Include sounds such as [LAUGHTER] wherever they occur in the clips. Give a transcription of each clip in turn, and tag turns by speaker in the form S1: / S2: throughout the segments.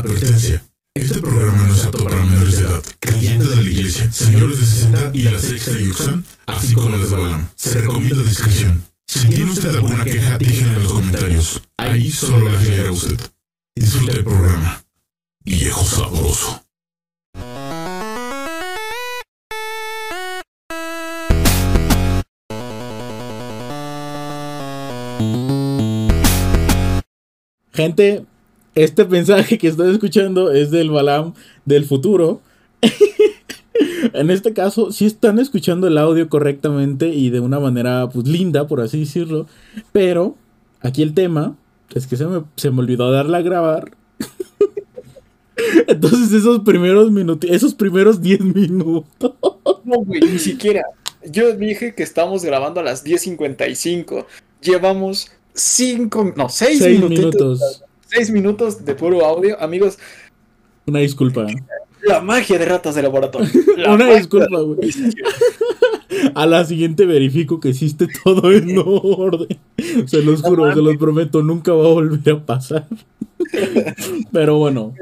S1: Advertencia. Este programa no es apto para menores de edad, creyentes de la iglesia, señores de 60 y la sexta Yuxan, así como las de Balam. Se recomienda discreción. Si tiene usted alguna queja, déjenla en los comentarios. Ahí solo la leerá usted. Disfrute el programa. Viejo sabroso.
S2: Gente, este mensaje que están escuchando es del Balam del futuro. [LAUGHS] en este caso, sí están escuchando el audio correctamente y de una manera pues linda, por así decirlo. Pero aquí el tema es que se me, se me olvidó darle a grabar. [LAUGHS] Entonces esos primeros minutos, esos primeros 10 minutos. [LAUGHS]
S3: No, güey, ni siquiera. Yo dije que estamos grabando a las 10.55. Llevamos 5, no, 6
S2: Seis
S3: minutitos.
S2: minutos.
S3: 6 minutos de puro audio. Amigos,
S2: Una disculpa.
S3: la magia de ratas de laboratorio. [LAUGHS] La
S2: Una disculpa, güey. [LAUGHS] A la siguiente verifico que hiciste todo en orden. Se los juro, se los prometo, nunca va a volver a pasar. [LAUGHS] Pero bueno.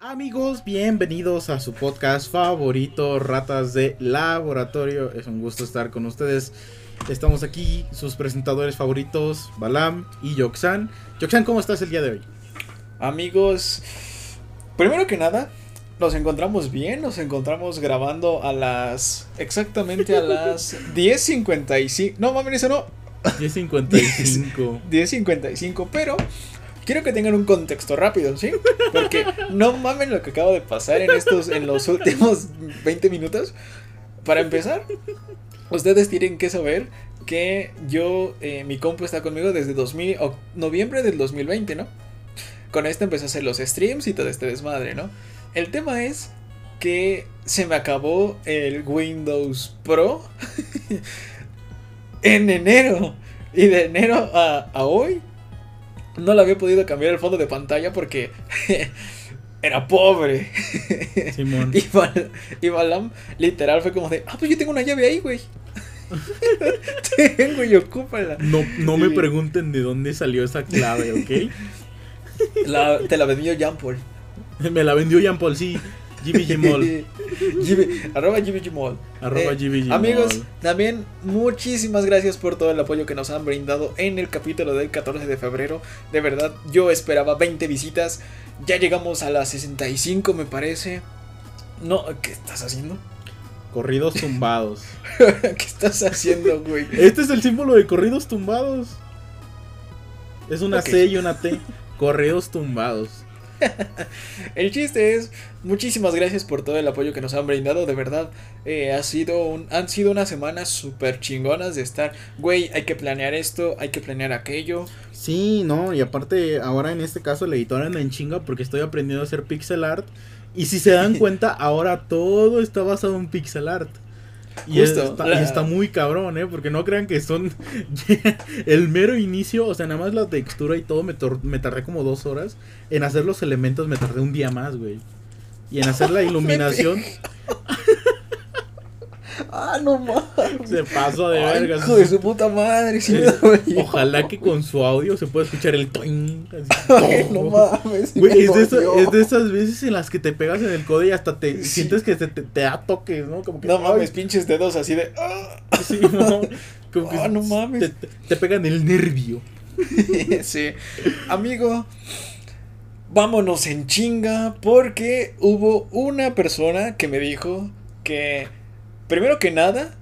S2: Amigos, bienvenidos a su podcast favorito, Ratas de Laboratorio. Es un gusto estar con ustedes. Estamos aquí, sus presentadores favoritos, Balam y Yoxan. Yoxan, ¿cómo estás el día de hoy?
S3: Amigos, primero que nada, nos encontramos bien, nos encontramos grabando a las. exactamente a las [LAUGHS] 10.55. No mames, eso no.
S2: 10.55.
S3: 10.55, [LAUGHS] pero quiero que tengan un contexto rápido, ¿sí? Porque no mamen lo que acaba de pasar en estos, en los últimos 20 minutos. Para empezar, ustedes tienen que saber que yo, eh, mi compu está conmigo desde 2000, o- noviembre del 2020, ¿no? Con esto empecé a hacer los streams y todo este desmadre, ¿no? El tema es que se me acabó el Windows Pro [LAUGHS] en enero. Y de enero a, a hoy no le había podido cambiar el fondo de pantalla porque [LAUGHS] era pobre.
S2: Simón. [LAUGHS]
S3: Y, Bal- y Balam literal fue como de, ah, pues yo tengo una llave ahí, güey. tengo y ocúpala.
S2: No, no me pregunten de dónde salió esa clave, ¿ok?
S3: La- te la vendió Jean Paul.
S2: Me la vendió Jean Paul, sí. GBG Mall.
S3: GB arroba GBG Mall.
S2: Arroba
S3: Eh,
S2: GBG
S3: Amigos, también muchísimas gracias por todo el apoyo que nos han brindado en el capítulo del 14 de febrero. De verdad, yo esperaba 20 visitas. Ya llegamos a las 65, me parece. No, ¿qué estás haciendo?
S2: Corridos tumbados. [LAUGHS]
S3: ¿Qué estás haciendo, güey?
S2: Este es el símbolo de corridos tumbados. Es una. C y una T. Corridos tumbados. [LAUGHS]
S3: El chiste es, muchísimas gracias por todo el apoyo que nos han brindado, de verdad, eh, ha sido un, han sido unas semanas súper chingonas de estar, güey, hay que planear esto, hay que planear aquello,
S2: Sí, no, y aparte ahora en este caso el editor anda en chinga porque estoy aprendiendo a hacer pixel art. Y si se dan [LAUGHS] cuenta, ahora todo está basado en pixel art. Y,
S3: Justo,
S2: está,
S3: la-
S2: y está muy cabrón, ¿eh? Porque no crean que son [LAUGHS] el mero inicio, o sea, nada más la textura y todo me, tor- me tardé como dos horas. En hacer los elementos me tardé un día más, güey. Y en hacer la [LAUGHS] iluminación
S3: ah, no mames,
S2: se pasó de
S3: Ay,
S2: vergas.
S3: hijo de su puta madre, sí dolió.
S2: Ojalá que con su audio se pueda escuchar el toing. así. [LAUGHS]
S3: No mames,
S2: Güey, es de, esa-
S3: dolió.
S2: es de esas veces en las que te pegas en el codo y hasta te
S3: Sí.
S2: sientes que te, te da toques, ¿no? Como que
S3: No mames, pinches dedos así de, ah. [LAUGHS]
S2: sí, no, como que
S3: Ah, no mames.
S2: Te pegan el nervio. [LAUGHS]
S3: sí. Amigo, vámonos en chinga porque hubo una persona que me dijo que, primero que nada,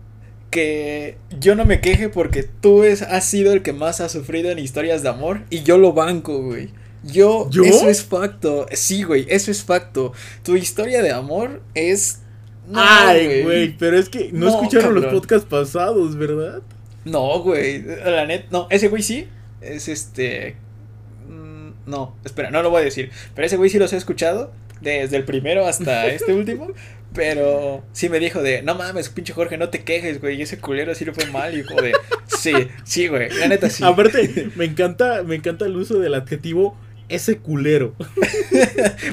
S3: que yo no me queje porque tú es, has sido el que más ha sufrido en historias de amor y yo lo banco, güey. Yo,
S2: ¿Yo?
S3: eso es facto. Sí, güey, eso es facto. Tu historia de amor es... No,
S2: Ay, güey, pero es que no,
S3: No,
S2: escucharon los podcasts pasados, ¿verdad?
S3: No, güey. La net, no, ese güey sí. Es este. mm, No, espera, no lo voy a decir. Pero ese güey sí los he escuchado. Desde el primero hasta este [LAUGHS] último. Pero sí me dijo de, no mames, pinche Jorge, no te quejes, güey. Y ese culero sí le fue mal. Y yo como de, sí, sí, güey. La neta sí.
S2: Aparte, me encanta, me encanta el uso del adjetivo ese culero. [LAUGHS]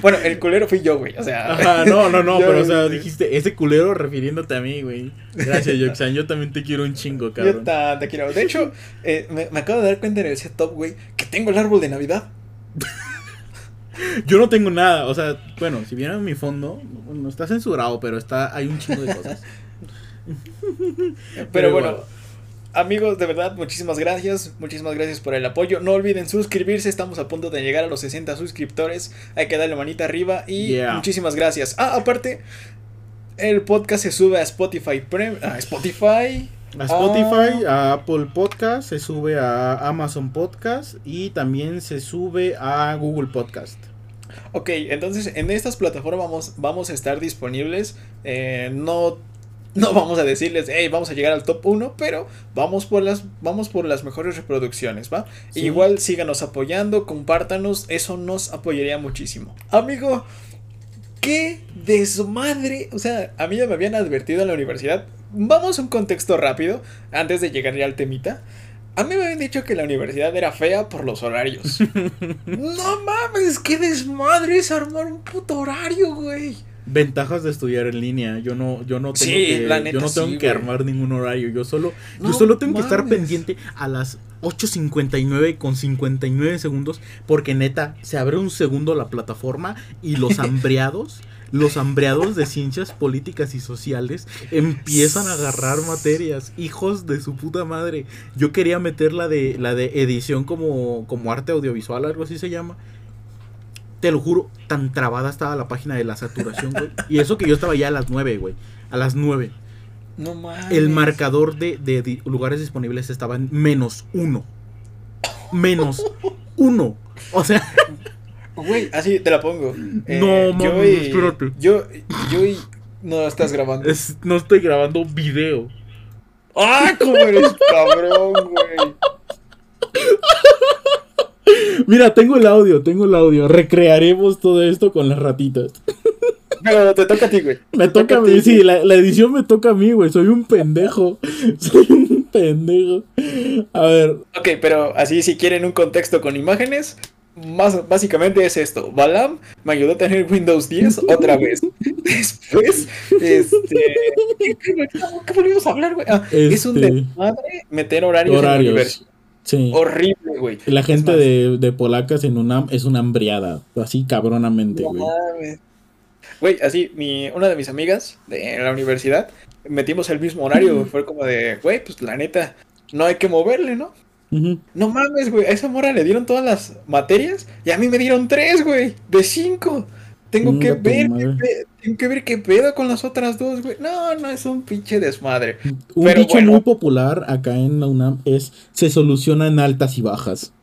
S3: Bueno, el culero fui yo, güey. O sea.
S2: Ajá, no, no, no, [LAUGHS]
S3: yo-
S2: pero o sea, dijiste ese culero refiriéndote a mí, güey. Gracias, Yoxan, yo también te quiero un chingo,
S3: Yo
S2: cabrón.
S3: ta- te quiero. De hecho, eh, me, me acabo de dar cuenta en el setup, güey, que tengo el árbol de Navidad. [LAUGHS]
S2: Yo no tengo nada, o sea, bueno, si vieran mi fondo, no está censurado, pero está hay un chingo de cosas. [LAUGHS]
S3: pero, pero bueno, amigos, de verdad, muchísimas gracias. Muchísimas gracias por el apoyo. No olviden suscribirse. Estamos a punto de llegar a los 60 suscriptores. Hay que darle manita arriba. Y
S2: Yeah.
S3: muchísimas gracias. Ah, aparte, el podcast se sube a Spotify. Prem- a Spotify.
S2: A Spotify, a Apple Podcast, se sube a Amazon Podcast y también se sube a Google Podcast.
S3: Ok, entonces en estas plataformas vamos, vamos a estar disponibles. eh, no, no [LAUGHS] vamos a decirles, hey, vamos a llegar al top 1, pero vamos por las, vamos por las mejores reproducciones, ¿va?
S2: Sí.
S3: Igual síganos apoyando, compártanos, eso nos apoyaría muchísimo. Amigo, qué desmadre. O sea, a mí ya me habían advertido en la universidad. Vamos a un contexto rápido, antes de llegar ya al temita. A mí me habían dicho que la universidad era fea por los horarios. [LAUGHS] no mames, qué desmadre es armar un puto horario, güey.
S2: Ventajas de estudiar en línea. Yo no, yo no tengo
S3: Sí,
S2: que,
S3: la neta
S2: yo no tengo
S3: sí,
S2: que
S3: güey.
S2: armar ningún horario. Yo solo, yo solo tengo que estar pendiente a las 8.59 con 59 segundos. Porque neta, se abre un segundo la plataforma y los [LAUGHS] hambreados, los hambreados de ciencias políticas y sociales empiezan a agarrar materias. Hijos de su puta madre. Yo quería meter la de, la de edición como, como arte audiovisual, algo así se llama. Te lo juro, tan trabada estaba la página de la saturación, güey. Y eso que yo estaba ya a las 9, güey. A las 9.
S3: No mames.
S2: El marcador de, de lugares disponibles estaba en menos uno. Menos uno. O sea,
S3: Güey, así te la pongo. Eh,
S2: No,
S3: yo
S2: mames,
S3: y-
S2: espérate.
S3: Yo, yo y. No estás grabando.
S2: es- no estoy grabando video.
S3: ¡Ah, cómo eres cabrón, güey!
S2: Mira, tengo el audio, tengo el audio. Recrearemos todo esto con las ratitas.
S3: Pero te toca a ti, güey.
S2: Me toca a mí, sí, la, la edición me toca a mí, güey. Soy un pendejo. [LAUGHS] Soy un pendejo. A ver,
S3: Ok, pero así si quieren un contexto con imágenes, más básicamente es esto. Balam me ayudó a tener Windows 10 otra vez. [LAUGHS] Después, este... ¿Qué, qué, qué volvimos a hablar, güey? Ah, Es un
S2: Este-
S3: desmadre meter horarios, en
S2: Horarios.
S3: el universo.
S2: sí.
S3: Horrible, güey.
S2: La gente de, de polacas en UNAM es una hambriada. Así cabronamente, güey.
S3: así, mi, una de mis amigas de la universidad, metimos el mismo horario. Fue como de, güey, pues la neta, no hay que moverle, ¿no? No mames, güey. A esa mora le dieron todas las materias y a mí me dieron tres, güey. De cinco. Tengo que ver, qué tengo que ver qué pedo con las otras dos, güey. No, no, es un pinche desmadre.
S2: Un
S3: Pero
S2: dicho
S3: bueno.
S2: muy popular acá en la UNAM es se soluciona en altas y bajas.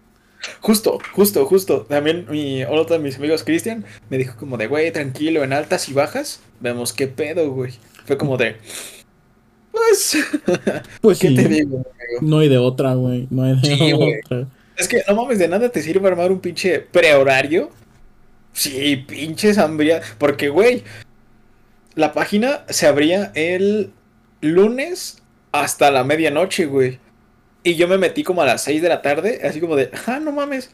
S3: Justo, justo, justo. También mi, otro de mis amigos, Cristian, me dijo como de, güey, tranquilo, en altas y bajas, vemos qué pedo, güey. Fue como de, pues, [LAUGHS]
S2: Pues
S3: ¿qué
S2: sí,
S3: te digo, amigo?
S2: no hay de otra, güey. No hay de
S3: Sí,
S2: otra.
S3: Es que no mames, de nada te sirve armar un pinche prehorario. Sí, pinches hambría. Porque, güey, la página se abría el lunes hasta la medianoche, güey. Y yo me metí como a las 6 de la tarde, así como de, ah, no mames.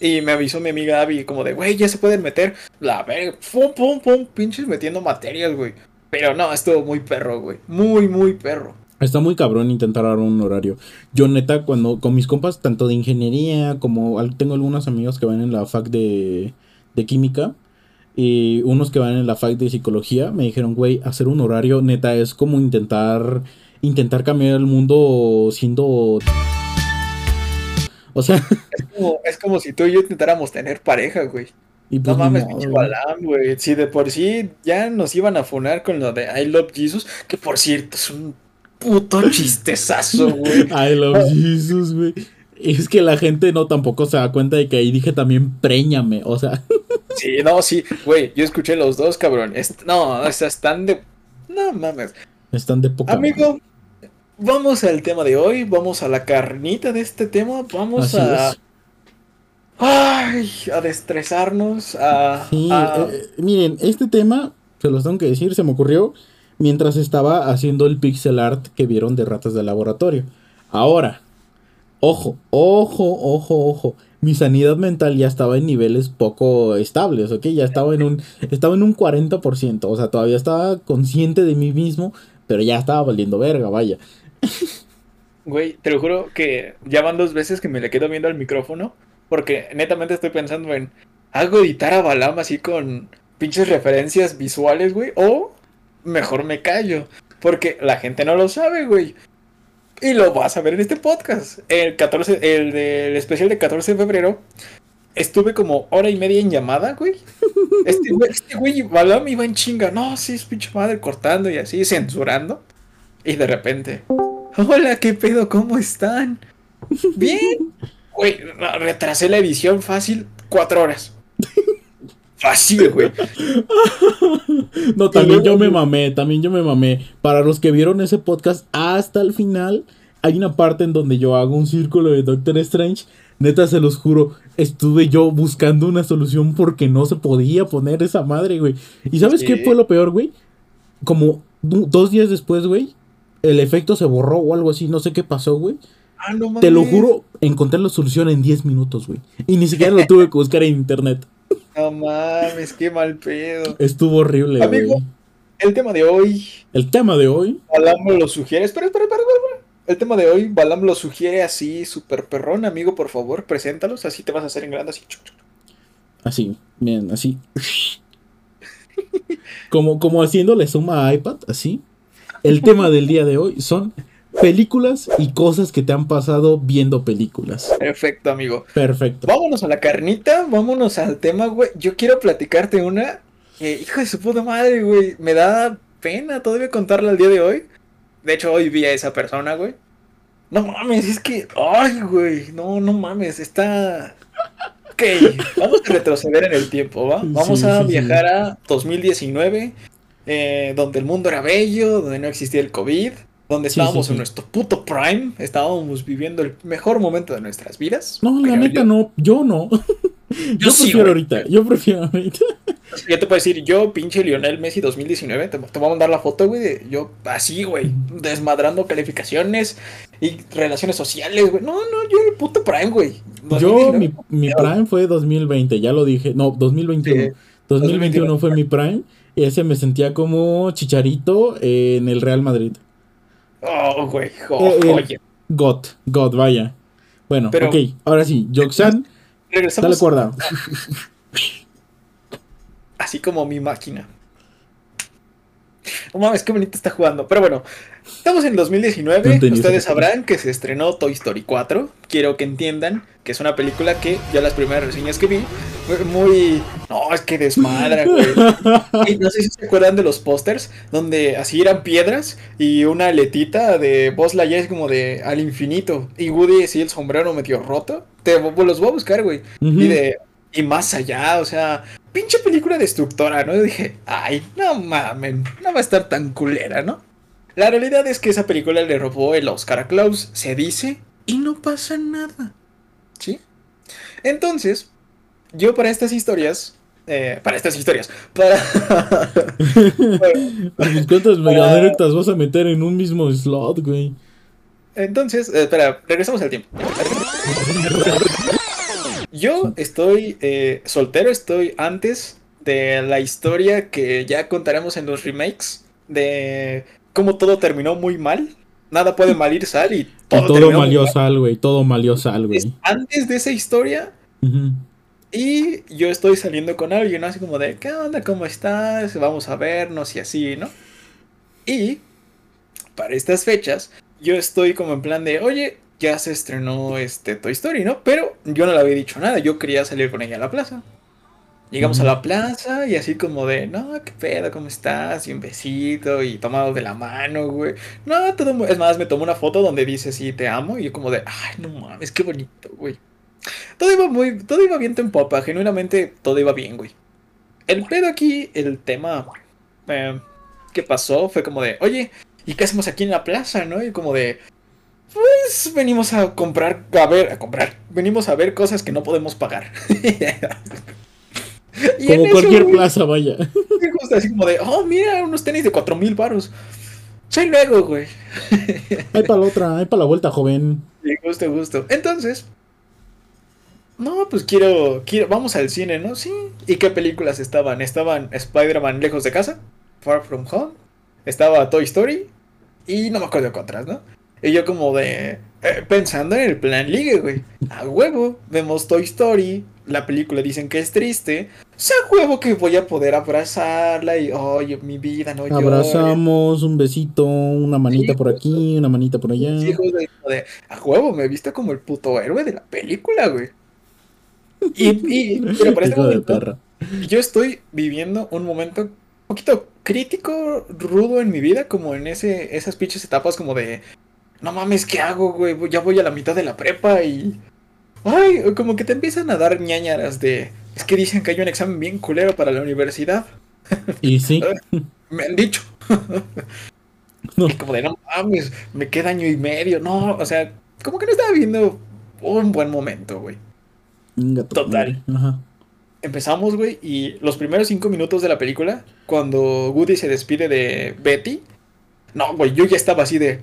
S3: Y me avisó mi amiga Abby, como de, güey, ya se pueden meter. La verga, pum, pum, pum, pinches metiendo materias, güey. Pero no, estuvo muy perro, güey. Muy, muy perro.
S2: Está muy cabrón intentar dar un horario. Yo neta, cuando con mis compas, tanto de ingeniería como tengo algunos amigos que van en la fac de, de química y unos que van en la fac de psicología, me dijeron, güey, hacer un horario neta es como intentar intentar cambiar el mundo siendo... O sea, [LAUGHS]
S3: Es como, es como si tú y yo intentáramos tener pareja, güey.
S2: Y
S3: No
S2: pues
S3: mames,
S2: no,
S3: pinche
S2: güey.
S3: Si de por sí ya nos iban a funar con lo de I Love Jesus, que por cierto es un puto [LAUGHS] chistezazo, güey.
S2: I love Jesus, güey. Es que la gente no tampoco se da cuenta de que ahí dije también préñame, o sea,
S3: Sí, no, sí, güey. Yo escuché los dos, cabrón. Est- no, o sea, están de. No mames.
S2: están de poca
S3: Amigo, vamos al tema de hoy. Vamos a la carnita de este tema. Vamos
S2: Así
S3: a.
S2: es.
S3: Ay, a destresarnos. A.
S2: Sí,
S3: a-
S2: eh, miren, este tema, se los tengo que decir, se me ocurrió mientras estaba haciendo el pixel art que vieron de ratas de laboratorio. Ahora, ojo, ojo, ojo, ojo. Mi sanidad mental ya estaba en niveles poco estables, ¿ok? Ya estaba en un, estaba en un 40%, o sea, todavía estaba consciente de mí mismo, pero ya estaba valiendo verga, vaya. [LAUGHS]
S3: Güey, te lo juro que ya van dos veces que me le quedo viendo al micrófono. Porque netamente estoy pensando en. hago editar a Balam así con pinches referencias visuales, güey, o mejor me callo, porque la gente no lo sabe, güey. Y lo vas a ver en este podcast. El 14, el del especial de 14 de febrero, estuve como hora y media en llamada, güey. [LAUGHS] Este güey, este güey Balam iba en chinga. No, sí, es pinche madre, cortando y así, censurando. Y de repente, hola, ¿qué pedo? ¿Cómo están? [LAUGHS] Bien. Güey, retrasé la edición fácil cuatro horas. Fácil, güey.
S2: No, también yo me mamé, también yo me mamé. Para los que vieron ese podcast hasta el final, hay una parte en donde yo hago un círculo de Doctor Strange. Neta, se los juro, estuve yo buscando una solución porque no se podía poner esa madre, güey. ¿Y sabes qué fue lo peor, güey? Como dos días después, güey, el efecto se borró o algo así, no sé qué pasó, güey.
S3: Ah, no
S2: Te lo juro, encontré la solución en 10 minutos, güey. Y ni siquiera lo tuve que buscar en internet.
S3: No mames, qué mal pedo.
S2: Estuvo horrible,
S3: Amigo,
S2: güey.
S3: el tema de hoy.
S2: El tema de hoy.
S3: Balam lo sugiere. Espera, espera, espera, espera. El tema de hoy, Balam lo sugiere así, súper perrón, amigo, por favor, preséntalos, así te vas a hacer en grande, así.
S2: Así, bien, así. Como, como haciéndole suma a iPad, así. El tema del día de hoy son películas y cosas que te han pasado viendo películas.
S3: Perfecto, amigo.
S2: Perfecto.
S3: Vámonos a la carnita, vámonos al tema, güey. Yo quiero platicarte una. hijo de su puta madre, güey. Me da pena todavía contarla al día de hoy. De hecho, hoy vi a esa persona, güey. No mames, es que. Ay, güey. No, no mames. Está. Ok, vamos a retroceder en el tiempo, ¿va? Vamos
S2: Sí,
S3: a
S2: sí, sí.
S3: viajar a 2019, eh, donde el mundo era bello, donde no existía el COVID, donde estábamos
S2: sí, sí.
S3: en nuestro puto prime, estábamos viviendo el mejor momento de nuestras vidas.
S2: No, la neta
S3: yo.
S2: no, yo no. [LAUGHS] Yo, prefiero ahorita, yo prefiero ahorita.
S3: Yo te puedo decir, yo, pinche Lionel Messi 2019, te, te voy a mandar la foto, güey, de yo así, güey, desmadrando calificaciones y relaciones sociales, güey. No, no, yo el puto prime, güey.
S2: Yo,
S3: 2019,
S2: mi, mi prime fue 2020, ya lo dije. No, 2021.
S3: Sí,
S2: 2021 fue mi prime. Y ese me sentía como chicharito en el Real Madrid.
S3: Oh, güey, jo-
S2: Eh. God, God, vaya. Bueno,
S3: Pero-
S2: ok, ahora sí, Joxan, [LAUGHS] dale
S3: Regresamos
S2: cuerda. [LAUGHS]
S3: así como mi máquina. No mames, qué bonito está jugando. Pero bueno, estamos en
S2: No
S3: 2019.
S2: entendí
S3: Ustedes sabrán que se estrenó Toy Story 4. Quiero que entiendan que es una película que yo las primeras reseñas que vi fue muy. No, es que desmadra, güey. [LAUGHS] Y no sé si se acuerdan de los pósters donde así eran piedras y una aletita de Buzz Lightyear es como de al infinito. Y Woody así el sombrero medio roto. Te los voy a buscar, güey. Y de. Y más allá, o sea, pinche película destructora, ¿no? Yo dije, ay, no mamen, no va a estar tan culera, ¿no? La realidad es que esa película le robó el Oscar a Klaus, se dice, y no pasa nada. ¿Sí? Entonces, yo para estas historias, eh, para estas historias, para... [LAUGHS]
S2: ¿Cuántas meganetas vas a meter en un mismo slot, güey?
S3: Entonces, eh, espera, regresamos al tiempo. [LAUGHS] Yo estoy eh, soltero, estoy antes de la historia que ya contaremos en los remakes de cómo todo terminó muy mal. Nada puede [LAUGHS] malir sal y
S2: Y
S3: todo,
S2: todo
S3: terminó muy
S2: malió
S3: mal.
S2: sal, güey. Todo malió sal, güey.
S3: Es antes de esa historia y yo estoy saliendo con alguien, ¿no? así como de, ¿qué onda? ¿Cómo estás? Vamos a vernos y así, ¿no? Y para estas fechas, yo estoy como en plan de, oye, ya se estrenó este Toy Story, ¿no? Pero yo no le había dicho nada, yo quería salir con ella a la plaza. Llegamos a la plaza y así como de, no, qué pedo, ¿cómo estás? Y un besito y tomado de la mano, güey. No, todo muy... Es más, me tomó una foto donde dice, sí, te amo. Y yo como de, ay, no mames, qué bonito, güey. Todo iba muy, todo iba viento en popa, genuinamente todo iba bien, güey. El pedo aquí, el tema eh, que pasó fue como de, oye, ¿y qué hacemos aquí en la plaza, no? Y como de, pues venimos a comprar, a ver, a comprar, venimos a ver cosas que no podemos pagar. [LAUGHS] Y
S2: Como cualquier plaza, vaya.
S3: gusta así como de, oh, mira, unos tenis de cuatro mil baros. Soy luego, güey.
S2: Hay para la otra, hay para la vuelta, joven.
S3: Sí, gusto, gusto. Entonces, no, pues quiero, quiero, vamos al cine, ¿no? Sí. ¿Y qué películas estaban? Estaban Spider-Man Lejos de Casa, Far From Home, estaba Toy Story y no me acuerdo qué otras, ¿no? Y yo como de, eh, pensando en el plan ligue, güey. A huevo, vemos Toy Story, la película dicen que es triste, sea huevo que voy a poder abrazarla y, oye, mi vida, no.
S2: Abrazamos, un besito, una manita
S3: Sí,
S2: por aquí, una manita por allá.
S3: Sí, como de, a huevo, me viste como el puto héroe de la película, güey. Y, y pero por [LAUGHS] este
S2: de
S3: momento, yo estoy viviendo un momento un poquito crítico, rudo en mi vida, como en ese, esas pinches etapas como de, no mames, ¿qué hago, güey? Ya voy a la mitad de la prepa y... Ay, como que te empiezan a dar ñañaras de... Es que dicen que hay un examen bien culero para la universidad. [LAUGHS]
S2: Y sí,
S3: Me han dicho.
S2: No.
S3: Y como de, no mames, me queda año y medio. No, o sea, como que no estaba viendo un buen momento, güey. Total.
S2: Ajá.
S3: Empezamos, güey, y los primeros cinco minutos de la película, cuando Woody se despide de Betty, no, güey, yo ya estaba así de,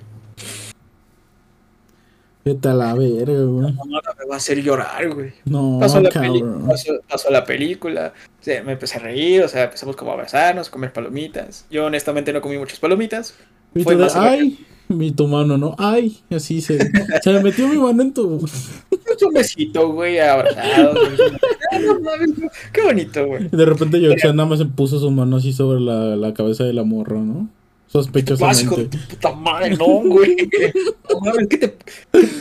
S2: Vete a la verga, güey.
S3: no, no, me va a hacer llorar, güey.
S2: No,
S3: Pasó la, pasó, pasó la película, o sea, me empecé a reír, o sea, empezamos como a abrazarnos, a comer palomitas. Yo honestamente no comí muchas palomitas.
S2: Y
S3: Fue
S2: de, ay, mi tu mano, ¿no? Ay, así se, se me metió mi mano en tu. [LAUGHS]
S3: Un besito, güey, abrazado. güey. [LAUGHS] Mames, Qué bonito, güey.
S2: De repente Yoxan nada más se puso su mano así sobre la, la cabeza de la morra, ¿no? Sospechosamente.
S3: tu puta madre, no, güey. [LAUGHS] No mames, ¿qué, te,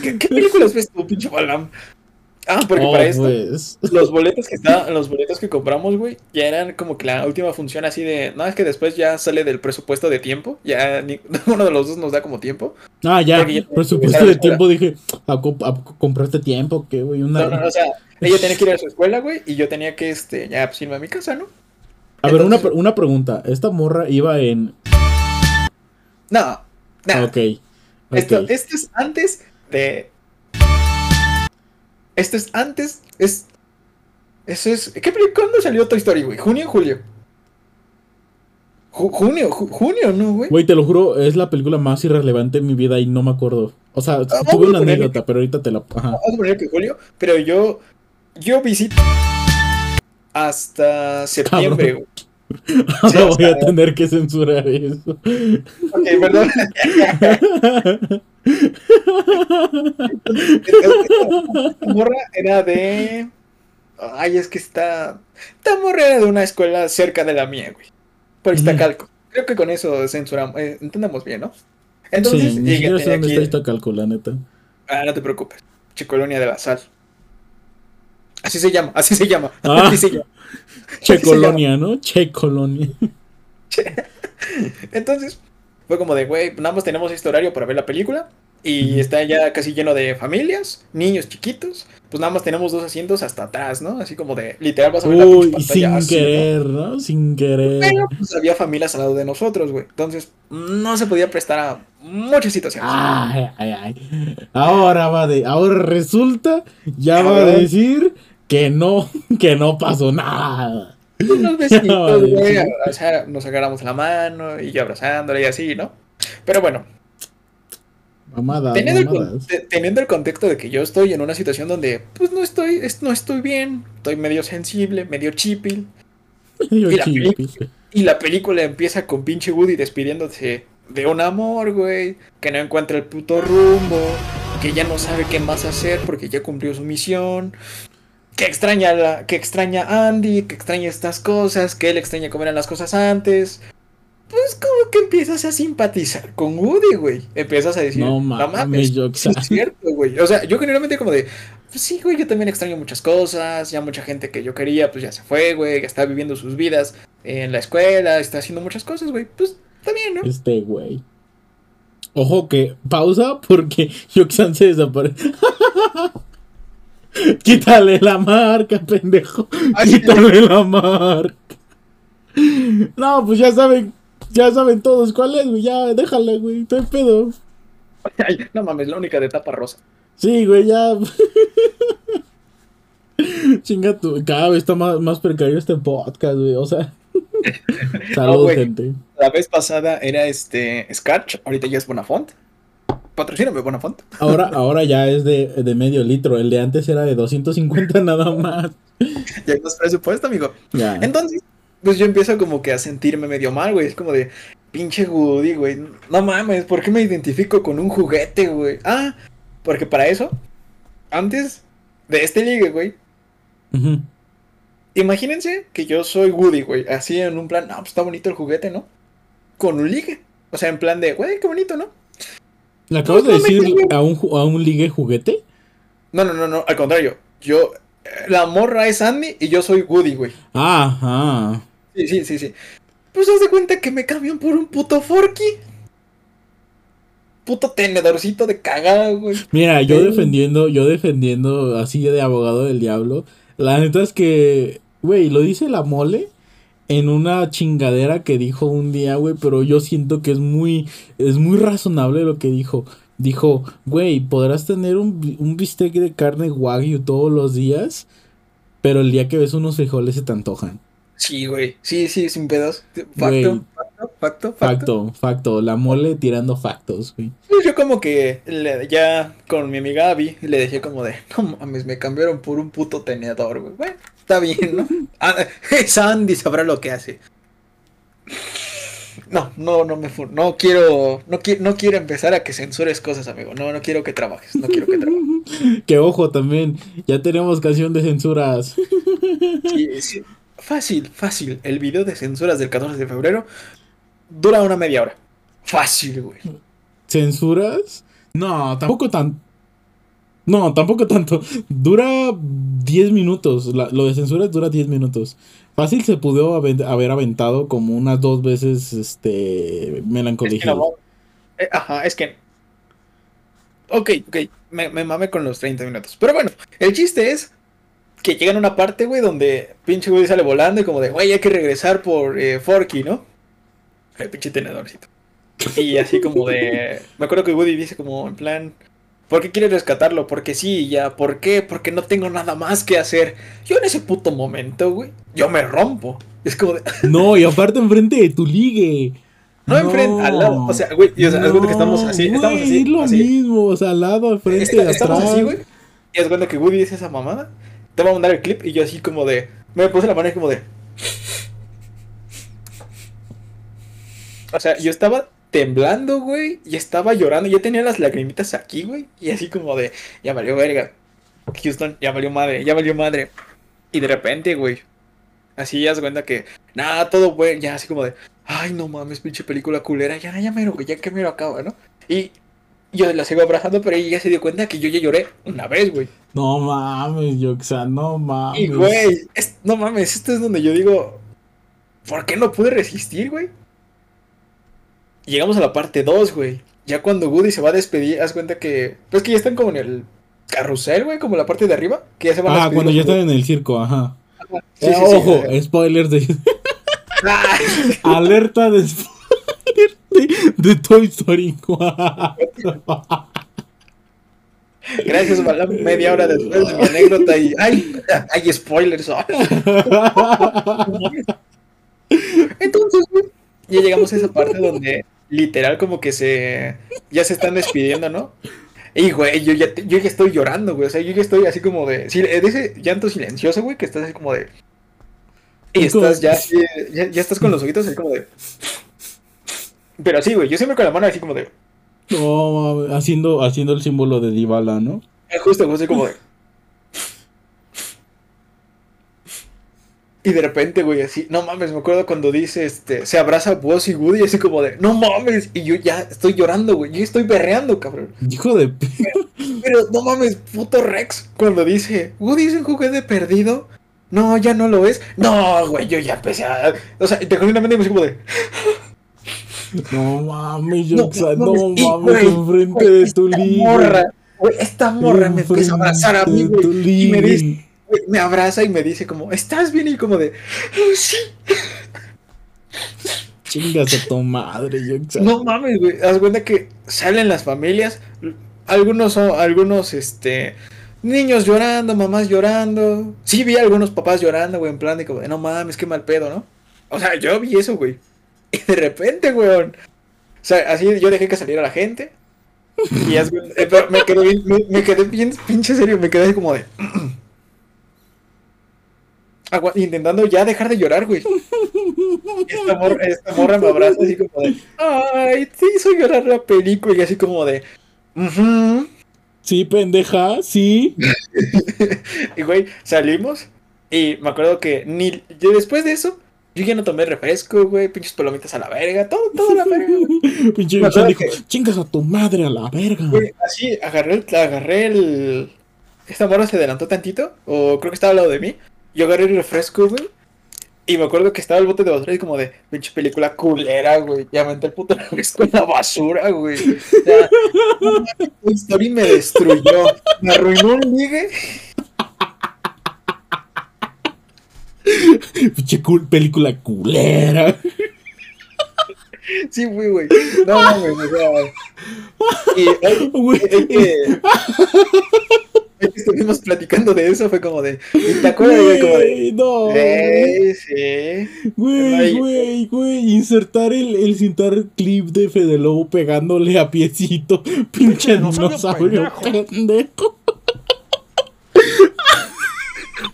S3: qué, qué películas ves tú, pinche Balam? Ah, porque
S2: Oh,
S3: para esto,
S2: pues.
S3: los boletos que está, los boletos que compramos, güey, ya eran como que la última función así de, no, es que después ya sale del presupuesto de tiempo, ya ni, [LAUGHS] uno de los dos nos da como tiempo.
S2: Ah, ya,
S3: Porque ya-
S2: por supuesto de tiempo dije, ¿a, co- a co- compraste tiempo? ¿Qué, güey? Una...
S3: No, no, no, o sea, ella tenía que ir a su [LAUGHS] escuela, güey, y yo tenía que, este, ya, pues irme a mi casa, ¿no?
S2: A ver, una, una pregunta. Esta morra iba en.
S3: No, no.
S2: Ok.
S3: Esto,
S2: ok.
S3: esto es antes de. Esto es antes. Es. Eso es. ¿qué, ¿Cuándo salió Toy Story, güey? ¿Junio o julio? Ju- junio, ju- junio, ¿no, güey?
S2: Güey, te lo juro, es la película más irrelevante en mi vida y no me acuerdo. O sea,
S3: vamos
S2: tuve una anécdota, pero ahorita te la. Ajá.
S3: Vamos a poner que julio, pero yo. Yo visito. Hasta septiembre,
S2: Cabrón.
S3: güey.
S2: Ahora voy a tener que censurar eso.
S3: Ok, perdón. Esta morra era de. Ay, es que está. Esta morra era de una escuela cerca de la mía, güey. Por. Iztacalco. Creo que con eso censuramos. eh, entendamos bien, ¿no? Entonces,
S2: sí, ni sé dónde está esta calcula, neta.
S3: Ah, no te preocupes. Che Colonia de la Sal. Así se llama, así se llama.
S2: Ah.
S3: Así se llama.
S2: Che. Colonia, ¿no? Che Colonia.
S3: Entonces, fue como de, güey, nada más tenemos este horario para ver la película. Y está ya casi lleno de familias, niños chiquitos. Pues nada más tenemos dos asientos hasta atrás, ¿no? Así como de, literal, vas a ver la
S2: Uy,
S3: pinche
S2: sin querer, ¿no? Sin querer.
S3: Pero pues había familias al lado de nosotros, güey. Entonces, no se podía prestar a muchas situaciones.
S2: Ay, ay, ay. Ahora va de. Ahora resulta, ya va a decir que no, [LAUGHS] que no pasó nada.
S3: Unos besitos, [LAUGHS] güey. sea, nos agarramos la mano y yo abrazándola y así, ¿no? Pero bueno,
S2: Mamadas,
S3: Teniendo el, teniendo el contexto de que yo estoy en una situación donde pues no estoy, es- no estoy bien, estoy medio sensible, medio chipil,
S2: Yo
S3: y la y la película empieza con pinche Woody despidiéndose de un amor, güey, que no encuentra el puto rumbo, que ya no sabe qué más hacer porque ya cumplió su misión, que extraña la, que extraña a Andy, que extraña estas cosas, que él extraña cómo eran las cosas antes. Pues como que empiezas a simpatizar con Woody, güey. Empiezas a decir,
S2: No mames, yo- [LAUGHS]
S3: es cierto, güey. O sea, yo generalmente como de, pues sí, güey, yo también extraño muchas cosas, ya mucha gente que yo quería, pues ya se fue, güey, ya está viviendo sus vidas en la escuela, está haciendo muchas cosas, güey. Pues bien, ¿no?
S2: Este güey. Ojo que pausa porque [LAUGHS] Yoxan se desaparece. [LAUGHS] [LAUGHS] Quítale la marca, pendejo. Quítale la marca. No, pues ya saben, ya saben todos cuál es, güey. Ya, déjala, güey. Estoy pedo.
S3: Ay, no mames, la única de tapa rosa.
S2: Sí, güey, ya. [LAUGHS] Chinga tu. Cada vez está más, más precario este podcast, güey. O sea. [LAUGHS] Saludos, gente.
S3: La vez pasada era este Scratch, ahorita ya es Bonafont. Patrocíname Bonafont.
S2: Ahora, ahora ya es de, de medio litro. El de antes era de 250 nada más.
S3: Ya hay más presupuesto, amigo.
S2: Ya.
S3: Entonces, pues yo empiezo como que a sentirme medio mal, güey. Es como de, pinche Woody, güey. No mames, ¿por qué me identifico con un juguete, güey? Ah, porque para eso, antes de este ligue, güey. Imagínense que yo soy Woody, güey. Así en un plan, no, pues está bonito el juguete, ¿no? Con un ligue. O sea, en plan de, güey, qué bonito, ¿no?
S2: ¿Le acabas de
S3: No,
S2: decir a un, a un ligue juguete?
S3: No, no, no, no, al contrario. Yo, la morra es Andy y yo soy Woody, güey.
S2: Ajá.
S3: Sí, sí, sí, sí. Pues haz de cuenta que me cambian por un puto Forky. Puto tenedorcito de cagada, güey.
S2: Mira, yo defendiendo, yo defendiendo así de abogado del diablo. La neta es que, güey, lo dice la mole en una chingadera que dijo un día, güey, pero yo siento que es muy, es muy razonable lo que dijo. Dijo, güey, podrás tener un, un bistec de carne wagyu todos los días, pero el día que ves unos frijoles se te antojan.
S3: Sí, güey. Sí, sí, sin pedos. Facto, facto, facto. Facto,
S2: facto, la mole tirando factos, güey.
S3: Yo como que le- ya con mi amiga Abby le dije como de, no mames, me cambiaron por un puto tenedor, güey. Bueno, está bien, ¿no? [LAUGHS] Ah, Sandy sabrá lo que hace. No, no, no me no quiero, no quiero, no quiero empezar a que censures cosas, amigo. No, no quiero que trabajes, no quiero que trabajes. [LAUGHS]
S2: Que ojo también, ya tenemos canción de censuras.
S3: Sí, sí. Fácil, fácil. El video de censuras del 14 de febrero dura una media hora. Fácil, güey.
S2: ¿Censuras? No, tampoco tan. No, tampoco tanto. Dura 10 minutos. La- lo de censuras dura 10 minutos. Fácil se pudo haber, aventado como unas dos veces este Melancholy
S3: Es que no,
S2: Hill.
S3: eh, ajá, es que. Ok, ok. Me, me mame con los 30 minutos. Pero bueno, el chiste es que llegan a una parte, güey, donde pinche Woody sale volando y como de, güey, hay que regresar por eh, Forky, ¿no? El pinche tenedorcito. Y así como de. Me acuerdo que Woody dice como en plan. ¿Por qué quieres rescatarlo? Porque sí, ya. ¿Por qué? Porque no tengo nada más que hacer. Yo en ese puto momento, güey, yo me rompo. Es como de. [LAUGHS]
S2: No, y aparte enfrente de tu ligue.
S3: No, enfrente, al lado. O sea, güey, y, o sea, haz cuenta que estamos así,
S2: No,
S3: estamos
S2: güey,
S3: así.
S2: es lo
S3: así.
S2: mismo, o sea, al lado, al frente,
S3: Está- estamos así, güey. Y es cuenta que Woody dice esa mamada. Te voy a mandar el clip y yo así como de. Me puse la mano y como de. O sea, yo estaba temblando, güey. Y estaba llorando. Yo tenía las lagrimitas aquí, güey. Y así como de. Ya valió verga. Houston, ya valió madre, ya valió madre. Y de repente, güey. Así ya se cuenta que. Nada, todo bueno. Ya así como de. Ay, no mames, pinche película culera. Ya, ya mero, güey. Ya que mero acaba, ¿no? Y yo la sigo abrazando, pero ella ya se dio cuenta que yo ya lloré una vez, güey.
S2: No mames, Yoxa, no mames.
S3: Y, güey, es- no mames, esto es donde yo digo, ¿por qué no pude resistir, güey? Llegamos a la parte 2, güey. Ya cuando Woody se va a despedir, haz cuenta que, pues que ya están como en el carrusel, güey, como la parte de arriba, que ya se van a
S2: Ah,
S3: despedir
S2: cuando ya están en el circo, ajá.
S3: Sí,
S2: Eh,
S3: sí,
S2: ojo,
S3: eh.
S2: spoilers de.
S3: Ah, [LAUGHS]
S2: Alerta de spoiler de, de Toy Story 4.
S3: Gracias, Balam, media hora después de mi anécdota y, ay, hay spoilers. [LAUGHS] Entonces, güey, ya llegamos a esa parte donde literal como que se ya se están despidiendo, ¿no? Y güey, yo ya, te- yo ya estoy llorando, güey. O sea, yo ya estoy así como de. sí, de ese llanto silencioso, güey, que estás así como de. Y estás ya, ya, ya estás con los ojitos así como de. Pero así, güey, yo siempre con la mano así como de.
S2: No, haciendo, haciendo el símbolo de Dybala, ¿no?
S3: Justo, justo como de. Y de repente, güey, así, no mames, me acuerdo cuando dice, este, se abraza Buzz y Woody, así como de, no mames, y yo ya estoy llorando, güey, yo estoy berreando, cabrón.
S2: Hijo de. p- [LAUGHS]
S3: Pero no mames, puto Rex, cuando dice, Woody es un juguete perdido, no, ya no lo es. No, güey, yo ya empecé a, o sea, te genuinamente me así como de, [LAUGHS]
S2: No mames,
S3: No,
S2: Yoxa,
S3: no
S2: no,
S3: mames, güey,
S2: enfrente
S3: güey,
S2: de tu
S3: esta
S2: liga.
S3: morra, güey, esta morra me empieza a abrazar a mí, güey, y me dice, me abraza y me dice como, ¿estás bien? Y como de, "Oh, sí.
S2: Chingas a tu madre, Yoxa.
S3: No mames, güey. Haz cuenta que salen las familias. Algunos son, algunos, este. Niños llorando, mamás llorando. Sí, vi a algunos papás llorando, güey, en plan de como, no mames, qué mal pedo, ¿no? O sea, yo vi eso, güey. Y de repente, güey. O sea, así yo dejé que saliera la gente. Y haz cuenta- eh, me quedé bien, me, me quedé bien pinche serio, me quedé como de. Agua- intentando ya dejar de llorar, güey. [LAUGHS] Esta morra, esta morra me abraza así como de, ay, te hizo llorar la película y así como de.
S2: Sí, pendeja, sí. [LAUGHS]
S3: y güey, salimos Y me acuerdo que ni yo después de eso, yo ya no tomé refresco, güey, pinches palomitas a la verga, todo, todo a la verga. [LAUGHS]
S2: Pinche dijo,
S3: que-
S2: chingas a tu madre a la verga.
S3: Güey, así agarré el, agarré el. Esta morra se adelantó tantito, o creo que estaba al lado de mí. Yo agarré el refresco, güey. Y me acuerdo que estaba el bote de basura y como de pinche película culera, güey. Ya aventé el puto [LAUGHS] refresco en la basura, güey. O sea, no me destruyó. Me arruinó un ligue.
S2: Pinche cul- película culera.
S3: Sí, fui, güey. No mames, o sea. Y hoy, [LAUGHS]
S2: Güey.
S3: hoy que, hoy que [LAUGHS] estuvimos platicando de eso, fue como de. ¿y ¿Te acuerdas, güey? Como de.
S2: Güey, no.
S3: Eh, sí.
S2: Güey, güey, güey. Insertar el, el cintar clip de Fede Lobo pegándole a piecito. [LAUGHS] Pinche dinosaurio pendejo.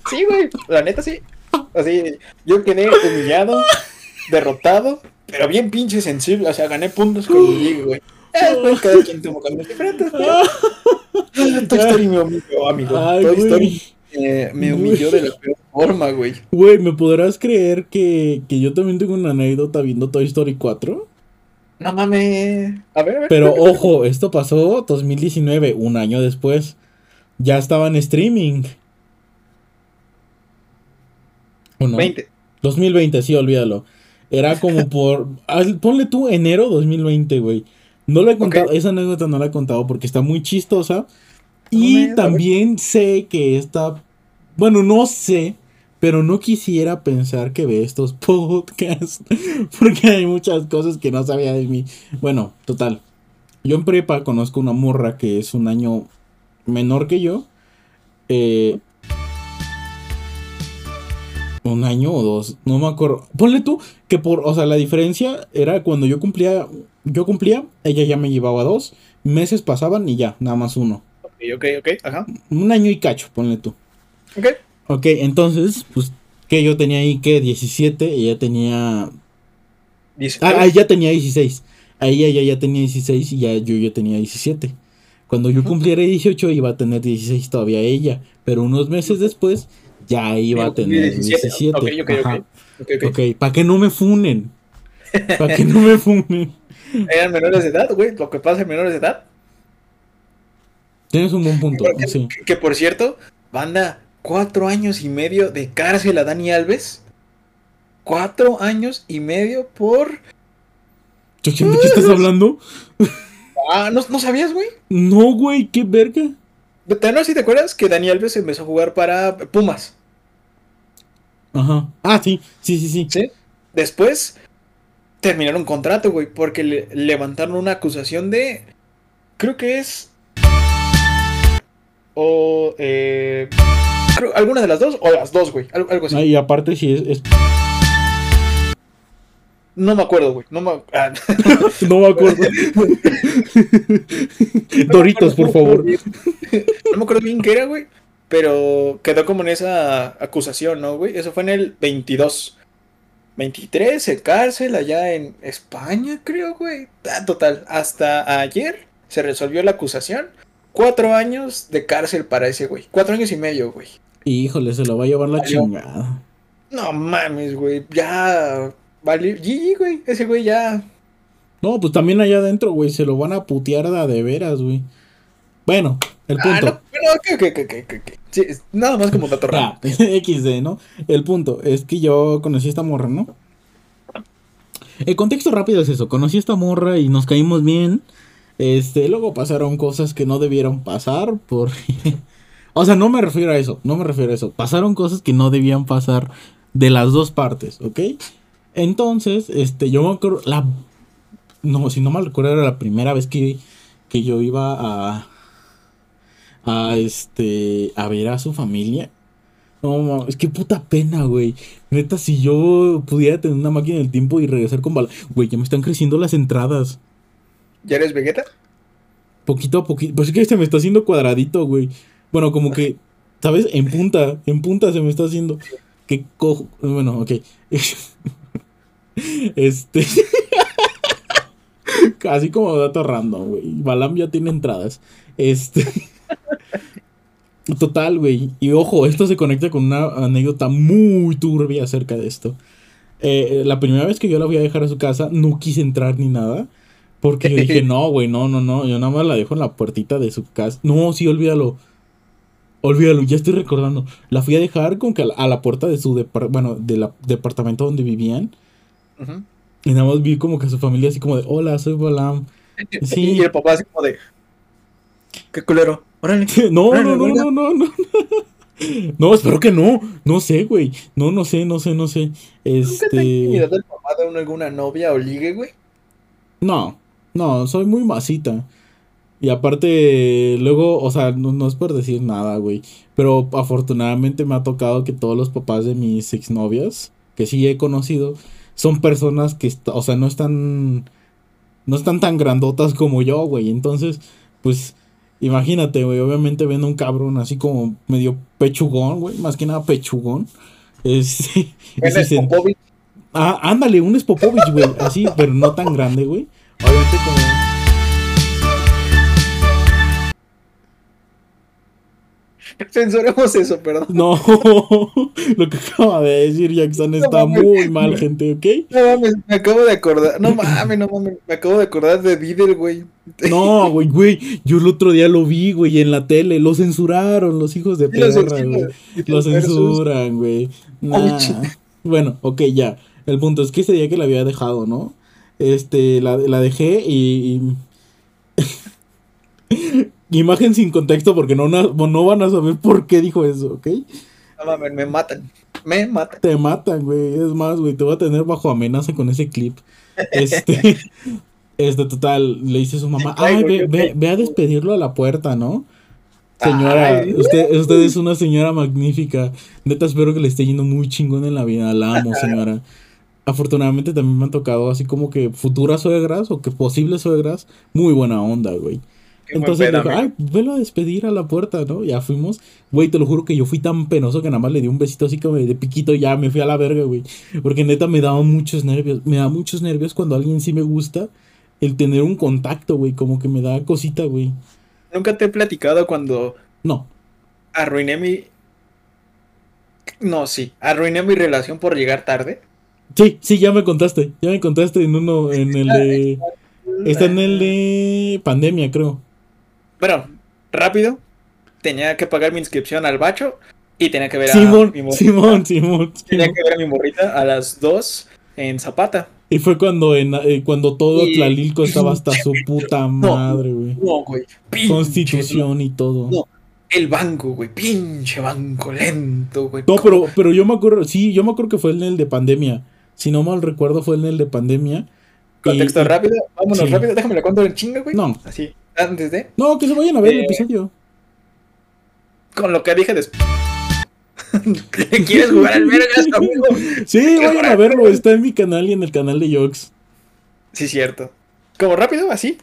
S3: Sí, güey, la neta sí. Así, yo quedé humillado, derrotado, pero bien pinche sensible. O sea, gané puntos con mi [GASPS] güey. Eh, Después cada quien tomó caminos diferentes. Ah, [LAUGHS] Toy Story me humilló, amigo.
S2: Ay,
S3: Toy. Story eh, me humilló de la peor forma, güey.
S2: Güey, ¿me podrás creer que, que yo también tengo una anécdota viendo Toy Story 4?
S3: No mames. A ver, a ver.
S2: Pero ojo, esto pasó 2019, un año después. Ya estaba en streaming. ¿O no?
S3: 20.
S2: 2020, sí, olvídalo. Era como [LAUGHS] por. Ponle tú enero 2020, güey. No lo he contado, esa anécdota no la he contado porque está muy chistosa. Y también sé que esta. Bueno, no sé, pero no quisiera pensar que ve estos [LAUGHS] podcasts. Porque hay muchas cosas que no sabía de mí. Bueno, total. Yo en prepa conozco una morra que es un año menor que yo. Eh, un año o dos, no me acuerdo. Ponle tú que por, o sea, la diferencia era cuando yo cumplía, yo cumplía, ella ya me llevaba dos, meses pasaban y ya, nada más uno.
S3: Ok, ok. Ajá.
S2: Un año y cacho, ponle tú.
S3: Ok.
S2: Ok, entonces, pues, que yo tenía ahí que 17, ella tenía... Ah, ah, ya tenía 16. Ahí ella ya tenía 16 y ya yo, yo tenía 17. Cuando yo cumpliera 18 iba a tener 16 todavía ella, pero unos meses después ya iba a tener 17.
S3: Ok, ok,
S2: Ajá.
S3: ok. Ok, ok.
S2: Ok, para que no me funen. Para que no me funen. [LAUGHS]
S3: Eran menores de edad, güey. Lo que pasa en menores de edad.
S2: Tienes un buen punto,
S3: Porque-
S2: sí.
S3: que, que, por cierto, banda, cuatro años y medio de cárcel a Dani Alves. Cuatro años y medio por.
S2: Chochen, ¿de qué estás [LAUGHS] hablando?
S3: Ah, ¿no, no sabías, güey?
S2: No, güey, qué verga.
S3: ¿Te no si te acuerdas que Dani Alves empezó a jugar para Pumas?
S2: Ajá. Ah, sí, sí, sí, sí.
S3: ¿Sí? Después terminaron contrato, güey, porque le levantaron una acusación de. Creo que es. O. Eh, creo, alguna de las dos, o las dos, güey. Algo, algo así.
S2: Ah, y aparte sí es, es-
S3: No me acuerdo, güey. No me. ah, [LAUGHS]
S2: No me acuerdo. [LAUGHS] Doritos, por favor.
S3: No me acuerdo bien qué era, güey. Pero quedó como en esa acusación, ¿no, güey? Eso fue en el 22. 23, en cárcel allá en España, creo, güey. Ah, total, hasta ayer se resolvió la acusación. Cuatro años de cárcel para ese güey. Cuatro años y medio, güey.
S2: Híjole, se lo va a llevar la chingada.
S3: No mames, güey. Ya. Vale. GG, güey. Ese güey ya.
S2: No, pues también allá adentro, güey, se lo van a putear de, veras, güey. Bueno, el
S3: Ah,
S2: punto.
S3: no, ok, ok, ok. Sí, nada más como dato
S2: Ah, [LAUGHS]
S3: raro.
S2: XD, ¿no? El punto es que yo conocí a esta morra, ¿no? El contexto rápido es eso, conocí a esta morra y nos caímos bien. Este, luego pasaron cosas que no debieron pasar por... [LAUGHS] o sea, no me refiero a eso, no me refiero a eso. Pasaron cosas que no debían pasar de las dos partes, ¿ok? Entonces, este, yo me acuerdo, la... No, si no mal recuerdo, era la primera vez que, que yo iba a... A este... A ver a su familia. No, es que puta pena, güey. Neta, si yo pudiera tener una máquina del tiempo y regresar con bala. Güey, ya me están creciendo las entradas.
S3: ¿Ya eres Vegeta?
S2: Poquito a poquito. Pues es que se me está haciendo cuadradito, güey. Bueno, como que, ¿sabes? En punta, en punta se me está haciendo. Que cojo. Bueno, ok. [LAUGHS] Este. [LAUGHS] Así como dato random, güey. Balam ya tiene entradas. Este. [LAUGHS] Total, güey. Y ojo, esto se conecta con una anécdota muy turbia acerca de esto. Eh, la primera vez que yo la voy a dejar a su casa, no quise entrar ni nada. Porque yo dije, [LAUGHS] no, güey, no, no, no. Yo nada más la dejo en la puertita de su casa. No, sí, olvídalo. Olvídalo, ya estoy recordando. La fui a dejar con que a la, puerta de su bueno, del departamento donde vivían. Y nada más vi como que su familia así como de, hola, soy Balam.
S3: Sí. Y el papá así como de, qué culero. Órale. [LAUGHS]
S2: no, no, no, no, no, no. No, espero que no. No sé, güey. No, no sé, no sé, no sé. Este. ¿Nunca
S3: te el papá de alguna novia o ligue, güey?
S2: No, no, soy muy masita. Y aparte, luego, o sea, no, es por decir nada, güey. Pero afortunadamente me ha tocado que todos los papás de mis exnovias, que sí he conocido, son personas que, o sea, no están, no están tan grandotas como yo, güey. Entonces, pues, imagínate, güey, obviamente ven un cabrón así como medio pechugón, güey, más que nada pechugón. [LAUGHS] Es, es Ah, ándale, un Spopovich, güey, así, pero no tan grande, güey. Obviamente como [LAUGHS]
S3: Censuremos eso, perdón.
S2: No, [LAUGHS] lo que acaba de decir Jackson está muy mal, gente, ¿ok?
S3: No mames, me acabo de acordar. No mames, no mames, me acabo de acordar de Diddle, güey.
S2: No, güey, güey. Yo el otro día lo vi, güey, en la tele. Lo censuraron los hijos de perra, güey. Lo censuran, güey. Bueno, ok, ya. El punto es que ese día que la había dejado, ¿no? Este, la, la dejé y... [LAUGHS] Imagen sin contexto porque no, no van a saber por qué dijo eso, ¿ok?
S3: No mames, me matan. Me matan.
S2: Te matan, güey. Es más, güey, te voy a tener bajo amenaza con ese clip. [LAUGHS] Este, este total, le dice a su mamá, ay, ve, ve, ve, a despedirlo a la puerta, ¿no? Señora, usted, usted es una señora magnífica. Neta, espero que le esté yendo muy chingón en la vida. La amo, [LAUGHS] señora. Afortunadamente también me han tocado así como que futuras suegras o que posibles suegras. Muy buena onda, güey. Entonces dijo, ay, velo a despedir a la puerta, ¿no? Ya fuimos. Güey, te lo juro que yo fui tan penoso que nada más le di un besito así como de piquito ya me fui a la verga, güey. Porque neta me daba muchos nervios. Me da muchos nervios cuando alguien sí me gusta. El tener un contacto, güey. Como que me da cosita, güey.
S3: Nunca te he platicado cuando.
S2: No.
S3: Arruiné mi. No, sí. Arruiné mi relación por llegar tarde.
S2: Sí, sí, ya me contaste. Ya me contaste en uno, en el de. Está en el de pandemia, creo.
S3: Bueno, rápido. Tenía que pagar mi inscripción al bacho y tenía que ver
S2: a mi morrita. Simón, Simón, [LAUGHS]
S3: Tenía que ver a mi morrita a las 2 en Zapata.
S2: Y fue cuando en, eh, cuando todo Tlalilco estaba [LAUGHS] hasta su puta madre, güey.
S3: No, güey.
S2: Constitución y todo. No,
S3: el banco, güey. Pinche banco lento, güey.
S2: No, pero, pero yo me acuerdo, sí, yo me acuerdo que fue en el de pandemia. Si no mal recuerdo, fue en el de pandemia.
S3: Contexto rápido, vámonos rápido, déjame le cuento en chinga, güey.
S2: No.
S3: Así. Antes de.
S2: No, que se vayan a ver el episodio.
S3: Con lo que dije después. [LAUGHS] ¿Quieres jugar al vergas, [LAUGHS] amigo?
S2: Sí, vayan a verlo. Está en mi canal y en el canal de Jox.
S3: Sí, cierto. Como rápido, así.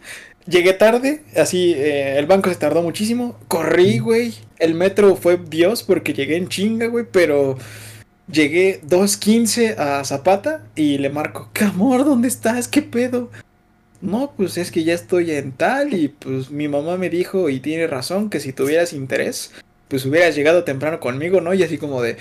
S3: Llegué tarde, así, eh, el banco se tardó muchísimo. Corrí, güey. El metro fue Dios porque llegué en chinga, güey, pero llegué 2.15 a Zapata y le marco, ¿qué amor? ¿Dónde estás? ¿Qué pedo? no, pues es que ya estoy en tal y pues mi mamá me dijo y tiene razón que si tuvieras interés, pues hubieras llegado temprano conmigo, ¿no? Y así como de,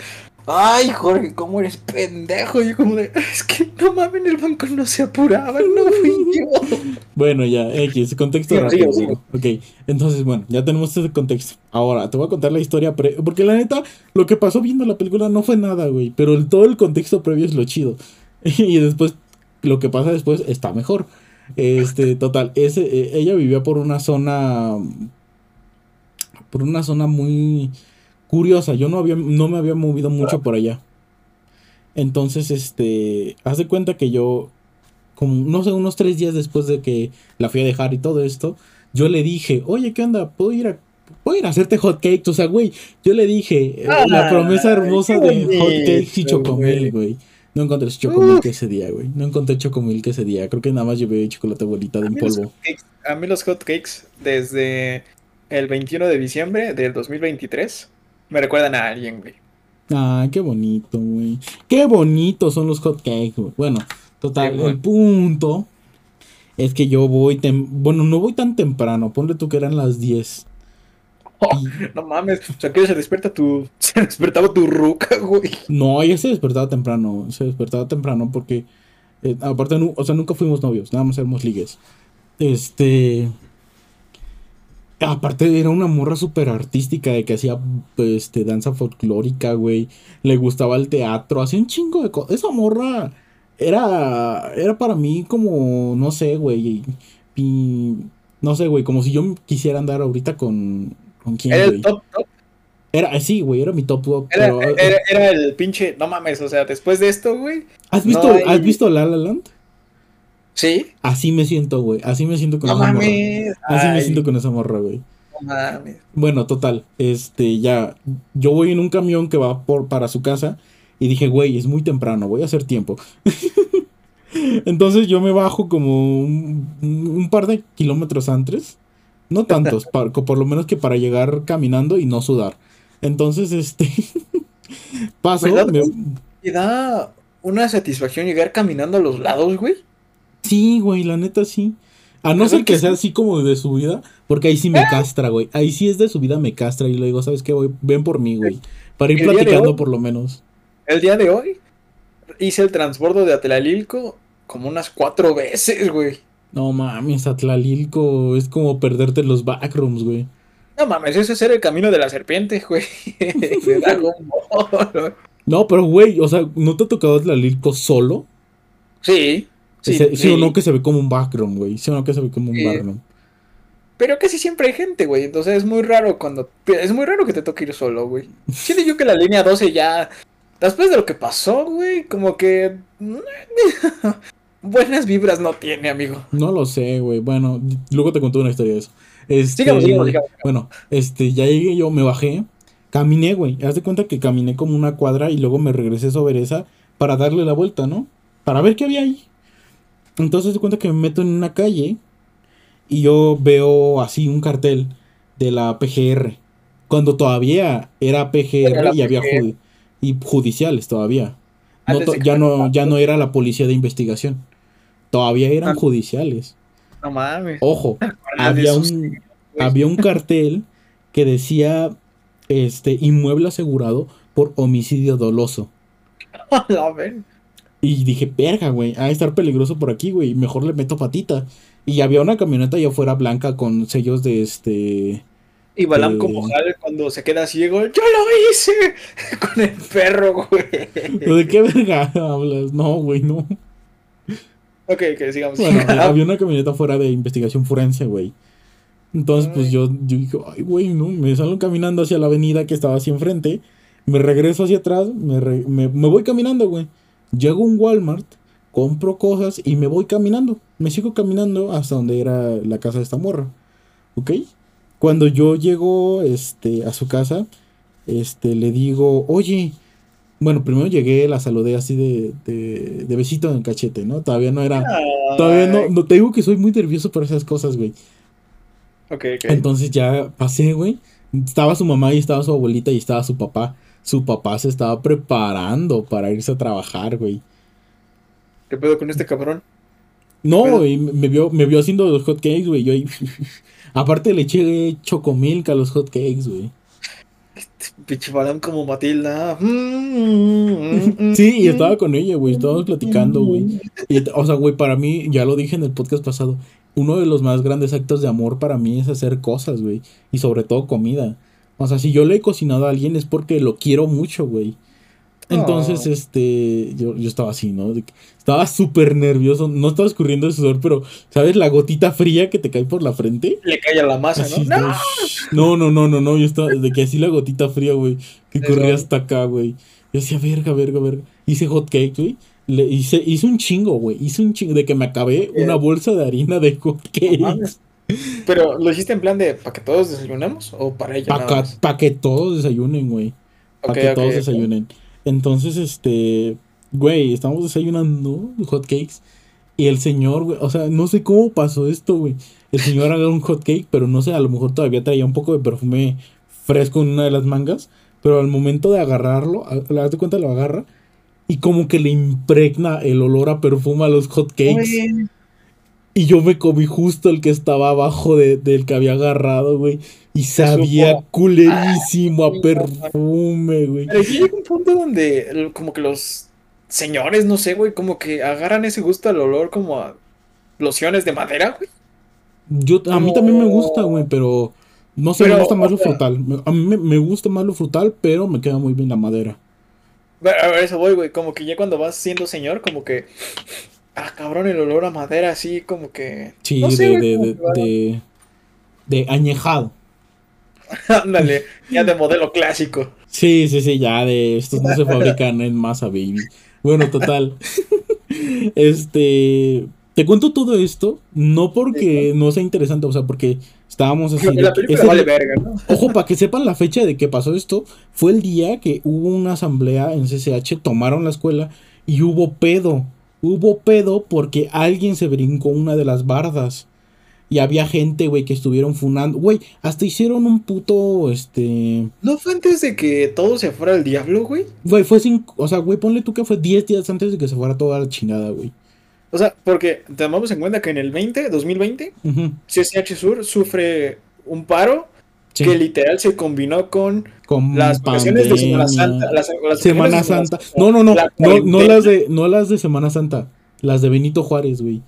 S3: ay Jorge, ¿cómo eres pendejo? Y yo como de, es que no mames, el banco no se apuraba, no fui yo.
S2: Bueno, ya, X, contexto rápido. Ok, entonces bueno, ya tenemos ese contexto. Ahora, te voy a contar la historia, porque la neta, lo que pasó viendo la película no fue nada, güey, pero el, todo el contexto previo es lo chido. [LAUGHS] y después, lo que pasa después está mejor. Este, total, ese, eh, ella vivía por una zona, por una zona muy curiosa. Yo no, había, no me había movido mucho por allá. Entonces, este, haz de cuenta que yo, como, no sé, unos tres días después de que la fui a dejar y todo esto, yo le dije, oye, ¿qué onda? ¿Puedo ir a, ¿puedo ir a hacerte hot cakes? O sea, güey, yo le dije, eh, la promesa hermosa de hot cakes y chocomel, güey. No encontré chocomilk ese día, güey. No encontré chocomilk ese día. Creo que nada más llevé chocolate bolita de polvo.
S3: a mí los hotcakes desde el 21 de diciembre del 2023 me recuerdan a alguien, güey.
S2: Ah, qué bonito, güey. Qué bonitos son los hotcakes, güey. Bueno, total, el punto es que yo voy, bueno, no voy tan temprano. Ponle tú que eran las 10.
S3: no mames, o sea, que se despierta tu. [LAUGHS] Se despertaba tu ruca, güey.
S2: No, ella se despertaba temprano. Se despertaba temprano porque. eh, aparte, o sea, nunca fuimos novios, nada más éramos ligues. Este. Aparte, era una morra súper artística de que hacía este, danza folclórica, güey. Le gustaba el teatro, hacía un chingo de cosas. Esa morra era. Era para mí como. No sé, güey. no sé, güey. Como si yo quisiera andar ahorita con. ¿Con quién,
S3: Era
S2: güey?
S3: el top, top.
S2: Era, sí, güey, era mi top top.
S3: Era,
S2: pero,
S3: era, era el pinche. No mames, o sea, después de esto, güey.
S2: ¿Has visto,
S3: no hay-
S2: ¿Has visto La La Land?
S3: Sí.
S2: Así me siento, güey. Así me siento con
S3: No
S2: esa morra. Así me siento con esa morra, güey.
S3: No mames.
S2: Bueno, total. Este, ya. Yo voy en un camión que va por, para su casa. Y dije, güey, es muy temprano, voy a hacer tiempo. [LAUGHS] Entonces yo me bajo como un, un par de kilómetros antes. No tantos, [LAUGHS] par- por lo menos que para llegar caminando y no sudar. Entonces, este. [LAUGHS] paso.
S3: ¿Verdad,
S2: me-
S3: güey? Te da una satisfacción llegar caminando a los lados, güey.
S2: Sí, güey, la neta sí. A no
S3: ¿Verdad
S2: ser que sea
S3: sí?
S2: así como de subida, porque ahí sí me castra, güey. Ahí sí es de subida, me castra. Y le digo, ¿sabes qué, güey? Ven por mí, güey. Para ir platicando
S3: hoy-
S2: por lo menos.
S3: El día de hoy hice el transbordo de Atlalilco como unas cuatro veces, güey.
S2: No mames, Atlalilco es como perderte los backrooms, güey.
S3: No mames, ese es ser el camino de la serpiente, güey. De Dragon Ball, güey.
S2: No, pero güey, o sea, ¿no te ha tocado Atlalilco solo?
S3: Sí. Sí,
S2: o no que se ve como un backroom, güey. Sí o no que se ve como un backroom.
S3: Pero casi siempre hay gente, güey. Entonces es muy raro cuando. Es muy raro que te toque ir solo, güey. Siento yo que la línea 12 ya. Después de lo que pasó, güey, como que. [LAUGHS] Buenas vibras no tiene, amigo.
S2: No lo sé, güey. Bueno, luego te conté una historia de eso. Este,
S3: Sigamos, sigamos, sigamos.
S2: Bueno, este, ya llegué yo, me bajé, caminé, güey. Haz de cuenta que caminé como una cuadra y luego me regresé sobre esa para darle la vuelta, ¿no? Para ver qué había ahí. Entonces de cuenta que me meto en una calle y yo veo así un cartel de la PGR. Cuando todavía era PGR
S3: Era
S2: y había
S3: PGR.
S2: y judiciales todavía. No to- ya no, ya no era la policía de investigación. Todavía eran
S3: Ah.
S2: judiciales.
S3: No mames.
S2: Ojo, [LAUGHS] había un, había un cartel que decía este inmueble asegurado por homicidio doloso. [LAUGHS] Y dije, verga, güey, a estar peligroso por aquí, güey, mejor le meto patita. Y había una camioneta allá afuera blanca con sellos de este...
S3: Y Balam
S2: Eh.
S3: como Hal cuando se queda ciego. ¡Yo lo hice! [LAUGHS] Con el perro, güey.
S2: ¿De qué verga hablas? No, güey, no.
S3: Ok, que sigamos.
S2: Bueno, [LAUGHS] había una camioneta fuera de investigación forense, güey. Entonces, pues yo, yo dije, ay, güey, no, me salgo caminando hacia la avenida que estaba así enfrente, me regreso hacia atrás, me, re- me, me voy caminando, güey. Llego a un Walmart, compro cosas y me voy caminando. Me sigo caminando hasta donde era la casa de esta morra. ¿Ok? Cuando yo llego este, a su casa, este, le digo, oye, bueno, primero llegué, la saludé así de, de, de besito en el cachete, ¿no? Todavía no era... Todavía no, te digo que soy muy nervioso por esas cosas, güey.
S3: Ok, ok.
S2: Entonces ya pasé, güey. Estaba su mamá y estaba su abuelita y estaba su papá. Su papá se estaba preparando para irse a trabajar, güey.
S3: ¿Qué pedo con este cabrón?
S2: No, güey, me vio, me vio haciendo los hot cakes, güey. Yo ahí. [LAUGHS] Aparte le eché chocomilk a los hot cakes, güey.
S3: Pinche Balam como Matilda.
S2: Sí, y estaba con ella, güey. Estábamos platicando, güey. O sea, güey, para mí, ya lo dije en el podcast pasado, uno de los más grandes actos de amor para mí es hacer cosas, güey. Y sobre todo comida. O sea, si yo le he cocinado a alguien es porque lo quiero mucho, güey. Entonces,
S3: Oh.
S2: este, yo, yo estaba así, ¿no? Estaba súper nervioso, no estaba escurriendo el sudor, pero, ¿sabes? La gotita fría que te cae por la frente.
S3: Le cae a la masa,
S2: Así,
S3: ¿no?
S2: ¿no?
S3: ¡No!
S2: No, no, no, yo estaba, de que así la gotita fría, güey, que
S3: Eso.
S2: corría hasta acá, güey. Yo decía, verga, verga, verga. Hice hot cake, güey. Le hice, hice un chingo, güey. Hice un chingo de que me acabé una bolsa de harina de hot
S3: No
S2: cake.
S3: mames. Pero, ¿lo hiciste en plan de para que todos desayunemos o para ella
S2: Para que todos desayunen, güey. Para que todos desayunen. Entonces, este, güey, estamos desayunando hot cakes. Y el señor, güey, o sea, no sé cómo pasó esto, güey. El señor agarró un hot cake, pero no sé, a lo mejor todavía traía un poco de perfume fresco en una de las mangas. Pero al momento de agarrarlo, ¿le das de cuenta? Lo agarra. Y como que le impregna el olor a perfume a los hot cakes.
S3: Güey,
S2: Y yo me comí justo el que estaba abajo de- del que había agarrado, güey. Y sabía culerísimo a perfume, güey.
S3: Pero llega un punto donde como que los señores, no sé, güey, como que agarran ese gusto al olor como a lociones de madera, güey.
S2: Yo, a mí también me gusta, güey, pero no sé, me gusta más lo frutal. A mí me, me gusta más lo frutal, pero me queda muy bien la madera.
S3: A eso voy, güey, como que ya cuando vas siendo señor, como que... Ah, cabrón, el olor a madera así, como que...
S2: Sí,
S3: no sé,
S2: de, de,
S3: que
S2: añejado. [LAUGHS]
S3: Ándale, ya de modelo clásico.
S2: Sí, sí, sí, ya de estos no se fabrican en masa, baby. Bueno, total. [LAUGHS] Este, te cuento todo esto, no porque no sea interesante, o sea, porque estábamos así. De
S3: la película vale verga, ¿no? [LAUGHS]
S2: Ojo, para que sepan la fecha de que pasó esto, fue el día que hubo una asamblea en CCH, tomaron la escuela y hubo pedo. Hubo pedo porque alguien se brincó una de las bardas. Y había gente, güey, que estuvieron funando. Güey, hasta hicieron un puto, este...
S3: ¿No fue antes de que todo se fuera al diablo, güey?
S2: Güey, fue cinco... O sea, güey, ponle tú que fue 10 días antes de que se fuera toda la chingada, güey.
S3: O sea, porque tomamos en cuenta que en el 20, 2020,
S2: Ujú,
S3: CSH Sur sufre un paro
S2: sí.
S3: que literal se combinó con
S2: Con
S3: las vacaciones de Semana. Santa. Las, las
S2: Semana Santa. No, no, no.
S3: la
S2: No, no las de, no las de Semana Santa. Las de Benito Juárez, güey.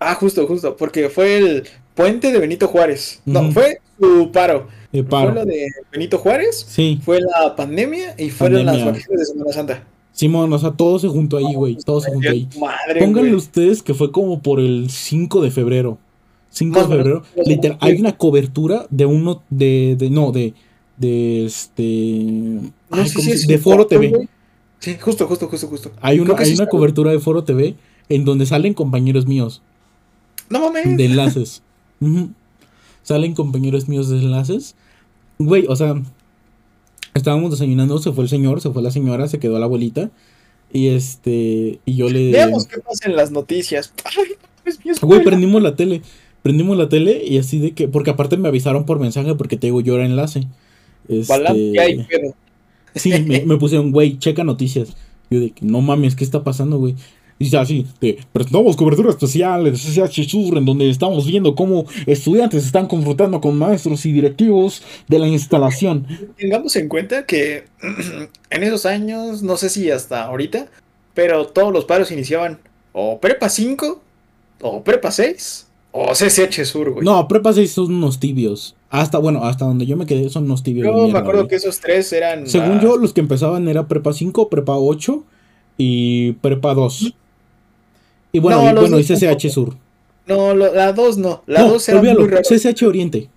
S3: Ah, justo, justo, porque fue el puente de Benito Juárez. No, fue su paro. Fue
S2: paro.
S3: lo de Benito Juárez,
S2: Sí.
S3: fue la pandemia y fueron
S2: Pandemia.
S3: las vacaciones de Semana Santa.
S2: Simón, o sea, todo se juntó ahí, güey. Todo se juntó ahí.
S3: Madre,
S2: Pónganle
S3: güey.
S2: ustedes que fue como por el 5 de febrero. 5
S3: Más
S2: de febrero. Literal, hay una cobertura de uno, de, de no, de, de este,
S3: No
S2: ay,
S3: sé
S2: ¿cómo
S3: si
S2: se-
S3: es
S2: de Foro TV.
S3: Sí, justo, justo, justo, justo.
S2: Hay una, hay
S3: sí
S2: una cobertura de Foro TV en donde salen compañeros míos
S3: No mames.
S2: de enlaces. [LAUGHS] Salen compañeros míos de enlaces. Güey, o sea, estábamos desayunando, se fue el señor, se fue la señora, se quedó la abuelita. Y este, y yo le...
S3: Veamos qué pasa en las noticias. [LAUGHS] Ay, es mi
S2: Güey, prendimos la tele. Prendimos la tele y así de que. Porque aparte me avisaron por mensaje porque te digo, yo era enlace. Este,
S3: ¿qué hay, pedo?
S2: sí, me, me [LAUGHS] pusieron, güey, checa noticias. Yo de que no mames, ¿qué está pasando, güey? Y dice así, de, presentamos cobertura especial de CCH Sur, en donde estamos viendo cómo estudiantes están confrontando con maestros y directivos de la instalación.
S3: Tengamos en cuenta que [CLEARS THROAT] en esos años, no sé si hasta ahorita, pero todos los paros iniciaban o Prepa 5, o Prepa 6, o CCH Sur, güey.
S2: No, prepa 6 son unos tibios. Hasta, bueno, hasta donde yo me quedé son unos tibios.
S3: Yo me acuerdo
S2: güey.
S3: que esos tres eran.
S2: Según yo, los que empezaban era prepa 5, prepa 8 y prepa 2. Y bueno,
S3: No,
S2: y, bueno, y CCH. Sur.
S3: No, lo- la 2 no. La
S2: no,
S3: 2 era muy raro.
S2: CCH Oriente.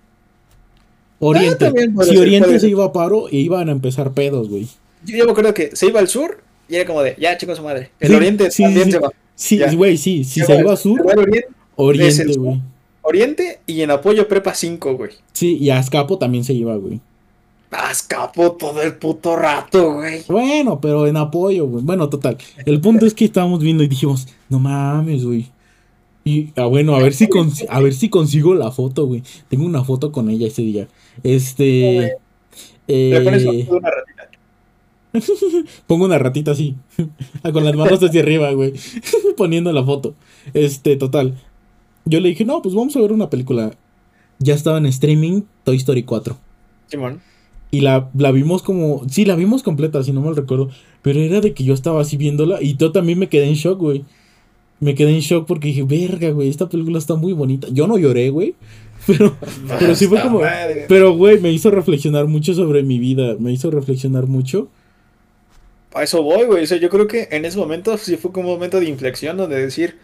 S2: Oriente.
S3: Ah, puede
S2: si
S3: ser,
S2: Oriente se iba a paro, iban a empezar pedos, güey.
S3: Yo, yo me acuerdo que se iba al sur y era como de, ya, chicos, su madre. El
S2: Sí,
S3: Oriente
S2: sí,
S3: también
S2: sí,
S3: se va.
S2: Sí, güey, sí. Si
S3: Se
S2: se iba a
S3: se
S2: sur,
S3: va al Oriente,
S2: Oriente, güey.
S3: Oriente y en apoyo Prepa 5, güey.
S2: Sí, y a Azcapo también se iba, güey.
S3: Escapó todo el puto rato, güey.
S2: Bueno, pero en apoyo, güey. Bueno, total. El punto es que estábamos viendo y dijimos, no mames, güey. Y ah, bueno, a ver si a ver si consigo la foto, güey. Tengo una foto con ella ese día. Este.
S3: Le pones
S2: eh,
S3: de una ratita. [LAUGHS]
S2: pongo una ratita así. [LAUGHS] con las manos hacia arriba, güey. [LAUGHS] Poniendo la foto. Este, total. Yo le dije, no, pues vamos a ver una película. Ya estaba en streaming Toy Story 4.
S3: Simón.
S2: Y la, la vimos como. Sí, la vimos completa, si no mal recuerdo. Pero era de que yo estaba así viéndola. Y yo también me quedé en shock, güey. Me quedé en shock porque dije, verga, güey, esta película está muy bonita. Yo no lloré, güey. [LAUGHS] Pero, [LAUGHS] pero sí fue como.
S3: madre.
S2: Pero, güey, me hizo reflexionar mucho sobre mi vida. Me hizo reflexionar mucho.
S3: A eso voy, güey. O sea, yo creo que en ese momento sí fue como un momento de inflexión donde decir,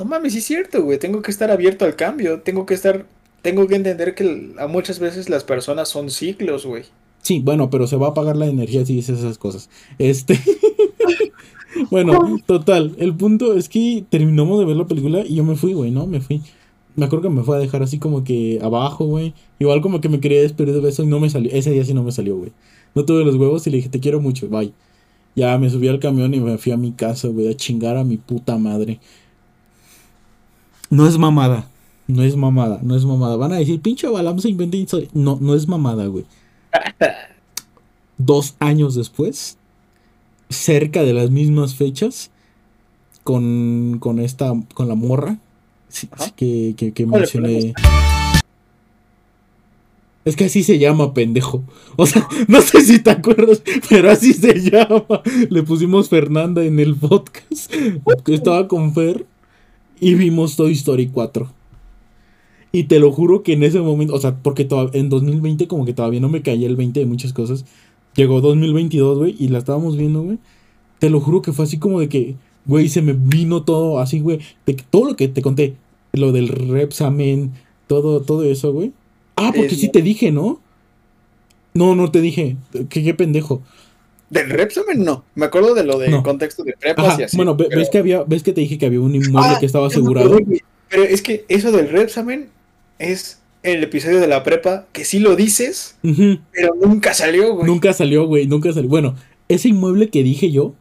S3: no mames, sí es cierto, güey. Tengo que estar abierto al cambio. Tengo que estar. Tengo que entender que a muchas veces las personas son ciclos, güey.
S2: Sí, bueno, pero se va a apagar la energía si dices esas cosas. Este. [LAUGHS] bueno, total. El punto es que terminamos de ver la película y yo me fui, güey, ¿no? Me fui. Me acuerdo que me fue a dejar así como que abajo, güey. Igual como que me quería despedir de beso y no me salió. Ese día sí no me salió, güey. No tuve los huevos y le dije, te quiero mucho, bye. Ya me subí al camión y me fui a mi casa, güey, a chingar a mi puta madre. No es mamada. No es mamada, no es mamada. Van a decir, pinche Balam se historia. No, no es mamada, güey. Dos años después, cerca de las mismas fechas, con, con esta, con la morra sí,
S3: Ajá.
S2: sí, que, que, que mencioné. Es que así se llama, pendejo. O sea, no sé si te acuerdas, pero así se llama. Le pusimos Fernanda en el podcast. Estaba con Fer y vimos Toy Story 4. Y te lo juro que en ese momento, o sea, porque en 2020 como que todavía no me caía el 20 de muchas cosas. Llegó 2022, güey, y la estábamos viendo, güey. Te lo juro que fue así como de que, güey, se me vino todo así, güey. De todo lo que te conté, lo del Repsamen, todo, todo eso, güey. Ah, porque sí te dije, ¿no? No, no te dije. ¿Qué, qué pendejo?
S3: Del Repsamen no. Me acuerdo de lo del contexto de prepas y así.
S2: Bueno, ves que había, ves que te dije que había un inmueble que estaba asegurado.
S3: pero es que eso del Repsamen es el episodio de la prepa que sí lo dices, pero nunca salió, güey.
S2: Nunca salió, güey, nunca salió. Bueno, ese inmueble que dije yo,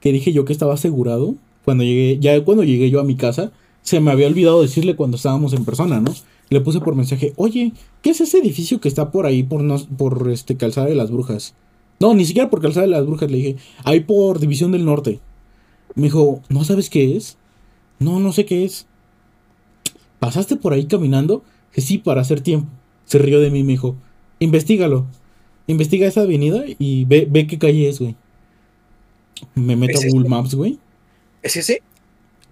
S2: que dije yo que estaba asegurado, cuando llegué, ya cuando llegué yo a mi casa, se me había olvidado decirle cuando estábamos en persona, ¿no? Le puse por mensaje, oye, ¿qué es ese edificio que está por ahí, por, no, por este Calzada de las Brujas? No, ni siquiera por Calzada de las Brujas, le dije, ahí por División del Norte. Me dijo, ¿no sabes qué es? No, no sé qué es. ¿Pasaste por ahí caminando? Que sí, para hacer tiempo. Se rió de mí me dijo, investigalo. Investiga esa avenida y ve, ve qué calle es, güey. Me meto a Google Maps, güey.
S3: ¿Es ese?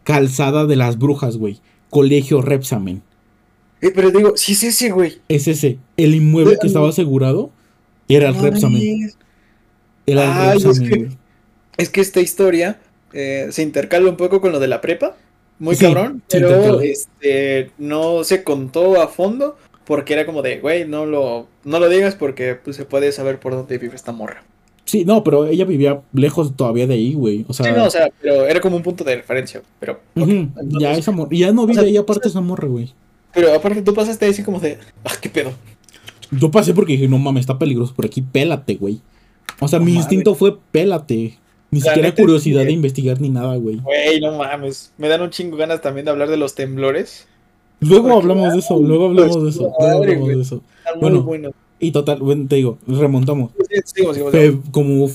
S2: Calzada de las Brujas, güey. Colegio Repsamen.
S3: Eh, pero digo, sí es ese, güey.
S2: Es ese. El inmueble que estaba asegurado era el Repsamen.
S3: Era el Repsamen, es, que, es que esta historia eh, se intercala un poco con lo de la prepa muy cabrón, pero este no se contó a fondo porque era como de, güey, no lo, no lo digas porque pues, se puede saber por dónde vive esta morra.
S2: Sí, no, pero ella vivía lejos todavía de ahí, güey. O sea,
S3: sí, no, o sea, pero era como un punto de referencia. Pero
S2: ya esa morra, ya no vive ahí aparte esa morra, güey.
S3: Pero aparte tú pasaste así como de, ah, qué pedo.
S2: Yo pasé porque dije, no mames, está peligroso por aquí, pélate, güey. O sea, mi instinto fue pélate. Ni siquiera curiosidad de investigar ni nada, güey.
S3: Güey, no mames. Me dan un chingo ganas también de hablar de los temblores.
S2: Luego hablamos de eso, luego hablamos de eso. Luego hablamos de eso. Bueno, bueno, y total, bueno, te digo, remontamos. Sí, como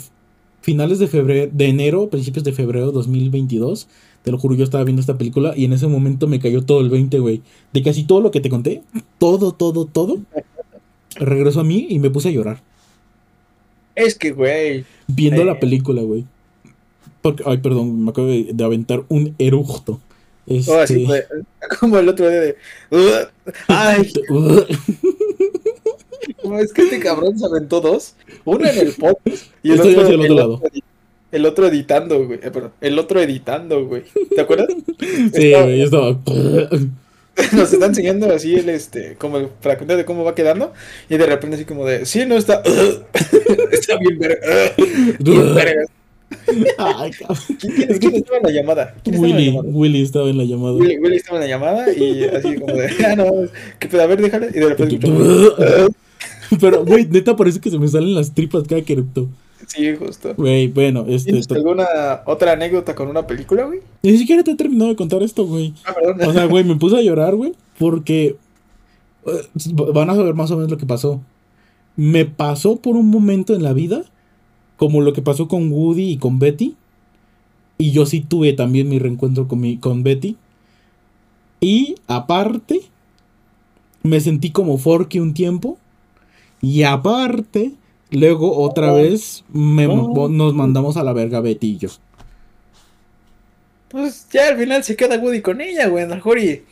S2: finales de febrero, de enero, principios de febrero 2022, te lo juro, yo estaba viendo esta película y en ese momento me cayó todo el 20, güey. De casi todo lo que te conté, todo, todo, todo, [LAUGHS] regresó a mí y me puse a llorar.
S3: Es que, güey.
S2: Viendo la película, güey ay, perdón, me acabo de, aventar un eructo.
S3: Oh, este... [LAUGHS] como el otro día de. ¡Ay! [LAUGHS] es que este cabrón se aventó dos. Uno en el pop y el, otro, el otro, lado. El otro editando, güey. Eh, perdón, el otro editando, güey. ¿Te acuerdas? Sí, güey, yo estaba. [LAUGHS] Nos está enseñando así el este, como el fragmento de cómo va quedando. Y de repente así como de, sí, no está. [LAUGHS] está bien verga. [LAUGHS] bien verga. Ay, ¿Quién, ¿Quién, estaba en la llamada?
S2: Willy, Willy estaba en la llamada.
S3: Willy, estaba en la llamada y así como de, ah, no, que puede haber, déjale. Y de repente.
S2: Pero, güey, neta parece que se me salen las tripas cada que.
S3: Sí, justo.
S2: Güey, bueno, este.
S3: ¿Tienes alguna otra anécdota con una película, güey?
S2: Ni siquiera te he terminado de contar esto, güey. Ah, perdón. O sea, güey, me puse a llorar, güey, porque. Eh, van a saber más o menos lo que pasó. Me pasó por un momento en la vida como lo que pasó con Woody y con Betty. Y yo sí tuve también mi reencuentro con, mi, con Betty. Y aparte, me sentí como Forky un tiempo. Y aparte, luego otra oh. vez oh. nos mandamos a la verga Betty y yo.
S3: Pues ya al final se queda Woody con ella, güey, mejor y...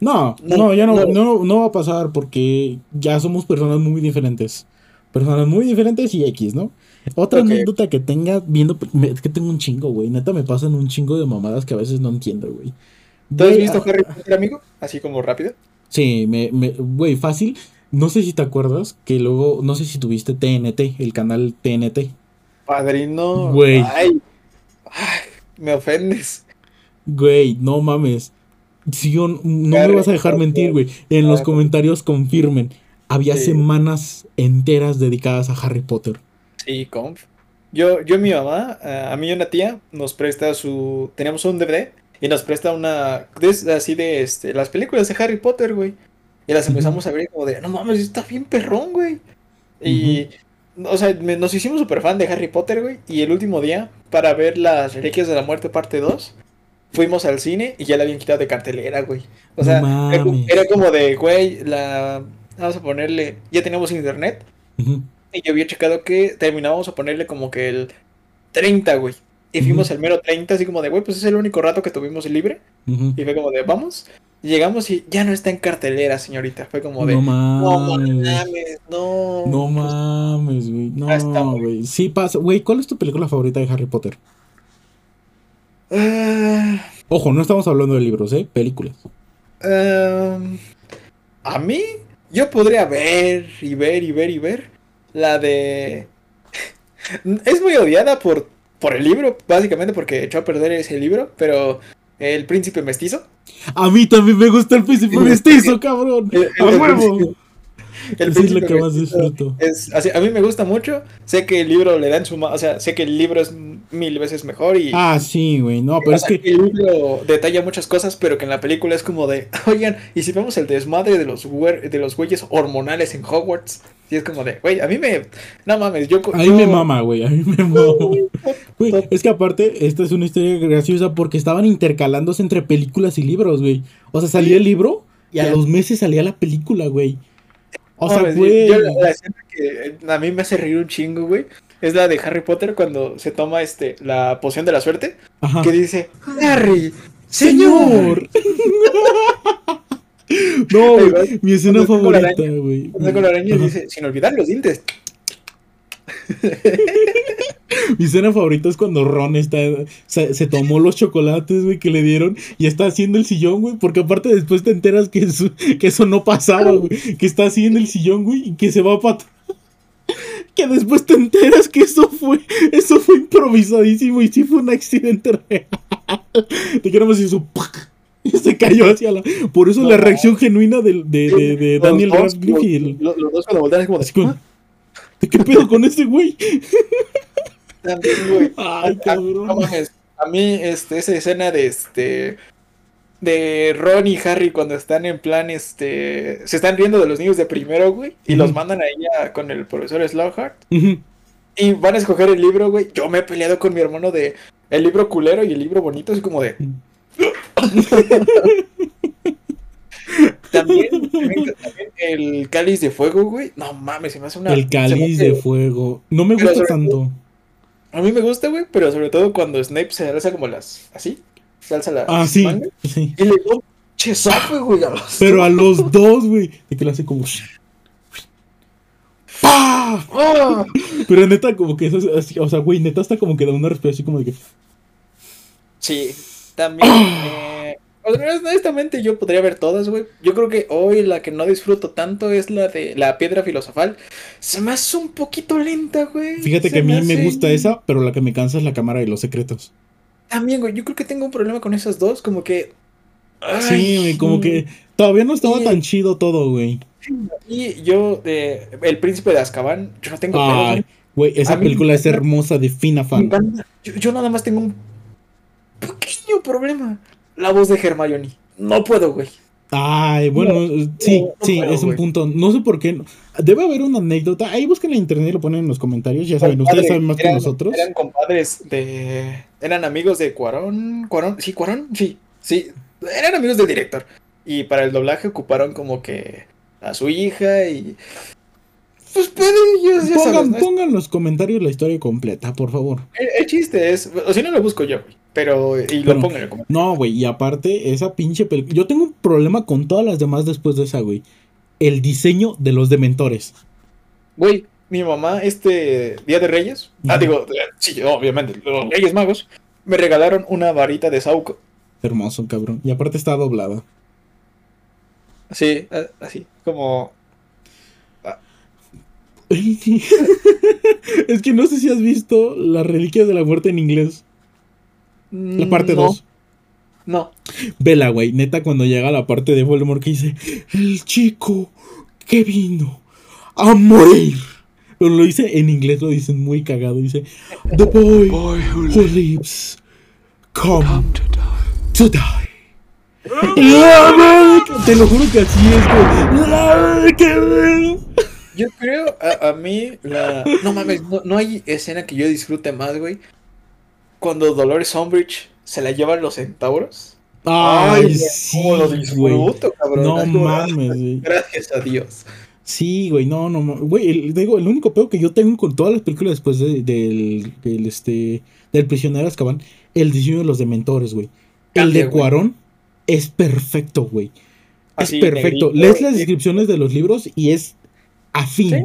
S2: No, no, ya no, no, no va a pasar porque ya somos personas muy diferentes. Personas muy diferentes y X, ¿no? Otra anécdota que tenga viendo. Es que tengo un chingo, güey. Neta me pasan un chingo de mamadas que a veces no entiendo, güey.
S3: ¿Tú has visto Harry Potter, amigo? Así como rápido.
S2: Sí, me, me, güey, fácil. No sé si te acuerdas que luego, no sé si tuviste TNT, el canal TNT.
S3: Padrino. Güey. Ay, me ofendes.
S2: Güey, no mames. Si yo, no me vas a dejar mentir, güey. En los comentarios confirmen. Había semanas enteras dedicadas a Harry Potter.
S3: Sí, conf. Yo, yo y mi mamá, a mí y una tía, nos presta su. Teníamos un DVD y nos presta una. así de este, las películas de Harry Potter, güey. Y las empezamos a ver como de, no mames, está bien perrón, güey. Y. O sea, nos hicimos súper fan de Harry Potter, güey. Y el último día, para ver las Reliquias de la Muerte, parte 2, fuimos al cine y ya la habían quitado de cartelera, güey. O sea, era, como de, güey, la vamos a ponerle, ya teníamos internet. Y yo había checado que terminábamos a ponerle como que el 30, güey. Y fuimos
S2: Ujú.
S3: el mero 30, así como de, güey, pues es el único rato que tuvimos libre. Y fue como de, vamos. Llegamos y ya no está en cartelera, señorita. Fue como de,
S2: No
S3: no
S2: mames.
S3: no.
S2: No mames, güey.
S3: Ah,
S2: No,
S3: muy
S2: güey. Sí pasa. Güey, ¿cuál es tu película favorita de Harry Potter?
S3: Ah,
S2: Ojo, no estamos hablando de libros, ¿eh? Películas.
S3: A mí, yo podría ver y ver y ver y ver la de... [LAUGHS] Es muy odiada por, por el libro, básicamente porque echó a perder ese libro, pero El Príncipe Mestizo.
S2: A mí también me gusta el príncipe
S3: Sí,
S2: mestizo, cabrón.
S3: El-
S2: A
S3: el
S2: huevo.
S3: príncipe- El
S2: Eso es lo que más disfruto.
S3: Es, así, a mí me gusta mucho, sé que el libro le dan su... O sea, sé que el libro es mil veces mejor y...
S2: Ah, sí, güey. No, pero es que.
S3: el libro detalla muchas cosas, pero que en la película es como de, [LAUGHS] oigan, y si vemos el desmadre de los de los güeyes hormonales en Hogwarts, y es como de, güey, a mí me, no mames, yo,
S2: A mí
S3: yo-
S2: me mama, güey. A mí me mama. [LAUGHS] Güey, es que aparte, esta es una historia graciosa porque estaban intercalándose entre películas y libros, güey. O sea, salía el libro y a los meses salía la película, güey. O sea, güey.
S3: yo la, la escena que a mí me hace reír un chingo, güey, es la de Harry Potter cuando se toma este la poción de la suerte,
S2: Ajá.
S3: que dice, Harry, señor. [LAUGHS]
S2: no, güey. Mi escena favorita, güey.
S3: Cuando con la araña dice, sin olvidar los dientes. [LAUGHS]
S2: Mi escena favorita es cuando Ron está, se, se tomó los chocolates, güey, que le dieron y está haciendo el sillón, güey, porque aparte después te enteras que eso, que eso no pasaba, güey, que está así en el sillón, güey, y que se va para. [LAUGHS] Que después te enteras que eso fue, eso fue improvisadísimo y sí fue un accidente real. [LAUGHS] Te queremos decir su. Y [LAUGHS] se cayó hacia la. Por eso
S3: No.
S2: la reacción genuina de, de, de, de
S3: Los
S2: Daniel
S3: dos,
S2: Radcliffe y el.
S3: los, los dos cuando voltean es como de,
S2: como,
S3: "Ah".
S2: ¿Qué pedo con este güey? [LAUGHS]
S3: También, güey.
S2: Ay, cabrón.
S3: A mí, este, esa escena de este. De Ron y Harry cuando están en plan, este. Se están riendo de los niños de primero, güey. Y los mandan ahí a- con el profesor Slughart. Y van a escoger el libro, güey. Yo me he peleado con mi hermano de. El libro culero y el libro bonito. Es como de. También, el cáliz de fuego, güey. No mames, se me hace una.
S2: El cáliz
S3: hace-
S2: de fuego. No me gusta tanto.
S3: A mí me gusta, güey, pero sobre todo cuando Snape se alza como las. Así. Se alza la.
S2: Ah, sí. [LAUGHS]
S3: Y le chesape, güey. a los
S2: Pero a los [LAUGHS] dos, güey. De que lo hace como. ¡Pah!
S3: ¡Ah!
S2: Pero neta, como que eso es así. O sea, güey, neta está como que da una respiración como de que.
S3: Sí, también. eh, o sea, honestamente, yo podría ver todas, güey. Yo creo que hoy la que no disfruto tanto es la de la piedra filosofal. Se me hace un poquito lenta, güey.
S2: Fíjate
S3: Se
S2: que a mí me
S3: hace-
S2: gusta esa, pero la que me cansa es la cámara de los secretos.
S3: También, güey. Yo creo que tengo un problema con esas dos. Como que.
S2: Sí, güey, como que todavía no estaba tan chido todo, güey.
S3: Y yo, de El Príncipe de Azkaban, yo no tengo
S2: Ay, güey, esa
S3: A
S2: película es hermosa de fin a
S3: Me
S2: fan.
S3: yo nada más tengo un pequeño problema. La voz de Hermione. No puedo, güey.
S2: Ay, bueno, sí,
S3: no
S2: sí,
S3: puedo,
S2: es un punto. No sé por qué. Debe haber una anécdota. Ahí busquen en internet y lo ponen en los comentarios. Ya saben, ustedes saben más que nosotros.
S3: Eran compadres de. Eran amigos de Cuarón. Cuarón, sí, Cuarón, sí. Sí. Eran amigos del director. Y para el doblaje ocuparon como que a su hija y. Pues pero ellos ya
S2: Pongan,
S3: sabes,
S2: los comentarios la historia completa, por favor.
S3: el, el chiste es. O si no lo busco yo, güey. Pero. Y lo pongo en el comentario.
S2: No, güey, y aparte, esa pinche película. Yo tengo un problema con todas las demás después de esa, güey. El diseño de los dementores.
S3: Güey, mi mamá, este Día de Reyes. Ah, digo, eh, sí, obviamente, los Reyes Magos. Me regalaron una varita de Sauco.
S2: Hermoso, cabrón. Y aparte está doblada.
S3: Así, a- así, como. [LAUGHS]
S2: es que no sé si has visto Las Reliquias de la Muerte en inglés. La parte
S3: Mm, no,
S2: 2.
S3: No.
S2: Vela, güey. Neta, cuando llega la parte de Voldemort que dice: El chico que vino a morir. Pero lo dice en inglés, lo dicen muy cagado. Dice: The boy
S1: Boy who
S2: lives come
S1: come to die.
S2: to die. [LAUGHS] Te lo juro que así es.
S3: Yo creo, a, a mí, la. No mames, no, no hay escena que yo disfrute más, güey. Cuando Dolores Umbridge se la llevan los centauros.
S2: Ay, sí,
S3: lo
S2: güey.
S3: disfruto, cabrón.
S2: No mames, güey.
S3: Gracias a Dios.
S2: Sí, güey, no, no. Güey, el, digo, el único peor que yo tengo con todas las películas después de- del, del, este, del prisionero de Azkaban, el diseño de los dementores, güey. El de. Cuarón es perfecto, güey. Es
S3: Así,
S2: perfecto.
S3: negrito,
S2: Lees las descripciones de los libros y es afín.
S3: Sí.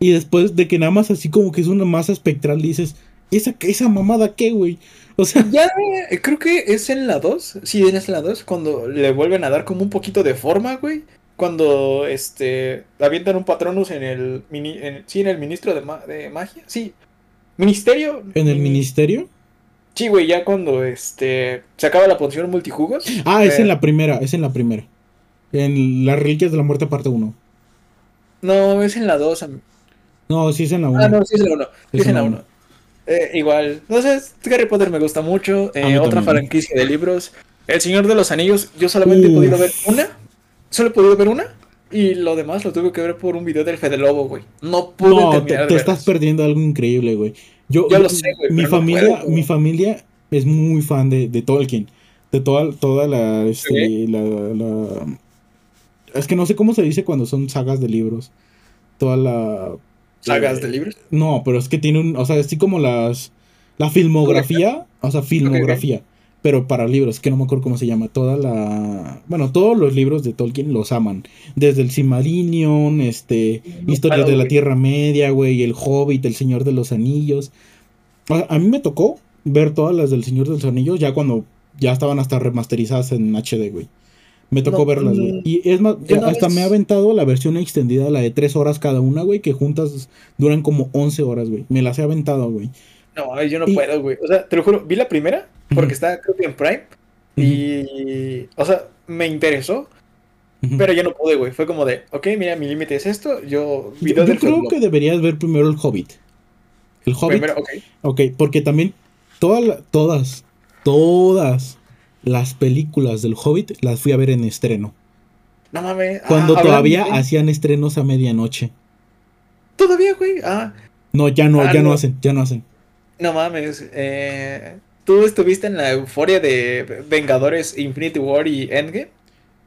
S2: Y después de que nada más así como que es una masa espectral, dices, ¿esa, esa mamada qué, güey? O sea,
S3: Ya, eh, creo que es en la 2. Sí, es en la 2. Cuando le vuelven a dar como un poquito de forma, güey. Cuando este avientan un patronus en el mini, en- sí, en el ministro de, ma- de magia. Sí. Ministerio.
S2: en el ministerio.
S3: Sí, güey, ya cuando este se acaba la poción multijugos.
S2: Ah, es
S3: eh,
S2: en la primera, es en la primera. En Las Reliquias de la Muerte, parte 1.
S3: No, es en la 2. am-
S2: No, sí es en la 1.
S3: Ah, no, sí es en la 1. Sí es en la 1. Eh, igual, no sé, Harry Potter me gusta mucho. eh, otra
S2: también.
S3: franquicia de libros. El Señor de los Anillos, yo solamente he podido ver una. Solo he podido ver una. Y lo demás lo tuve que ver por un video del Fede Lobo, güey. No pude
S2: No, te,
S3: terminar
S2: te
S3: de
S2: estás perdiendo algo increíble, güey. Yo,
S3: lo sé, güey,
S2: Mi
S3: no
S2: familia, mi familia es muy fan de, de Tolkien. De toda, toda la, este, la, la- Es que no sé cómo se dice cuando son sagas de libros. Toda la.
S3: ¿Sagas
S2: eh,
S3: de libros?
S2: No, pero es que tiene un. O sea, así como las. La filmografía. O sea, filmografía. Pero para libros, que no me acuerdo cómo se llama. Toda la. Bueno, todos los libros de Tolkien los aman. Desde el Silmarillion, este. Historia
S3: paro,
S2: de la. Tierra Media, güey. El Hobbit, El Señor de los Anillos. A, a mí me tocó ver todas las del Señor de los Anillos ya cuando ya estaban hasta remasterizadas en HD, güey. Me tocó
S3: No,
S2: verlas, güey. Y es más, hasta
S3: vez-
S2: me ha aventado la versión extendida, la de 3 horas cada una, güey, que juntas duran como 11 horas, güey. Me las he aventado, güey.
S3: No, yo no
S2: Y-
S3: puedo, güey. O sea, te lo juro, vi la primera porque
S2: Ujú.
S3: está, creo que en Prime. Y. O sea, me interesó, pero ya no pude, güey. Fue como de, ok, mira, mi límite es esto. Yo.
S2: Yo, yo creo que deberías ver primero el Hobbit. El Hobbit.
S3: Primero, ok.
S2: Ok, porque también toda la- todas, todas las películas del Hobbit las fui a ver en estreno.
S3: No mames. ah,
S2: Cuando todavía hacían estrenos a medianoche.
S3: Todavía, güey. Ah,
S2: No, ya no,
S3: Ah,
S2: ya no.
S3: no.
S2: hacen, ya no hacen.
S3: no mames. Eh, ¿Tú estuviste en la euforia de Vengadores Infinity War y Endgame?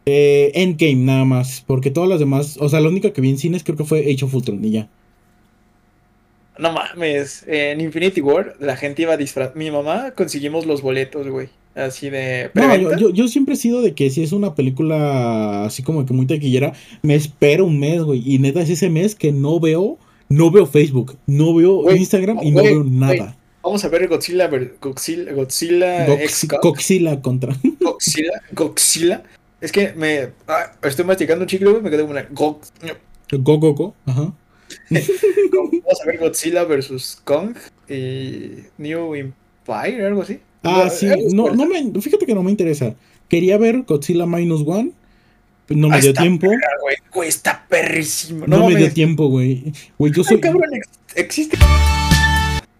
S2: Eh, Endgame nada más, porque todas las demás, o sea, la única que vi en cines creo que fue Age of Ultron y ya.
S3: No mames. En Infinity War la gente iba a disfrazar. Mi mamá conseguimos los boletos, güey. Así de.
S2: No, yo, yo, yo siempre he sido de que si es una película así como que muy taquillera, me espero un mes, güey. Y neta es ese mes que no veo, no veo Facebook, no veo Instagram y no veo nada.
S3: Vamos a ver Godzilla, Godzilla, Godzilla
S2: Gox-. Godzilla contra. [LAUGHS]
S3: Godzilla, Godzilla. Es que me. ah, estoy masticando un chicle. Me quedé como una. Go-
S2: Go, go, go. Ajá. [LAUGHS]
S3: Vamos a ver Godzilla versus Kong y New Empire, algo así.
S2: Ah, sí. No, no me, fíjate que no me interesa. Quería ver Godzilla Minus One. No me
S3: Ah,
S2: dio tiempo.
S3: perra, güey. Güey, está perrísimo.
S2: No,
S3: No,
S2: me dio tiempo, güey. Güey, yo
S3: Ay,
S2: soy.
S3: cabrón, ex- existe.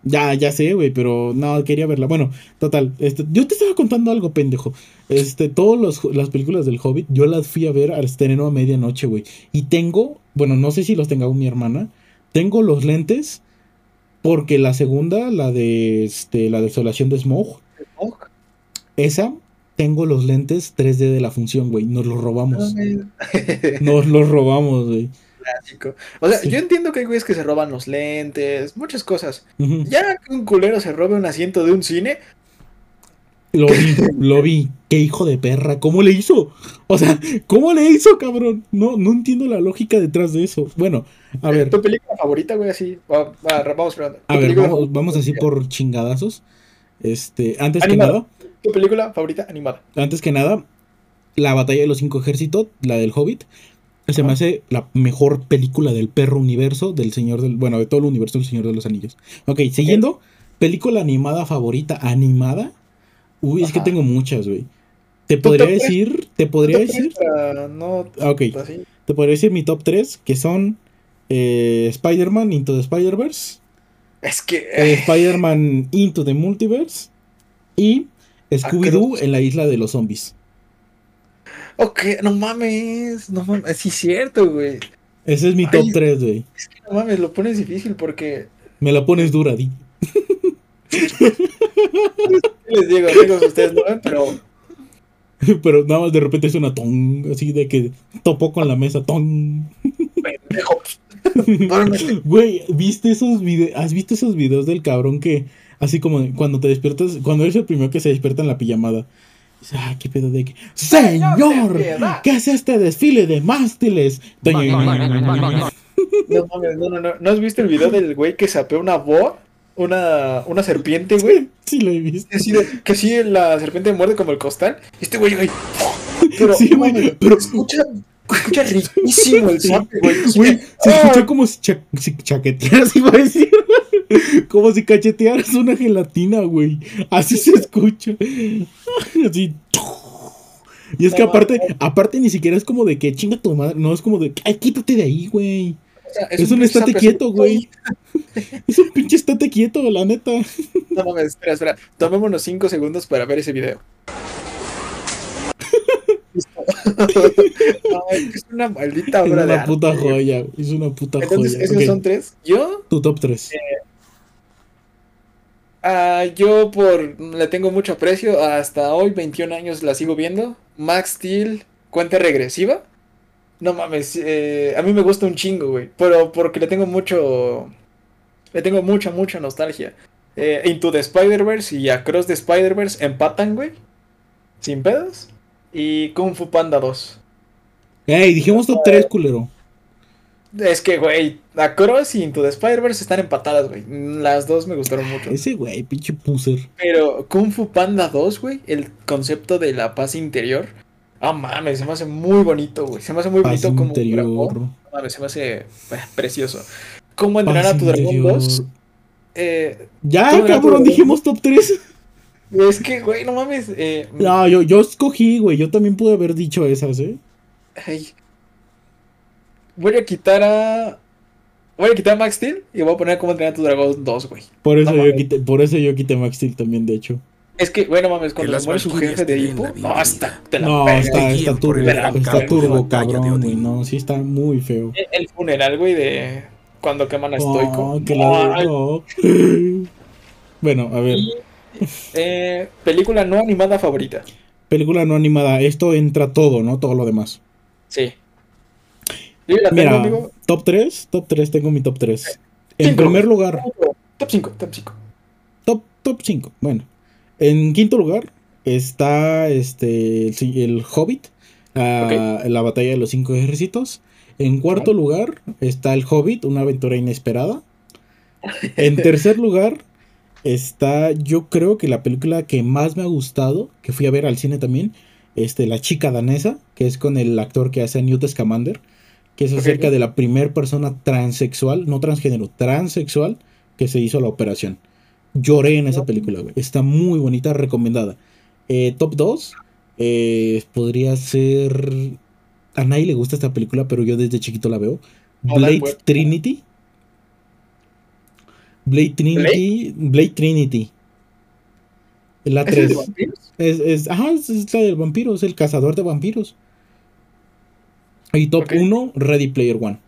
S2: Ya, ya sé, güey, pero no, quería verla. Bueno, total, este, yo te estaba contando algo, pendejo. Este, todas las películas del Hobbit, yo las fui a ver al estreno a medianoche, güey. Y tengo, bueno, no sé si los tenga aún mi hermana, tengo los lentes porque la segunda, la de, este, la desolación de Smog, esa, tengo los lentes 3D de la función, güey. Nos los robamos. [LAUGHS] Nos los robamos, güey.
S3: Clásico. O sea,
S2: Sí.
S3: yo entiendo que hay güeyes que se roban los lentes, muchas cosas.
S2: Ujú.
S3: Ya que un culero se robe un asiento de un cine,
S2: Lo vi, [LAUGHS] lo vi. Qué hijo de perra. ¿Cómo le hizo? O sea, ¿cómo le hizo, cabrón? No, no entiendo la lógica detrás de eso. Bueno, a ver,
S3: ¿Tu película favorita, güey? Así. Va- va, vamos probando.
S2: a
S3: ¿Tu
S2: ver,
S3: película
S2: vamos, vamos así por chingadazos. Este, antes que nada,
S3: ¿Tu película favorita animada?
S2: antes que nada, la batalla de los cinco ejércitos, la del Hobbit, se me hace la mejor película del perro universo del Señor del, bueno, de todo el universo del Señor de los Anillos. Ok, siguiendo, película animada favorita, animada. Uy, es que tengo muchas, güey. Te
S3: ¿Tu
S2: podría decir, te podría
S3: ¿Tu top
S2: decir,
S3: no
S2: Ah, ok,
S3: así?
S2: te podría decir mi top 3, que son eh, Spider-Man Into the Spider-Verse,
S3: Es que.
S2: eh,
S3: eh,
S2: Spider-Man Into the Multiverse y Scooby-Doo
S3: cruz.
S2: en la isla de los zombies.
S3: ok, no mames. No mames. Sí, es cierto, güey.
S2: Ese es mi
S3: Ay.
S2: top 3, güey.
S3: Es que no mames, lo pones difícil porque.
S2: Me la pones dura, di.
S3: ¿qué [LAUGHS] les digo, amigos? Ustedes no ven, pero. [LAUGHS]
S2: Pero nada más de repente es una ton, así de que topó con la mesa, ton.
S3: pendejo.
S2: Güey, ¿viste esos videos? ¿Has visto esos videos del cabrón que, así como cuando te despiertas, cuando eres el primero que se despierta en la pijamada? Dice, ah, qué pedo de que. ¡Señor! ¿Qué es este desfile de mástiles?
S3: No no, no, no. ¿No has visto el video del güey que sapeó una boa? Una, una serpiente, güey.
S2: Sí, lo he visto.
S3: Que así la serpiente muerde como el costal. Este güey, güey. [LAUGHS] Pero,
S2: Sí, pero-
S3: escucha, escucha [LAUGHS] riquísimo el sape, güey.
S2: Güey, se escucha como si, cha- si chaquetearas, [LAUGHS] iba a decir. Como si cachetearas una gelatina, güey. Así se escucha. Así. Y es que aparte, aparte ni siquiera es como de que chinga tu madre. No, es como de, ay, quítate de ahí, güey.
S3: O sea,
S2: Es un
S3: pinche
S2: estate quieto, güey. [LAUGHS] Es un pinche estate quieto, la neta.
S3: No mames, espera, espera. Tomémonos 5 segundos para ver ese video. [LAUGHS] Es una maldita
S2: Es
S3: obra de
S2: una puta joya. Es una puta
S3: Entonces,
S2: joya.
S3: esos son tres. Yo,
S2: Tu top 3.
S3: ah, yo por le tengo mucho aprecio. Hasta hoy, 21 años, la sigo viendo. Max Steel, cuenta regresiva. No mames, eh, a mí me gusta un chingo, güey. Pero porque le tengo mucho. Le tengo mucha, mucha nostalgia. Eh, Into the Spider-Verse y Across the Spider-Verse empatan, güey. Sin pedos. Y Kung Fu Panda 2.
S2: Ey, dijimos top 3, culero.
S3: Es que, güey, Across y Into the Spider-Verse están empatadas, güey. Las dos me gustaron mucho.
S2: Ese güey, pinche puser.
S3: Pero Kung Fu Panda 2, güey, el concepto de la paz interior. Ah, mames, se me hace muy bonito, güey. Se me hace muy
S2: Paz
S3: bonito como
S2: interior.
S3: dragón. No mames, se me hace eh, precioso. ¿Cómo entrenar
S2: Paz
S3: a tu dragón
S2: interior.
S3: 2? Eh,
S2: Ya,
S3: ¿Cómo era tu
S2: cabrón,
S3: dragón?
S2: dijimos top 3.
S3: Es que, güey, no mames. Eh,
S2: No, yo, yo escogí, güey. Yo también pude haber dicho esas, ¿eh?
S3: ay. Voy a quitar a. Voy a quitar a Max Steel y voy a poner cómo entrenar a tu dragón 2, güey.
S2: Por eso,
S3: No
S2: yo quité, por eso yo quité Max Steel también, de hecho.
S3: Es que, güey, no mames, cuando muere su jefe de
S4: la
S3: no, hasta te la
S2: No, está, está turbo,
S3: el
S2: está turbo, cabrón, güey. No, sí está muy feo.
S3: El funeral, güey, de cuando queman a Stoico.
S2: Oh, que la. [LAUGHS] Bueno, a ver.
S3: Eh, película no animada favorita.
S2: Película no animada. Esto entra todo, ¿no? Todo lo demás.
S3: Sí. La tengo,
S2: Mira,
S3: amigo.
S2: top 3. Top 3, tengo mi top 3. En
S3: Cinco.
S2: primer lugar,
S3: Top 5, top 5.
S2: top, top 5. Bueno. En quinto lugar está este el, el Hobbit. ah, La batalla de los cinco ejércitos. En cuarto lugar está el Hobbit, una aventura inesperada. En tercer lugar está, yo creo que la película que más me ha gustado, que fui a ver al cine también, este, La chica danesa, que es con el actor que hace a Newt Scamander, que es acerca de la primera persona transexual, no transgénero, transexual, que se hizo la operación. Lloré en esa película, güey. Está muy bonita, recomendada. Eh, top 2, podría ser... A nadie le gusta esta película, pero yo desde chiquito la veo. Blade. Trinity. Blade Trinity. Blade Trinity. La
S3: ¿Ese es de
S2: 3.
S3: vampiros?
S2: Es, es, ajá, es, es la del vampiro, es el cazador de vampiros. Y top
S3: Ok.
S2: 1, Ready Player One.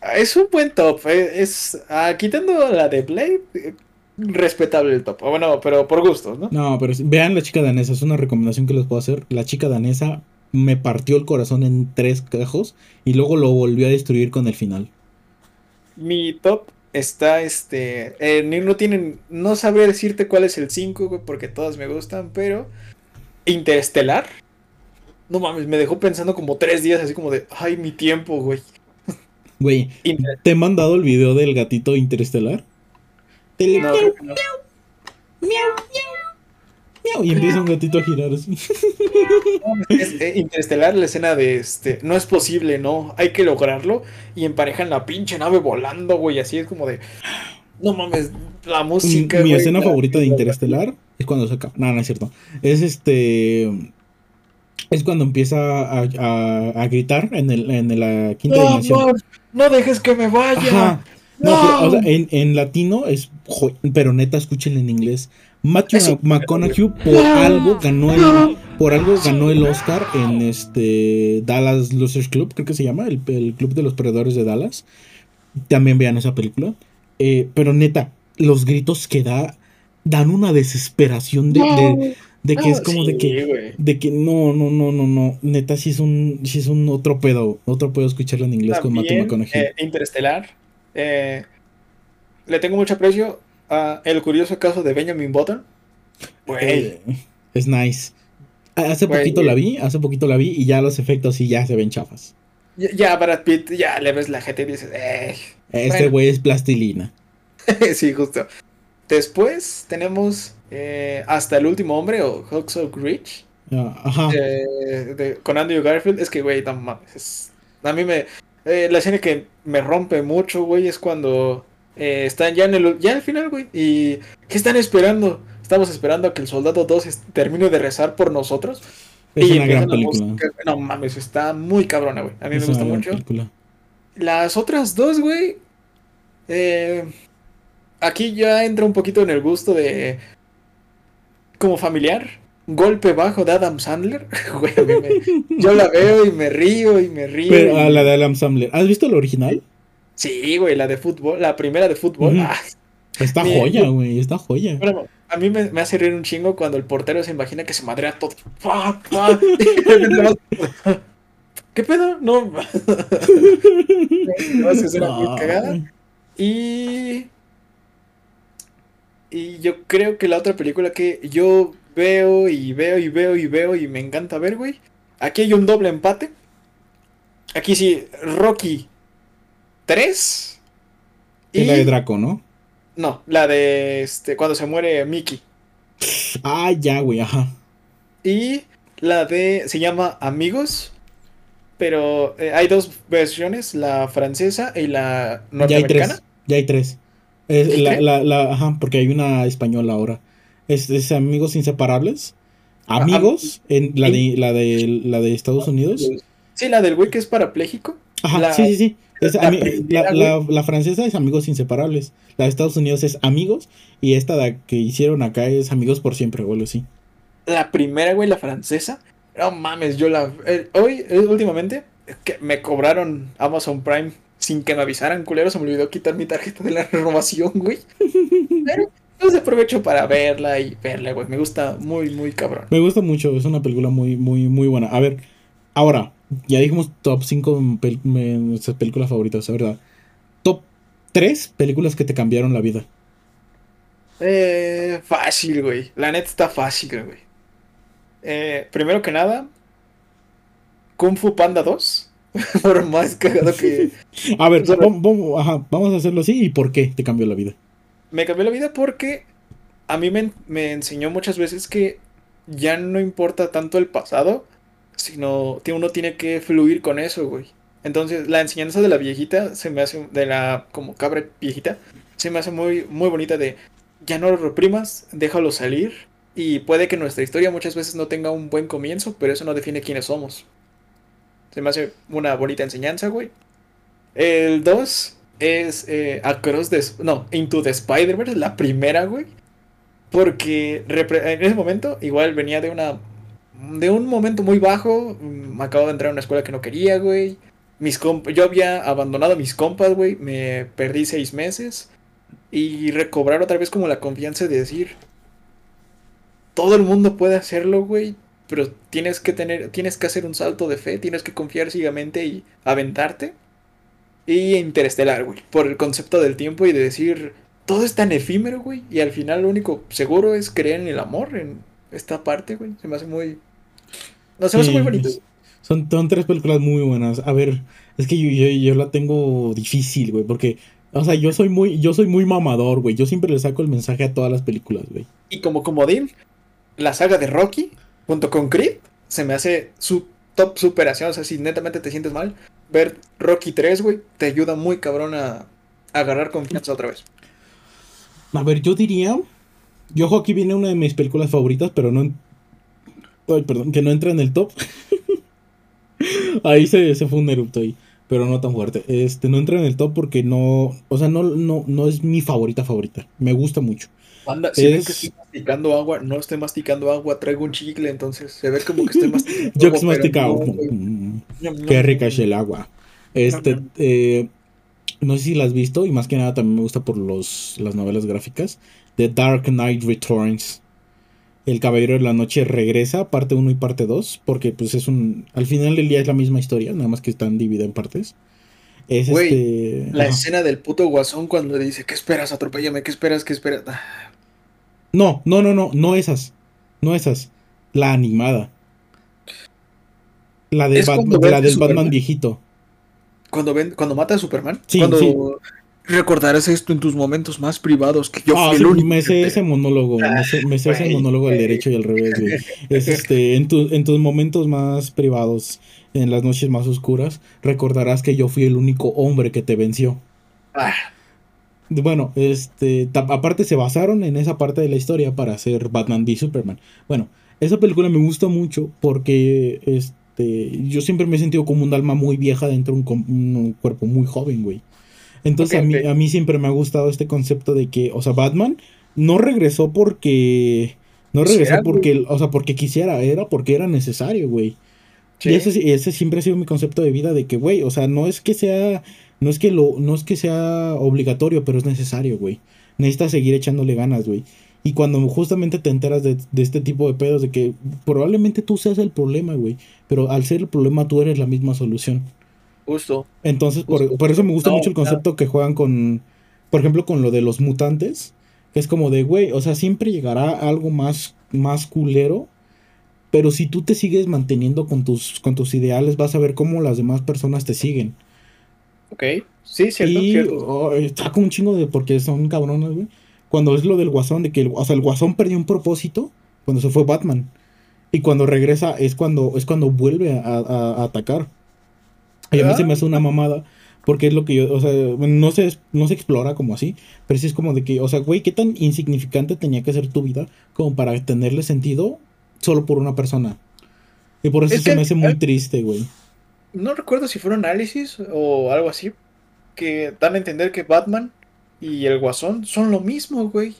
S3: Ah, Es un buen top. eh, Es, ah, quitando la de Blade, eh, respetable el top. Ah, Bueno, pero por gustos, ¿no?
S2: No, pero vean La chica danesa, es una recomendación que les puedo hacer. La chica danesa me partió el corazón en tres cajos y luego lo volvió a destruir con el final.
S3: Mi top está, este, eh, ni- no tienen, no sabré decirte cuál es el 5, güey, porque todas me gustan, pero Interestelar, no mames, me dejó pensando como tres días, así como de, ay, mi tiempo, güey.
S2: Güey, ¿te he mandado el video del gatito interestelar? Te-
S3: No, que no.
S2: miau, [LAUGHS] y empieza un gatito a girar así. [LAUGHS]
S3: Es, eh, Interestelar, la escena de este, no es posible, no, hay que lograrlo, y emparejan la pinche nave volando, güey, así es como de, no mames, la música.
S2: mi
S3: güey,
S2: escena
S3: la-
S2: favorita de Interestelar es cuando saca. No, no es cierto. Es este. Es cuando empieza a, a- a gritar en, el, en la quinta
S3: No,
S2: dimensión.
S3: no, no dejes que me vaya.
S2: Ajá. No,
S3: No.
S2: pero, o sea, en, en latino es. Pero neta, escúchenlo en inglés. Matthew. McConaughey por algo ganó el. Por algo ganó el Oscar en este. Dallas Losers Club, creo que se llama. El, el Club de los Perdedores de Dallas. También vean esa película. Eh, pero neta, los gritos que da. Dan una desesperación de, de, De que es como de que. De que no, no, no, no, no. Neta, sí es un, sí es un otro pedo. Otro pedo escucharlo en inglés con Matthew McConaughey.
S3: eh, Interestelar. eh, le tengo mucho aprecio a el curioso caso de Benjamin Button. Güey,
S2: Eh, es nice. Hace
S3: Güey.
S2: poquito la vi, hace poquito la vi y ya los efectos sí ya se ven chafas.
S3: ya, ya Brad Pitt, ya le ves la gente y dices, eh.
S2: Este
S3: Bueno.
S2: güey es plastilina. [LAUGHS]
S3: sí, justo. Después tenemos eh, Hasta el último hombre o Huxley Rich
S2: Ah, Ajá.
S3: eh, de- con Andrew Garfield. Es que, güey, no mames. es- a mí me. eh, la escena que me rompe mucho, güey, es cuando eh, están ya en el. Ya al final, güey. ¿Y qué están esperando? Estamos esperando a que el soldado 2 es- termine de rezar por nosotros.
S2: Es
S3: y
S2: una gran película.
S3: música. No mames, está muy cabrona, güey. A mí
S2: Es
S3: me gusta mucho.
S2: película.
S3: Las otras dos, güey. eh, aquí ya entra un poquito en el gusto de. Como familiar. Golpe bajo de Adam Sandler. [LAUGHS] Güey, me- yo la veo y me río y me río.
S2: Pero
S3: y-
S2: a la de Adam Sandler. ¿Has visto la original?
S3: Sí, güey, la de fútbol. La primera de fútbol. Ah,
S2: Está joya, güey. Está joya.
S3: bueno, a mí me, me hace reír un chingo cuando el portero se imagina que se madrea todo. [LAUGHS] ¿Qué pedo? No. [LAUGHS] No, escena muy cagada. Y. Y yo creo que la otra película que yo veo y veo y veo y veo y me encanta ver, güey. Aquí hay un doble empate. Aquí sí, Rocky 3.
S2: Es la de Draco, ¿no?
S3: No, la de este, cuando se muere Mickey.
S2: Ah, ya, güey, ajá.
S3: Y la de. Se llama Amigos. Pero eh, hay dos versiones: la francesa y la
S2: Ya hay
S3: norteamericana.
S2: tres. Ya hay tres. Es
S3: ¿Sí,
S2: la,
S3: tres?
S2: la, la- ajá, porque hay una española ahora. Es, es Amigos Inseparables.
S3: Ah,
S2: Amigos, en la de, la de la de Estados Unidos.
S3: Sí, la del güey que es parapléjico.
S2: Ajá, sí, sí, sí.
S3: La
S2: ami- la,
S3: primera,
S2: la- la francesa es Amigos Inseparables. La de Estados Unidos es Amigos. Y esta de que hicieron acá es Amigos por siempre, algo así.
S3: La primera, güey, la francesa. No mames, yo la. eh, hoy, eh, últimamente, que me cobraron Amazon Prime sin que me avisaran, culero. Se me olvidó quitar mi tarjeta de la [LAUGHS] renovación, güey. Pero pues aprovecho para verla y verla, güey. Me gusta muy, muy cabrón.
S2: Me gusta mucho, es una película muy, muy, muy buena. A ver, ahora, ya dijimos top 5 nuestras películas favoritas, ¿verdad? Top 3 películas que te cambiaron la vida.
S3: Eh, fácil, güey. La neta está fácil, güey. Eh, primero que nada, Kung Fu Panda 2. [LAUGHS] Por más cagado que.
S2: A ver,
S3: Solo-
S2: vam- vam- ajá, vamos a hacerlo así. ¿Y por qué te cambió la vida?
S3: Me cambió la vida porque a mí me, me enseñó muchas veces que ya no importa tanto el pasado, sino uno tiene que fluir con eso, güey. Entonces, la enseñanza de la viejita se me hace, de la como cabra viejita, se me hace muy, muy bonita de ya no lo reprimas, déjalo salir. Y puede que nuestra historia muchas veces no tenga un buen comienzo, pero eso no define quiénes somos. Se me hace una bonita enseñanza, güey. El 2 es eh, Across the... No, Into the Spider-Verse, la primera, güey. Porque en ese momento igual venía de una... De un momento muy bajo. mm, Me acabo de entrar a una escuela que no quería, güey. Mis comp- yo había abandonado a mis compas, güey. Me perdí seis meses. Y recobrar otra vez como la confianza de decir... Todo el mundo puede hacerlo, güey. Pero tienes que tener... Tienes que hacer un salto de fe. Tienes que confiar ciegamente y aventarte. Y Interestelar, güey. Por el concepto del tiempo y de decir, todo es tan efímero, güey. Y al final lo único seguro es creer en el amor, en esta parte, güey. Se me hace muy... No, se me hace
S2: Sí,
S3: muy bonito.
S2: es- Son, son tres películas muy buenas. A ver, es que yo, yo, yo la tengo difícil, güey, porque, o sea, yo soy muy, yo soy muy mamador, güey. Yo siempre le saco el mensaje a todas las películas, güey.
S3: Y como comodín, la saga de Rocky, junto con Creed, se me hace su top superación. O sea, si netamente te sientes mal, ver Rocky 3, güey, te ayuda muy cabrón a, a agarrar confianza otra vez.
S2: A ver, yo diría. Yo ojo, aquí viene una de mis películas favoritas, pero no. en- Ay, perdón, que no entra en el top. [LAUGHS] ahí se, se fue un erupto ahí. Pero no tan fuerte. Este, no entra en el top porque no. O sea, no, no, no es mi favorita favorita. Me gusta mucho.
S3: Anda, si ven
S2: Es-
S3: que estoy masticando agua, no estoy masticando agua, traigo un chicle, entonces se ve como que estoy [LAUGHS] masticando
S2: Yo
S3: agua, pero
S2: masticado.
S3: no.
S2: Mm, Qué rica es el agua. Este, eh, no sé si la has visto, y más que nada también me gusta por los, las novelas gráficas. The Dark Knight Returns. El Caballero de la Noche regresa, parte 1 y parte 2, porque pues es un... Al final del día es la misma historia, nada más que están divididas en partes. Es este...
S3: La escena del puto guasón cuando le dice, ¿qué esperas? Atropéllame, ¿qué esperas? ¿Qué esperas? Ah,
S2: No, no, no, no, no esas. No esas. La animada. La, de
S3: Es
S2: Bat-
S3: cuando
S2: la
S3: ves
S2: del
S3: de
S2: Batman viejito.
S3: Cuando, ven, cuando mata a Superman.
S2: Sí,
S3: cuando
S2: sí.
S3: Recordarás esto en tus momentos más privados, que yo
S2: Ah,
S3: fui
S2: sí,
S3: el único.
S2: me sé ese monólogo, me sé, me sé ese monólogo al derecho y al revés, güey. Es [LAUGHS] este, en, tu- en tus momentos más privados, en las noches más oscuras, recordarás que yo fui el único hombre que te venció.
S3: Ah,
S2: Bueno, este, aparte se basaron en esa parte de la historia para hacer Batman v Superman. Bueno, esa película me gusta mucho porque este, yo siempre me he sentido como un alma muy vieja dentro de un, un cuerpo muy joven, güey. Entonces a, mí, a mí siempre me ha gustado este concepto de que, o sea, Batman no regresó porque... No regresó
S3: Quisiera,
S2: porque, o sea, porque quisiera, era porque era necesario, güey.
S3: sí.
S2: Y ese, ese siempre ha sido mi concepto de vida de que, güey, o sea, no es que sea, no es que lo, no es que sea obligatorio, pero es necesario, güey. Necesitas seguir echándole ganas, güey. Y cuando justamente te enteras de, de este tipo de pedos, de que probablemente tú seas el problema, güey. Pero al ser el problema, tú eres la misma solución.
S3: Justo.
S2: Entonces, por,
S3: Justo.
S2: por eso me gusta
S3: No,
S2: mucho el concepto que juegan con, por ejemplo, con lo de los mutantes. Que es como de, güey, o sea, siempre llegará algo más, más culero. Pero si tú te sigues manteniendo con tus, con tus ideales, vas a ver cómo las demás personas te siguen.
S3: Ok. Sí, cierto,
S2: y
S3: cierto.
S2: oh, está con un chingo de, porque son cabrones, güey. Cuando es lo del guasón, de que, el, o sea, el guasón perdió un propósito cuando se fue Batman. Y cuando regresa es cuando, es cuando vuelve a, a- a atacar. Y a mí se me hace una mamada. Porque es lo que yo, o sea, no se, no se explora como así, pero sí es como de que, o sea, güey, ¿qué tan insignificante tenía que ser tu vida como para tenerle sentido solo por una persona? Y por eso
S3: Es
S2: se
S3: que-
S2: me hace muy triste, güey.
S3: No recuerdo si fue un análisis o algo así. Que dan a entender que Batman y el Guasón son lo mismo, güey.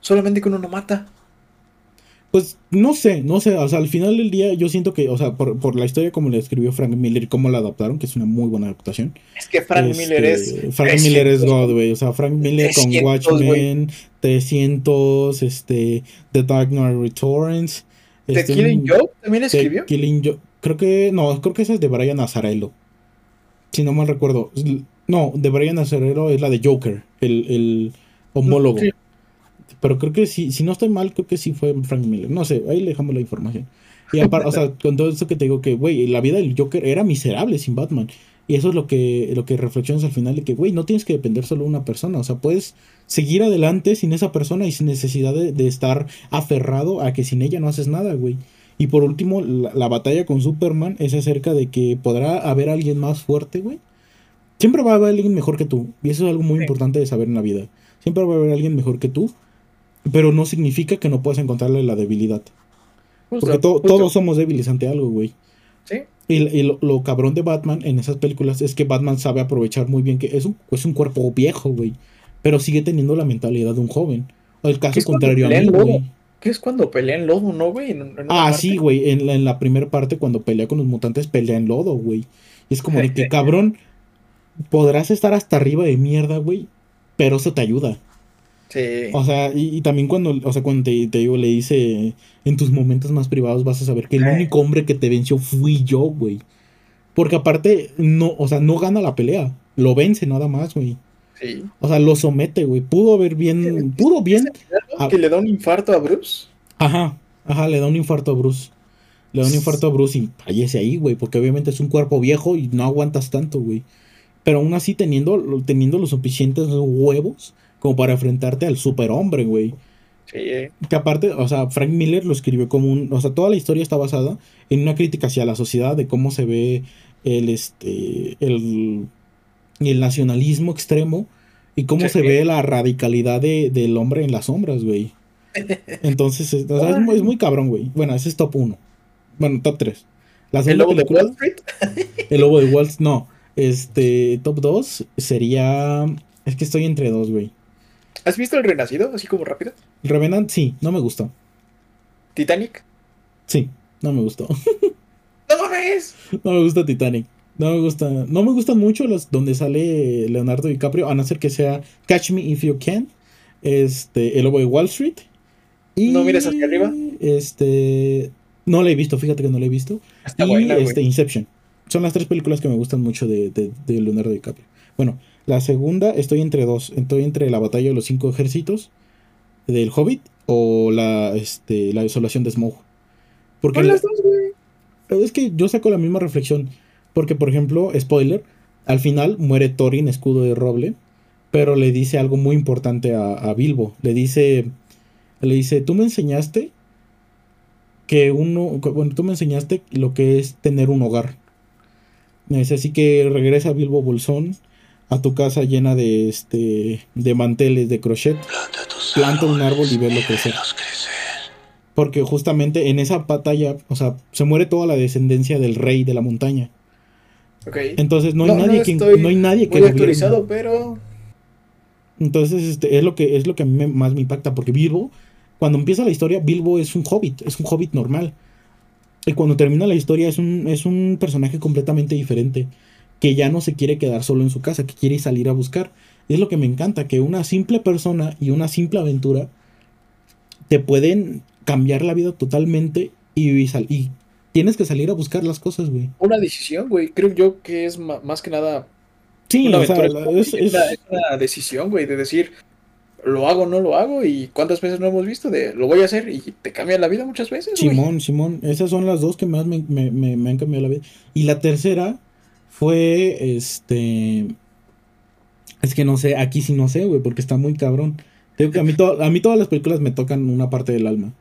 S3: Solamente que uno no mata.
S2: Pues no sé, no sé, o sea, al final del día yo siento que, o sea, por, por la historia como la escribió Frank Miller y cómo la adaptaron, que es una muy buena adaptación.
S3: Es que Frank
S2: Este,
S3: Miller es.
S2: Frank
S3: 300,
S2: Miller es God, güey. O sea, Frank Miller con
S3: 300,
S2: Watchmen, 300, este, The Dark Knight Returns.
S3: ¿The
S2: este,
S3: Killing
S2: un-
S3: Joke también
S2: The
S3: escribió?
S2: Killing Joke. Creo que, no, creo que esa es de Brian Azzarello. Si no mal recuerdo. No, de Brian Azzarello es la de Joker, el, el homólogo.
S3: Sí.
S2: Pero creo que sí, si no estoy mal, creo que sí fue Frank Miller. No sé, ahí le dejamos la información. Y aparte, o sea, [LAUGHS] con todo esto que te digo que, güey, la vida del Joker era miserable sin Batman. Y eso es lo que, lo que reflexionas al final de que, güey, no tienes que depender solo de una persona. O sea, puedes seguir adelante sin esa persona y sin necesidad de, de estar aferrado a que sin ella no haces nada, güey. Y por último, la, la batalla con Superman es acerca de que podrá haber alguien más fuerte, güey. Siempre va a haber alguien mejor que tú. Y eso es algo muy
S3: Sí.
S2: importante de saber en la vida. Siempre va a haber alguien mejor que tú. Pero no significa que no puedas encontrarle la debilidad.
S3: Justo,
S2: Porque to-
S3: justo.
S2: todos somos débiles ante algo, güey.
S3: Sí.
S2: Y, y lo, lo cabrón de Batman en esas películas es que Batman sabe aprovechar muy bien que es un, es un cuerpo viejo, güey. Pero sigue teniendo la mentalidad de un joven. O el caso contrario a mí, güey.
S3: ¿Qué es cuando pelea en lodo, no, güey? En- en una
S2: Ah,
S3: parte.
S2: sí, güey. En la, en la primera parte, cuando pelea con los mutantes, pelea en lodo, güey. Y es como de que, [LAUGHS] cabrón, podrás estar hasta arriba de mierda, güey. Pero eso te ayuda.
S3: Sí.
S2: O sea, y, y también cuando, o sea, cuando te, te digo, le dice, en tus momentos más privados vas a saber que el
S3: Eh.
S2: único hombre que te venció fui yo, güey. Porque aparte, no, o sea, no gana la pelea. Lo vence nada más, güey.
S3: sí.
S2: O sea, lo somete, güey. Pudo haber bien, pudo bien.
S3: Que le da un infarto a Bruce.
S2: Ajá, ajá, le da un infarto a Bruce. Le da un infarto a Bruce y fallece ahí, güey. Porque obviamente es un cuerpo viejo y no aguantas tanto, güey. Pero aún así teniendo, teniendo los suficientes huevos como para enfrentarte al superhombre, güey.
S3: Sí, eh.
S2: Que aparte, o sea, Frank Miller lo escribió como un. O sea, toda la historia está basada en una crítica hacia la sociedad de cómo se ve el este. el. el nacionalismo extremo. Y cómo
S3: Sí.
S2: se ve la radicalidad de- del hombre en las sombras, güey. [LAUGHS] Entonces, es, o sea, es muy, es muy cabrón, güey. Bueno, ese es top 1. Bueno, top 3. La [LAUGHS]
S3: El lobo de. Wall Street.
S2: El lobo de Wall Street. No. Este. Top 2 sería. Es que estoy entre dos, güey.
S3: ¿Has visto el Renacido? Así como rápido.
S2: Revenant, sí, no me gustó.
S3: Titanic.
S2: Sí, no me gustó. [LAUGHS]
S3: ¡No mames!
S2: No me gusta Titanic. No me gusta. No me gustan mucho las donde sale Leonardo DiCaprio, a no ser que sea Catch Me If You Can. Este. El lobo de Wall Street. Y...
S3: ¿No miras hacia arriba?
S2: este. No la he visto, fíjate que no la he visto.
S3: Está
S2: y
S3: buena,
S2: este, Inception. Son las tres películas que me gustan mucho de, de, de Leonardo DiCaprio. Bueno, la segunda estoy entre dos. Estoy entre la batalla de los cinco ejércitos del Hobbit o la, este, la desolación de Smaug. Porque la-
S3: las dos, güey.
S2: es que yo saco la misma reflexión. Porque, por ejemplo, spoiler, al final muere Thorin, escudo de roble, pero le dice algo muy importante a, a Bilbo. Le dice, le dice, tú me enseñaste que uno, bueno, tú me enseñaste lo que es tener un hogar. Dice, así que regresa Bilbo Bolsón a tu casa llena de, este, de manteles de crochet. Planta un árbol y velo crecer. Porque justamente en esa batalla, o sea, se muere toda la descendencia del rey de la montaña.
S3: Ok.
S2: Entonces no hay
S3: No, no
S2: nadie que
S3: estoy
S2: no hay nadie que
S3: Muy
S2: gobierne.
S3: actualizado, pero.
S2: Entonces este es lo que es lo que a mí más me impacta porque Bilbo cuando empieza la historia Bilbo es un hobbit, es un hobbit normal. Y cuando termina la historia es un es un personaje completamente diferente que ya no se quiere quedar solo en su casa, que quiere salir a buscar. Y es lo que me encanta que una simple persona y una simple aventura te pueden cambiar la vida totalmente y, y sal- y tienes que salir a buscar las cosas, güey.
S3: Una decisión, güey. Creo yo que es más que nada
S2: Sí,
S3: una
S2: o sea, la-
S3: es, una, es una decisión, güey, de decir, lo hago o no lo hago. Y cuántas veces no hemos visto de lo voy a hacer y te cambia la vida muchas veces, güey.
S2: Simón, Simón, esas son las dos que más me, me- me- me han cambiado la vida. Y la tercera fue, este, es que no sé, aquí sí no sé, güey, porque está muy cabrón. Te digo que a mí, to- a mí todas las películas me tocan una parte del alma.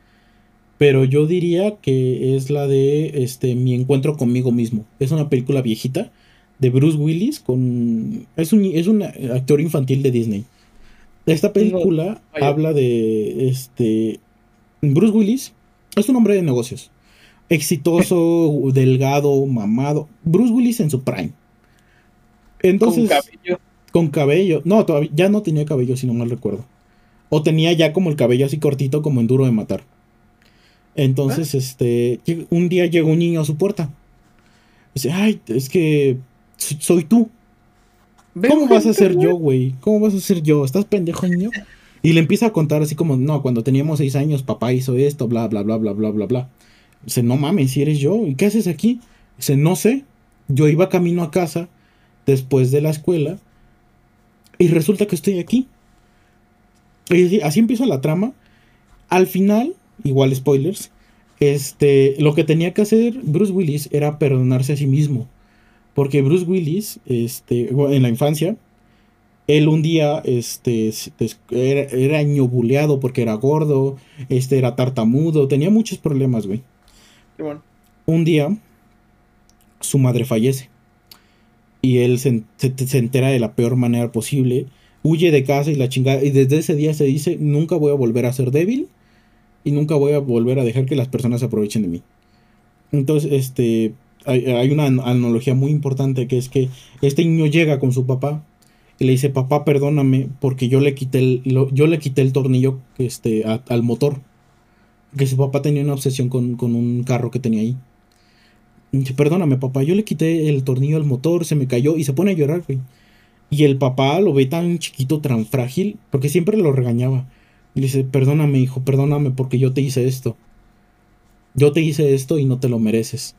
S2: Pero yo diría que es la de, este, mi encuentro conmigo mismo. Es una película viejita de Bruce Willis con, es un, es un actor infantil de Disney. Esta película habla de, este, Bruce Willis es un hombre de negocios. Exitoso, [LAUGHS] delgado, mamado. Bruce Willis en su prime. Entonces,
S3: Con cabello.
S2: con cabello. No, todavía ya no tenía cabello, si no mal recuerdo. O tenía ya como el cabello así cortito, como en duro de matar. Entonces, este, lleg- un día llega un niño a su puerta. Dice, ay, es que so- soy tú. ¿Cómo vas a ser yo, güey? ¿Cómo vas a ser yo? ¿Estás pendejo, niño? Y le empieza a contar así como, no, cuando teníamos seis años, papá hizo esto, bla, bla, bla, bla, bla, bla, bla. Dice, no mames, si eres yo. ¿Y qué haces aquí? Dice, no sé. Yo iba camino a casa después de la escuela y resulta que estoy aquí. Así, empieza la trama. Al final, igual spoilers, este, lo que tenía que hacer Bruce Willis era perdonarse a sí mismo. Porque Bruce Willis, este, en la infancia, él un día, este, era, era ñobuleado porque era gordo, este, era tartamudo, tenía muchos problemas, güey. Un día, su madre fallece. Y él se, se- entera de la peor manera posible. Huye de casa y la chingada. Y desde ese día se dice, nunca voy a volver a ser débil. Y nunca voy a volver a dejar que las personas se aprovechen de mí. Entonces, este, hay, una an- analogía muy importante que es que este niño llega con su papá y le dice, papá, perdóname porque yo le quité el, lo- yo le quité el tornillo este, al motor. Que su papá tenía una obsesión con, con un carro que tenía ahí. Dice, perdóname, papá, yo le quité el tornillo al motor, se me cayó y se pone a llorar, güey. Y el papá lo ve tan chiquito, tan frágil, porque siempre lo regañaba. Y le dice, perdóname, hijo, perdóname porque yo te hice esto. Yo te hice esto y no te lo mereces.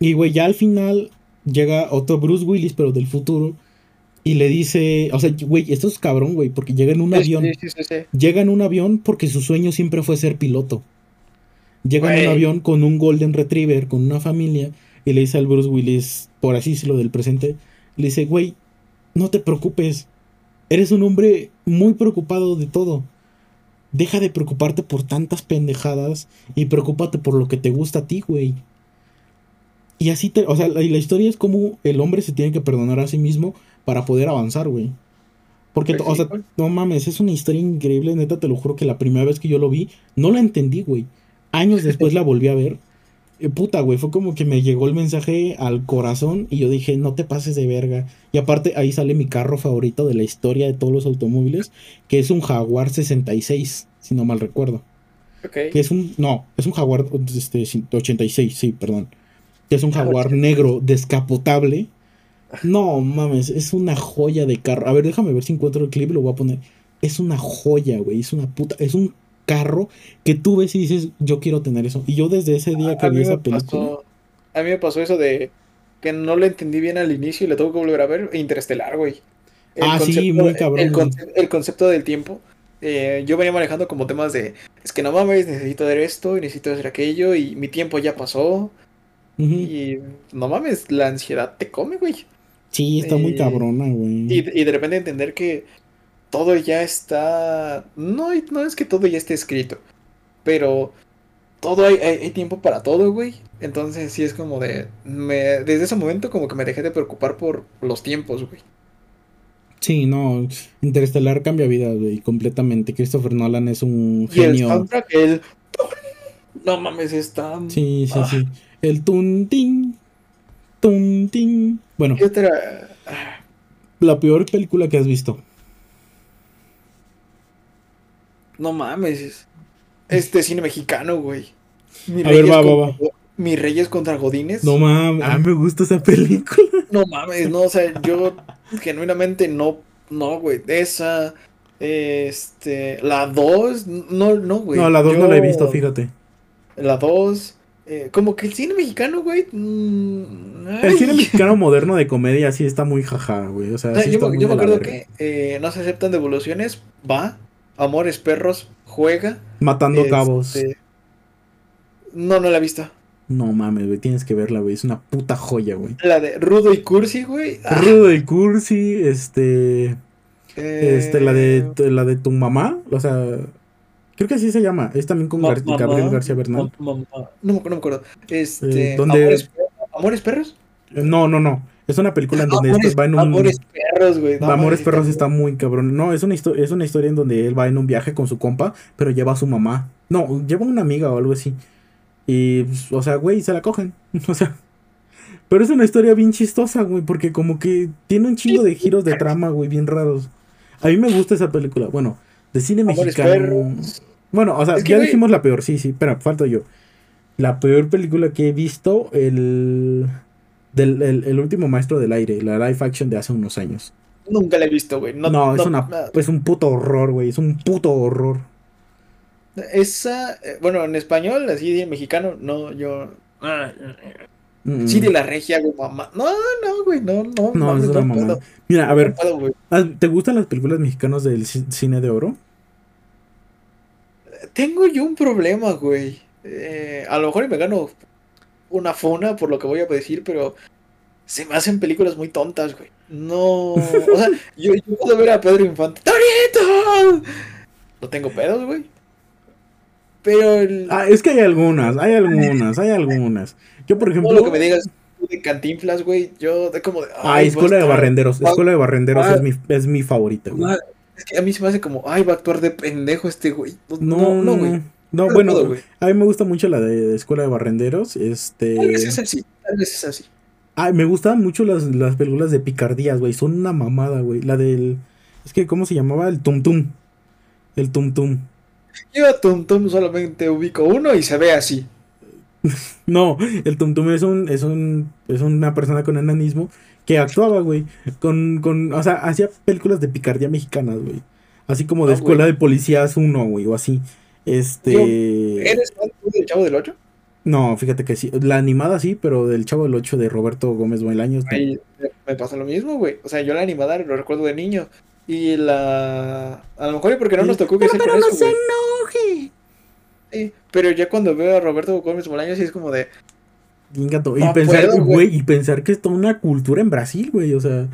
S2: Y, güey, ya al final llega otro Bruce Willis, pero del futuro, y le dice, o sea, güey, esto es cabrón, güey, porque llega en un avión.
S3: sí, sí, sí.
S2: Llega en un avión porque su sueño siempre fue ser piloto. Llega en un avión con un Golden Retriever, con una familia, y le dice al Bruce Willis, por así decirlo del presente, le dice, güey, no te preocupes, eres un hombre muy preocupado de todo. Deja de preocuparte por tantas pendejadas y preocúpate por lo que te gusta a ti, güey. Y así te, o sea, la, la historia es como el hombre se tiene que perdonar a sí mismo para poder avanzar, güey. Porque,
S3: Pues
S2: o
S3: sí,
S2: sea,
S3: güey.
S2: no mames, es una historia increíble, neta, te lo juro que la primera vez que yo lo vi, no la entendí, güey. Años [LAUGHS] después la volví a ver. Eh, puta, güey, fue como que me llegó el mensaje al corazón y yo dije, no te pases de verga. Y aparte, ahí sale mi carro favorito de la historia de todos los automóviles, que es un Jaguar 66, si no mal recuerdo. Que es un, no, es un Jaguar este, 86, sí, perdón. Que es un
S3: Ah,
S2: Jaguar
S3: 80.
S2: negro descapotable. No mames, es una joya de carro. A ver, déjame ver si encuentro el clip y lo voy a poner. Es una joya, güey. Es una puta. Es un carro que tú ves y dices, yo quiero tener eso. Y yo desde ese día que
S3: a
S2: vi esa película.
S3: pasó, a mí me pasó eso de que no lo entendí bien al inicio y le tengo que volver a ver. Interestelar, güey. El
S2: Ah, sí, muy cabrón,
S3: El,
S2: güey.
S3: conce- el concepto del tiempo. eh, yo venía manejando como temas de, es que no mames, necesito hacer esto y necesito hacer aquello y mi tiempo ya pasó. Y no mames, la ansiedad te come, güey.
S2: Sí, está muy
S3: eh,
S2: cabrona, güey.
S3: Y, y de repente entender que todo ya está. No, no es que todo ya esté escrito, pero todo hay, hay- hay tiempo para todo, güey. Entonces sí es como de. Me, desde ese momento como que me dejé de preocupar por los tiempos, güey.
S2: Sí, no, Interestelar cambia vidas, güey, completamente. Christopher Nolan es un
S3: Y el
S2: genio.
S3: soundtrack, el. No mames, está.
S2: Sí, sí,
S3: Ah.
S2: sí. El tuntín, tuntín. Bueno,
S3: ¿Qué otra? Ah,
S2: la peor película que has visto.
S3: No mames. Este cine mexicano, güey. Mi
S2: A ver, va, va,
S3: contra- Mis Reyes contra Godines.
S2: No mames, a mí me gusta esa película.
S3: No mames, no, o sea, yo genuinamente no, no, güey, esa, este, la 2, no, no, güey.
S2: No, la dos no la he visto, fíjate.
S3: La 2, eh, como que el cine mexicano, güey. mm,
S2: El cine mexicano moderno de comedia sí está muy jaja, güey. O sea,
S3: sea,
S2: sí
S3: yo,
S2: está
S3: me-
S2: muy
S3: yo me acuerdo que eh, no se aceptan devoluciones, va, Amores Perros, juega.
S2: Matando
S3: este,
S2: cabos.
S3: No, no la he visto.
S2: No mames, güey, tienes que verla, güey. Es una puta joya, güey.
S3: La de Rudo y Cursi, güey. ah,
S2: Rudo y Cursi, este.
S3: eh,
S2: Este, la de la de tu mamá, o sea, creo que así se llama. Es también con Gar-
S3: mamá,
S2: Gabriel García Bernal.
S3: No, me- no me acuerdo. Este,
S2: Eh, ¿dónde-
S3: Amores, Amores Perros.
S2: Eh, No, no, no. Es una película en donde
S3: Amores,
S2: este va en un
S3: Amores Perros, güey. no
S2: Amores Perros está muy cabrón. No, es una historia, es una historia en donde él va en un viaje con su compa, pero lleva a su mamá. No, lleva una amiga o algo así. Y, pues, o sea, güey, se la cogen. [LAUGHS] O sea. Pero es una historia bien chistosa, güey, porque como que tiene un chingo de giros de trama, güey, bien raros. A mí me gusta esa película. Bueno, de cine
S3: Amores
S2: mexicano.
S3: Perros.
S2: Bueno, o sea,
S3: Es que,
S2: ya dijimos la peor, sí, sí, pero falta yo. La peor película que he visto, el, del, el, el último maestro del aire, la live action de hace unos años.
S3: Nunca la he visto, güey. No,
S2: No, es
S3: no,
S2: una,
S3: no.
S2: es un puto horror, güey, es un puto horror.
S3: Esa, eh, bueno, en español, así en mexicano, no, yo.
S2: Mm.
S3: Sí, de la regia, güey, mamá. No, no, güey, no, no.
S2: No, es una mamá.
S3: puedo,
S2: Mira, a ver,
S3: puedo.
S2: ¿has- ¿te gustan las películas mexicanas del ci- cine de oro?
S3: Tengo yo un problema, güey. Eh, a lo mejor me gano una funa por lo que voy a decir, pero se me hacen películas muy tontas, güey. No, o sea, [LAUGHS] yo, yo puedo ver a Pedro Infante. ¡Torito! No tengo pedos, güey. Pero el,
S2: Ah, es que hay algunas, hay algunas, hay algunas. Yo, por ejemplo.
S3: todo lo que me digas de Cantinflas, güey, yo de como de.
S2: Ah,
S3: ay,
S2: Escuela
S3: va a
S2: de Barrenderos. Escuela de Barrenderos
S3: va-
S2: es mi, es mi favorita, güey.
S3: Es que a mí se me hace como, ay, va a actuar de pendejo este güey.
S2: No, no,
S3: güey.
S2: no. No,
S3: No
S2: bueno,
S3: güey.
S2: a mí me gusta mucho la de Escuela de Barrenderos. Este.
S3: Tal vez es así, tal vez es así.
S2: Ay, me gustaban mucho las, las películas de picardías, güey. Son una mamada, güey. La del. Es que, ¿cómo se llamaba? El Tum Tum. El Tum Tum.
S3: Yo a Tum Tum solamente ubico uno y se ve así. [LAUGHS]
S2: No, el Tum Tum es un, es un. Es una persona con enanismo que actuaba, güey. Con, con. O sea, hacía películas de picardía mexicanas, güey. Así como de
S3: Ah,
S2: Escuela
S3: güey.
S2: de Policías 1, güey, o así. Este.
S3: ¿Eres fan del Chavo del Ocho?
S2: No, fíjate que sí. La animada sí, pero del Chavo del 8 de Roberto Gómez Bolaños. no.
S3: Me- pasa lo mismo, güey. O sea, yo la animada lo recuerdo de niño. Y la. A lo mejor y porque no nos tocó crecer con eso, güey.
S2: enoje.
S3: Sí, Pero ya cuando veo a Roberto Gómez Bolaños, sí es como de.
S2: Ingato. Y
S3: No
S2: pensar,
S3: puedo, güey.
S2: güey, y pensar que es toda una cultura en Brasil, güey, o sea.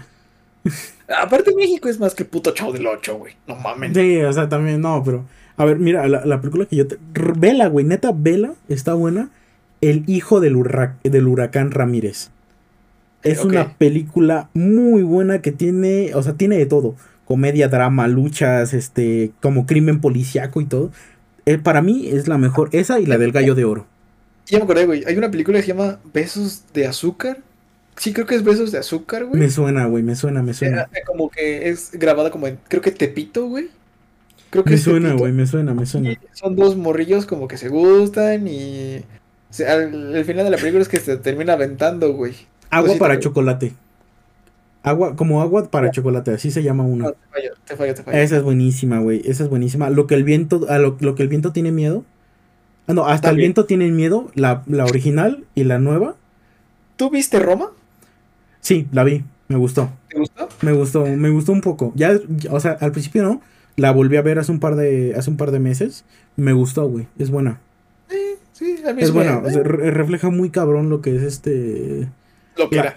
S2: [LAUGHS]
S3: Aparte, México es más que puto Chavo del Ocho, güey. No mames.
S2: Sí, o sea, también, no, pero. A ver, mira, la, la película que yo te. Vela, güey, neta, Vela está buena. El hijo del, hurra- del huracán Ramírez. Es una película muy buena que tiene, o sea, tiene de todo. Comedia, drama, luchas, este, como crimen policíaco y todo. Eh, para mí es la mejor, esa y la del gallo de oro.
S3: Ya me acordé, güey. Hay una película que se llama Besos de Azúcar. Sí, creo que es Besos de Azúcar, güey.
S2: Me suena, güey, me suena, me suena.
S3: Eh, Como que es grabada como en. Creo que Tepito, güey. Creo que
S2: Me suena, güey, me suena, me suena.
S3: Son dos morrillos como que se gustan y. o sea, al, al final de la película es que se termina aventando, güey.
S2: Agua
S3: Cosita,
S2: para
S3: güey.
S2: chocolate. Agua, como agua para chocolate, así se llama una.
S3: No, te fallo, te fallo, te fallo.
S2: Esa es buenísima, güey. Esa es buenísima. Lo que el viento, a lo, lo que el viento tiene miedo. Ah, no, hasta el viento tiene miedo, la, la original y la nueva.
S3: ¿Tú viste Roma?
S2: Sí, la vi, me gustó.
S3: ¿Te gustó?
S2: Me gustó, me gustó un poco. Ya, o sea, al principio no. La volví a ver hace un par de, hace un par de meses. Me gustó, güey. Es buena.
S3: Sí, sí, a mí
S2: Es buena. o sea, re- refleja muy cabrón lo que es este.
S3: lo que
S2: la-
S3: era.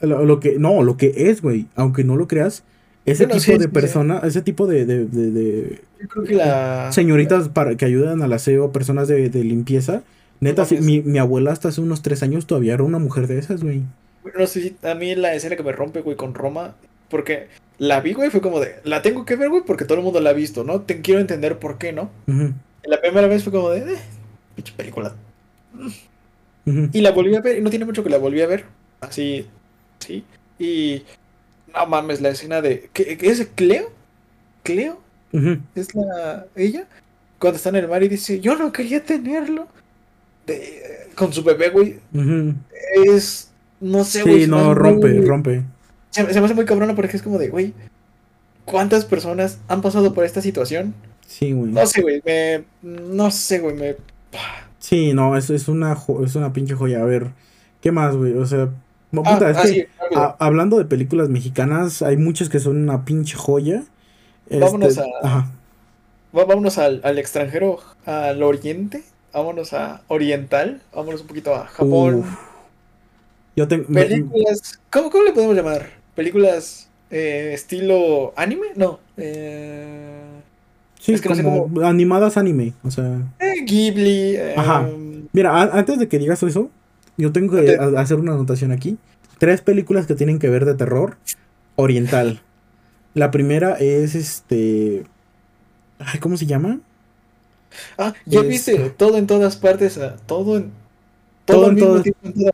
S2: Lo, lo que. No, lo que es, güey. Aunque no lo creas. Ese
S3: Bueno,
S2: tipo
S3: sí,
S2: de
S3: sí.
S2: persona, ese tipo de, de, de- de
S3: Yo creo que la.
S2: señoritas para que ayudan al aseo, personas de, limpieza. Neta, sí, mi, mi abuela hasta hace unos tres años todavía era una mujer de esas, güey.
S3: No sé a mí la escena que me rompe, güey, con Roma. Porque la vi, güey, fue como de. La tengo que ver, güey, porque todo el mundo la ha visto, ¿no? Te quiero entender por qué, ¿no? La primera vez fue como de. Eh, pinche película. Y la volví a ver, y no tiene mucho que la volví a ver. Así, sí. Y. No mames, la escena de. ¿Qué, es Cleo? ¿Cleo? ¿Es la. ella? Cuando está en el mar y dice, yo no quería tenerlo. De- con su bebé, güey. Es. No sé, güey.
S2: Sí, no, rompe,
S3: muy-
S2: rompe.
S3: Se, me- se me hace muy cabrona porque es como de, güey. ¿Cuántas personas han pasado por esta situación?
S2: Sí, güey.
S3: No sé, güey. Me. No sé, güey. Me.
S2: Sí, no, es, es una jo- es una pinche joya. A ver, ¿qué más, güey? O sea, no,
S3: Ah,
S2: es
S3: ah,
S2: que
S3: sí, rápido.
S2: a- hablando de películas mexicanas, hay muchas que son una pinche joya. Este,
S3: Vámonos a-
S2: Ajá.
S3: Va- Vámonos al, al extranjero, al oriente. Vámonos a oriental. Vámonos un poquito a Japón.
S2: Uf. Yo tengo. me-
S3: Películas. ¿cómo, ¿Cómo le podemos llamar? ¿Películas eh, estilo anime? No. Eh,
S2: sí,
S3: es que no sé
S2: como animadas anime. O sea.
S3: eh, Ghibli.
S2: Ajá. Mira, a- antes de que digas eso, yo tengo que a- hacer una anotación aquí. Tres películas que tienen que ver de terror oriental. La primera es este. Ay, ¿cómo se llama?
S3: Ah, ya
S2: es-
S3: viste. Todo en todas partes. ah, todo en.
S2: Todo
S3: Todo,
S2: en
S3: mismo
S2: todas-
S3: tiempo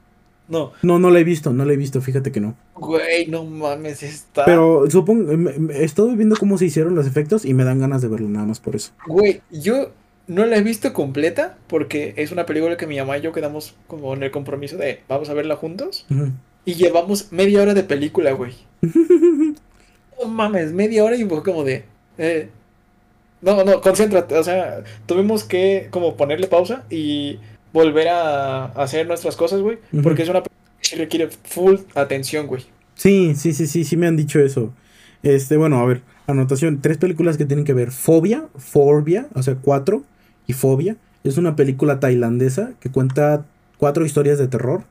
S3: No,
S2: No, no la he visto, no la he visto, fíjate que no.
S3: güey, no mames, está.
S2: Pero supongo, estoy viendo cómo se hicieron los efectos y me dan ganas de verlo nada más por eso.
S3: Güey, yo no la he visto completa porque es una película que mi mamá y yo quedamos como en el compromiso de vamos a verla juntos. Y llevamos media hora de película, güey. [LAUGHS] No mames, media hora y fue como de. eh, no, no, concéntrate. O sea, tuvimos que como ponerle pausa y volver a hacer nuestras cosas, güey. Porque es una película que requiere full atención, güey.
S2: Sí, sí, sí, sí, sí me han dicho eso. Este, bueno, a ver, anotación, tres películas que tienen que ver. Fobia, Forbia, o sea, cuatro, y Fobia. Es una película tailandesa que cuenta cuatro historias de terror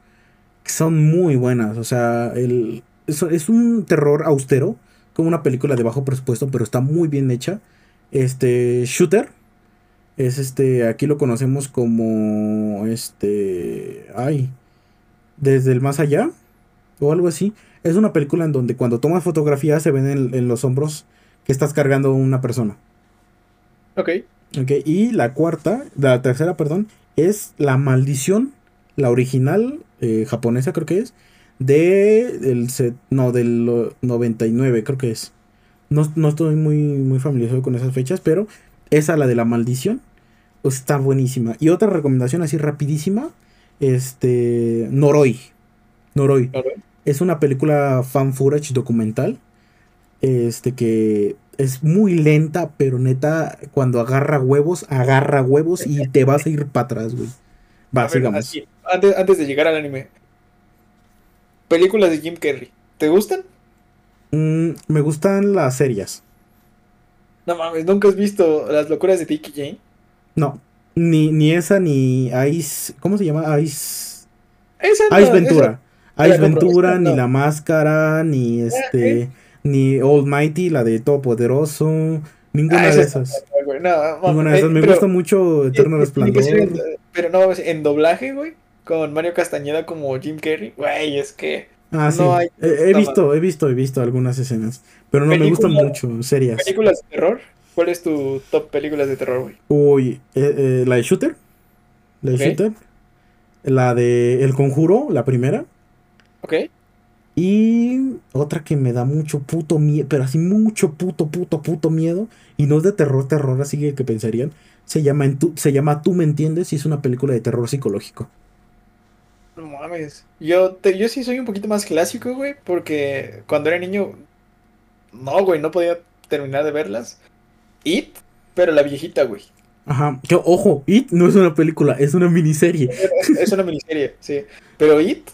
S2: que son muy buenas. O sea, el, es, es un terror austero, como una película de bajo presupuesto, pero está muy bien hecha. Este, Shooter, es este, aquí lo conocemos como, este, ay, desde el más allá, o algo así. Es una película en donde cuando tomas fotografías se ven en, en los hombros que estás cargando una persona.
S3: Ok.
S2: Ok, y la cuarta, la tercera, perdón, es La Maldición, la original eh, japonesa creo que es, de del set, no, del eh, 99 creo que es. No, no estoy muy, muy familiarizado con esas fechas, pero esa, la de La Maldición, pues, está buenísima. Y otra recomendación así rapidísima, este, Noroi. Noroi.
S3: Noroi.
S2: Es una película fan footage documental. Este que es muy lenta, pero neta, cuando agarra huevos, agarra huevos y te vas a ir para atrás, güey. Va,
S3: ver,
S2: sigamos.
S3: antes, antes de llegar al anime. Películas de Jim Carrey. ¿Te gustan?
S2: Mm, me gustan las serias.
S3: No mames, ¿nunca has visto Las locuras de y Jane?
S2: No, ni, ni esa ni Ice. ¿Cómo se llama? Ice.
S3: Esa
S2: Ice
S3: no,
S2: Ventura.
S3: esa-
S2: Ice Ventura, ni la máscara, ni este. Ni Almighty, la de Todopoderoso. Ninguna
S3: Ah,
S2: de
S3: esa-
S2: esas.
S3: no,
S2: Ninguna de
S3: eh,
S2: esas. Me
S3: pero-
S2: gusta mucho Eterno
S3: eh, que
S2: Resplandor.
S3: pero no, en doblaje, güey. Con Mario Castañeda como Jim Carrey. Güey, es que.
S2: Ah, sí.
S3: No hay-
S2: He, he visto, he visto, he visto algunas escenas. Pero no me gustan mucho, serias.
S3: ¿Películas de terror? ¿Cuál es tu top películas de terror, güey?
S2: Uy, eh, eh, la de Shooter. La de
S3: Ok.
S2: Shooter. La de El Conjuro, la primera.
S3: ¿Ok?
S2: Y otra que me da mucho puto miedo, pero así mucho puto, puto, puto miedo. Y no es de terror, terror, así que, que pensarían. Se llama, en tu- se llama Tú me entiendes y es una película de terror psicológico.
S3: No mames. Yo, te, yo sí soy un poquito más clásico, güey, porque cuando era niño, no, güey, no podía terminar de verlas. It, pero la viejita, güey.
S2: Ajá, que ojo, It no es una película, es una miniserie.
S3: Es una miniserie, sí. Pero It,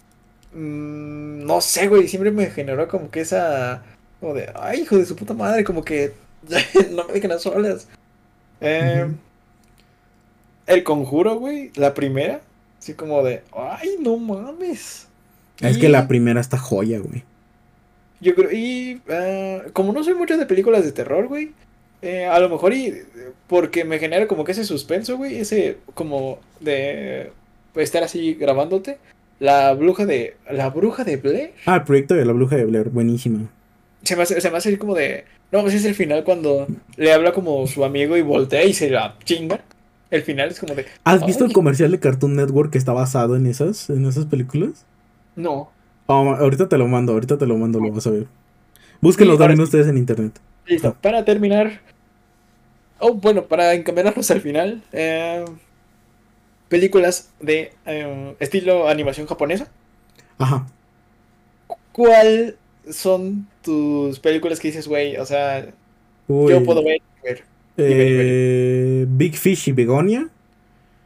S3: mmm, no sé, güey, siempre me generó como que esa. Como de, ay, hijo de su puta madre, como que [LAUGHS] no me dejen a solas. Eh. El conjuro, güey, la primera, así como de, ay, no mames.
S2: Es
S3: Y-
S2: que la primera está joya, güey.
S3: Yo creo, y ah, como no soy mucho de películas de terror, güey, eh, a lo mejor y porque me genera como que ese suspenso, güey, ese como de estar así grabándote. La bruja de, la bruja de Blair,
S2: Ah, el proyecto de la bruja de Blair, buenísima.
S3: se me hace, se me hace como de, no, pues es el final cuando le habla como su amigo y voltea y se la chinga. El final es como de,
S2: ¿Has visto el comercial de Cartoon Network que está basado en esas, en esas películas?
S3: no.
S2: Ah, ahorita te lo mando, ahorita te lo mando, lo vas a ver. Búsquenlo
S3: Sí,
S2: también ustedes en internet.
S3: Listo, para terminar. Oh, bueno, para encaminarnos al final. eh, películas de eh, estilo animación japonesa.
S2: Ajá.
S3: ¿Cuál son tus películas que dices, güey? O sea,
S2: Uy,
S3: yo puedo ver. ver,
S2: eh, Big Fish y Begonia.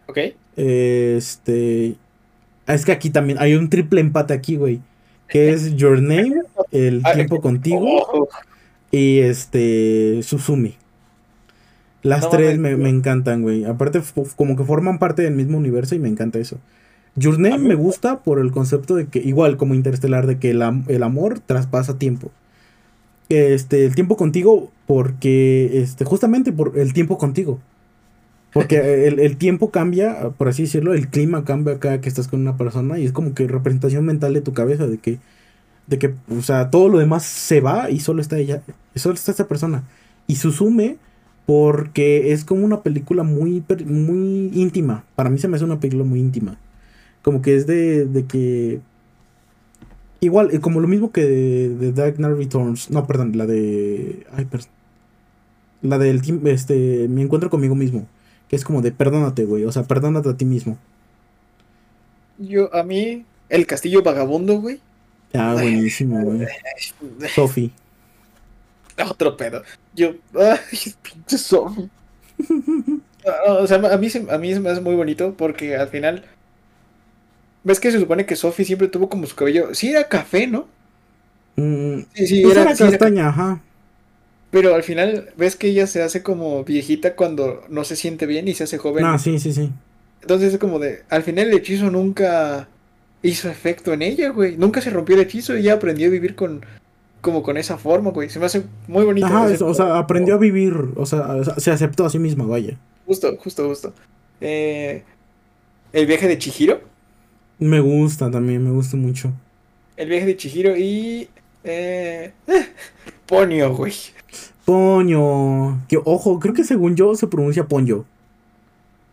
S3: ¿Ok?
S2: Este. Es que aquí también hay un triple empate aquí, güey. Que es Your Name, El [LAUGHS]
S3: Ah,
S2: Tiempo [LAUGHS] Contigo
S3: Oh,
S2: y este. Susumi. Las
S3: No
S2: tres me, me encantan, güey. Aparte, como que forman parte del mismo universo y me encanta eso. Your Name me gusta por el concepto de que, igual como Interestelar, de que el, am- el amor traspasa tiempo. Este, el tiempo contigo, porque, este, justamente por el tiempo contigo. Porque [LAUGHS] el, el tiempo cambia, por así decirlo, el clima cambia cada que estás con una persona y es como que representación mental de tu cabeza, de que, de que, o sea, todo lo demás se va y solo está ella, solo está esa persona. Y Susume, porque es como una película muy, muy íntima. Para mí se me hace una película muy íntima. Como que es de, de que... Igual, eh, como lo mismo que de, de Dark Knight Returns. No, perdón, la de... Ay, perdón. La del este, mi encuentro conmigo mismo. Que es como de perdónate, güey. O sea, perdónate a ti mismo.
S3: Yo, a mí, El Castillo Vagabundo, güey.
S2: Ah, [LAUGHS] buenísimo, güey. [LAUGHS] Sophie. [LAUGHS]
S3: Otro pedo. Yo, ay, [LAUGHS] pinche. Ah, O sea, a mí, a mí se me hace muy bonito porque al final. ¿Ves que se supone que Sophie siempre tuvo como su cabello? Sí, era café, ¿no?
S2: Mm,
S3: Sí, sí,
S2: pues
S3: era,
S2: era
S3: sí, era
S2: castaña, ajá.
S3: Pero al final, ¿ves que ella se hace como viejita cuando no se siente bien y se hace joven?
S2: No, sí, sí, sí.
S3: Entonces es como de. Al final el hechizo nunca hizo efecto en ella, güey. Nunca se rompió el hechizo y ella aprendió a vivir con. Como con esa forma, güey. Se me hace muy bonito.
S2: Ajá, o sea, aprendió a vivir, o sea, se aceptó a sí misma, vaya.
S3: Justo, justo, justo. Eh, el viaje de Chihiro.
S2: Me gusta también, me gusta mucho.
S3: El viaje de Chihiro y. Eh, Ponyo, güey.
S2: Poño. Que, ojo, creo que según yo se pronuncia Ponyo.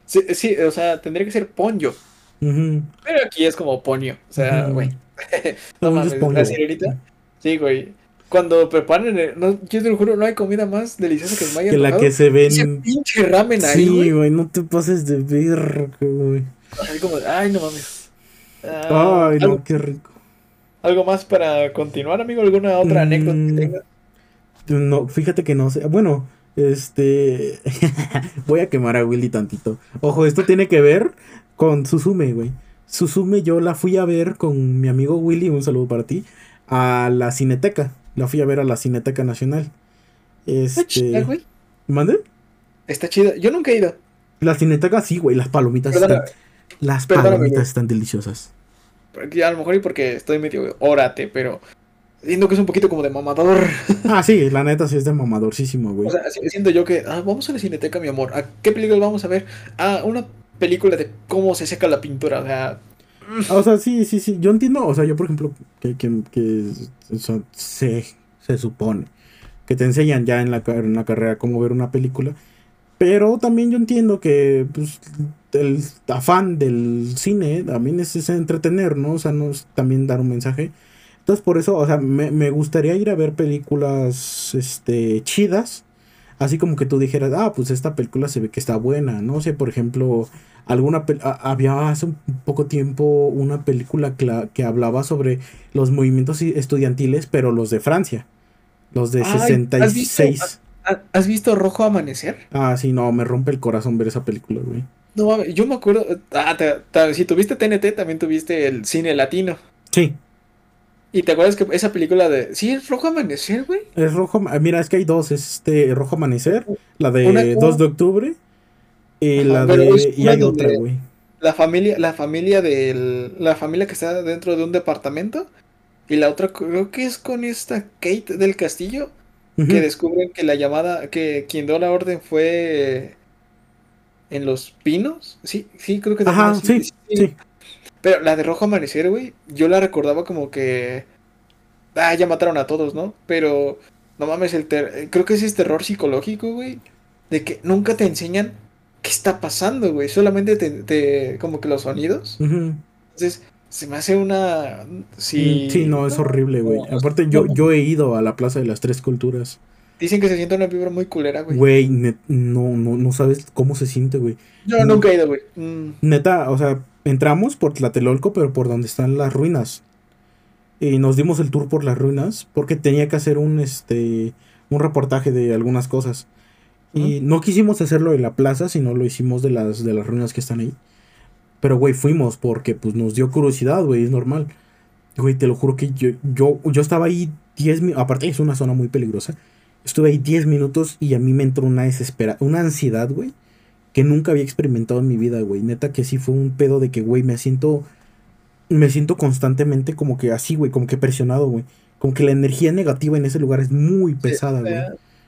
S3: Sí, sí, o sea, tendría que ser Ponyo. Pero aquí es como Ponyo. O sea, güey. [LAUGHS] No mames,
S2: Ponyo.
S3: la sirenita. Sí, güey. Cuando preparan el- no, yo te lo juro, no hay comida más deliciosa que me haya
S2: Que la que se ven.
S3: Ese pinche ramen ahí,
S2: Sí,
S3: güey.
S2: no te pases de ver, güey.
S3: Así como, ay, no mames. Ah,
S2: Ay,
S3: ¿algo,
S2: no, qué rico.
S3: algo más para continuar, amigo? ¿Alguna otra anécdota que
S2: Mm.
S3: tengas?
S2: No, fíjate que no sé. Bueno, este. [LAUGHS] Voy a quemar a Willy tantito. Ojo, esto tiene que ver con Suzume, güey. Suzume yo la fui a ver con mi amigo Willy, un saludo para ti, a la Cineteca. La fui a ver a la Cineteca Nacional.
S3: Está chida,
S2: Este.
S3: güey.
S2: ¿Mande?
S3: Está chida. Yo nunca he ido.
S2: La Cineteca sí, güey. Las palomitas están. Las
S3: perdóname,
S2: palomitas
S3: güey.
S2: están deliciosas.
S3: porque a lo mejor y porque estoy medio órate, pero siento que es un poquito como de mamador. [LAUGHS]
S2: Ah, sí, la neta sí es de mamadorcísimo, güey.
S3: O sea, siento yo que, ah, vamos a la cineteca, mi amor. ¿A qué película vamos a ver? Ah, una película de cómo se seca la pintura. O sea,
S2: O sea, sí, sí, sí. Yo entiendo, o sea, yo por ejemplo, que, que, que o se, se supone que te enseñan ya en la, en la carrera cómo ver una película. Pero también yo entiendo que pues, el afán del cine también es, es entretener, ¿no? O sea, no es también dar un mensaje. Entonces, por eso, o sea, me, me gustaría ir a ver películas este, chidas así como que tú dijeras, ah, pues esta película se ve que está buena. No sé, por ejemplo, alguna había hace un poco tiempo una película que hablaba sobre los movimientos estudiantiles, pero los de Francia. Los de 66.
S3: ¿has visto, Rojo Amanecer?
S2: Ah, sí, no, me rompe el corazón ver esa película, güey.
S3: No, yo me acuerdo. Ah, si tuviste TNT, también tuviste el cine latino.
S2: Sí.
S3: ¿Y te acuerdas que esa película de. Sí, es Rojo Amanecer, güey?
S2: Es Rojo. Mira, es que hay dos. Es este Rojo Amanecer, la de 2 de octubre. Y la de. Y hay otra, güey.
S3: La familia, la familia del. La familia que está dentro de un departamento. Y la otra, creo que es con esta Kate del Castillo. Que descubren que la llamada. Que quien dio la orden fue. En los pinos. Sí, sí, creo que.
S2: Ajá, sí, sí.
S3: Pero la de Rojo Amanecer, güey, yo la recordaba como que. Ah, ya mataron a todos, ¿no? Pero. No mames, el ter... creo que ese es terror psicológico, güey. De que nunca te enseñan qué está pasando, güey. Solamente te, como que los sonidos. Entonces, se me hace una. Sí,
S2: mm, sí no, es horrible, güey. Aparte, yo, yo he ido a la Plaza de las Tres Culturas.
S3: Dicen que se siente una vibra muy culera, güey.
S2: Güey, no, no, no sabes cómo se siente, güey.
S3: Yo nunca he ido, güey. Mm.
S2: Neta, o sea, entramos por Tlatelolco, pero por donde están las ruinas. Y nos dimos el tour por las ruinas porque tenía que hacer un, este, un reportaje de algunas cosas. Y no quisimos hacerlo en la plaza, sino lo hicimos de las, de las ruinas que están ahí. Pero, güey, fuimos porque pues nos dio curiosidad, güey, es normal. Güey, te lo juro que yo, yo, yo estaba ahí 10 minutos, aparte es una zona muy peligrosa. Estuve ahí 10 minutos y a mí me entró una desespera, una ansiedad, güey que nunca había experimentado en mi vida, güey. Neta que sí fue un pedo de que, güey, me siento. Me siento constantemente como que así, güey, como que presionado, güey. Como que la energía negativa en ese lugar es muy pesada, güey.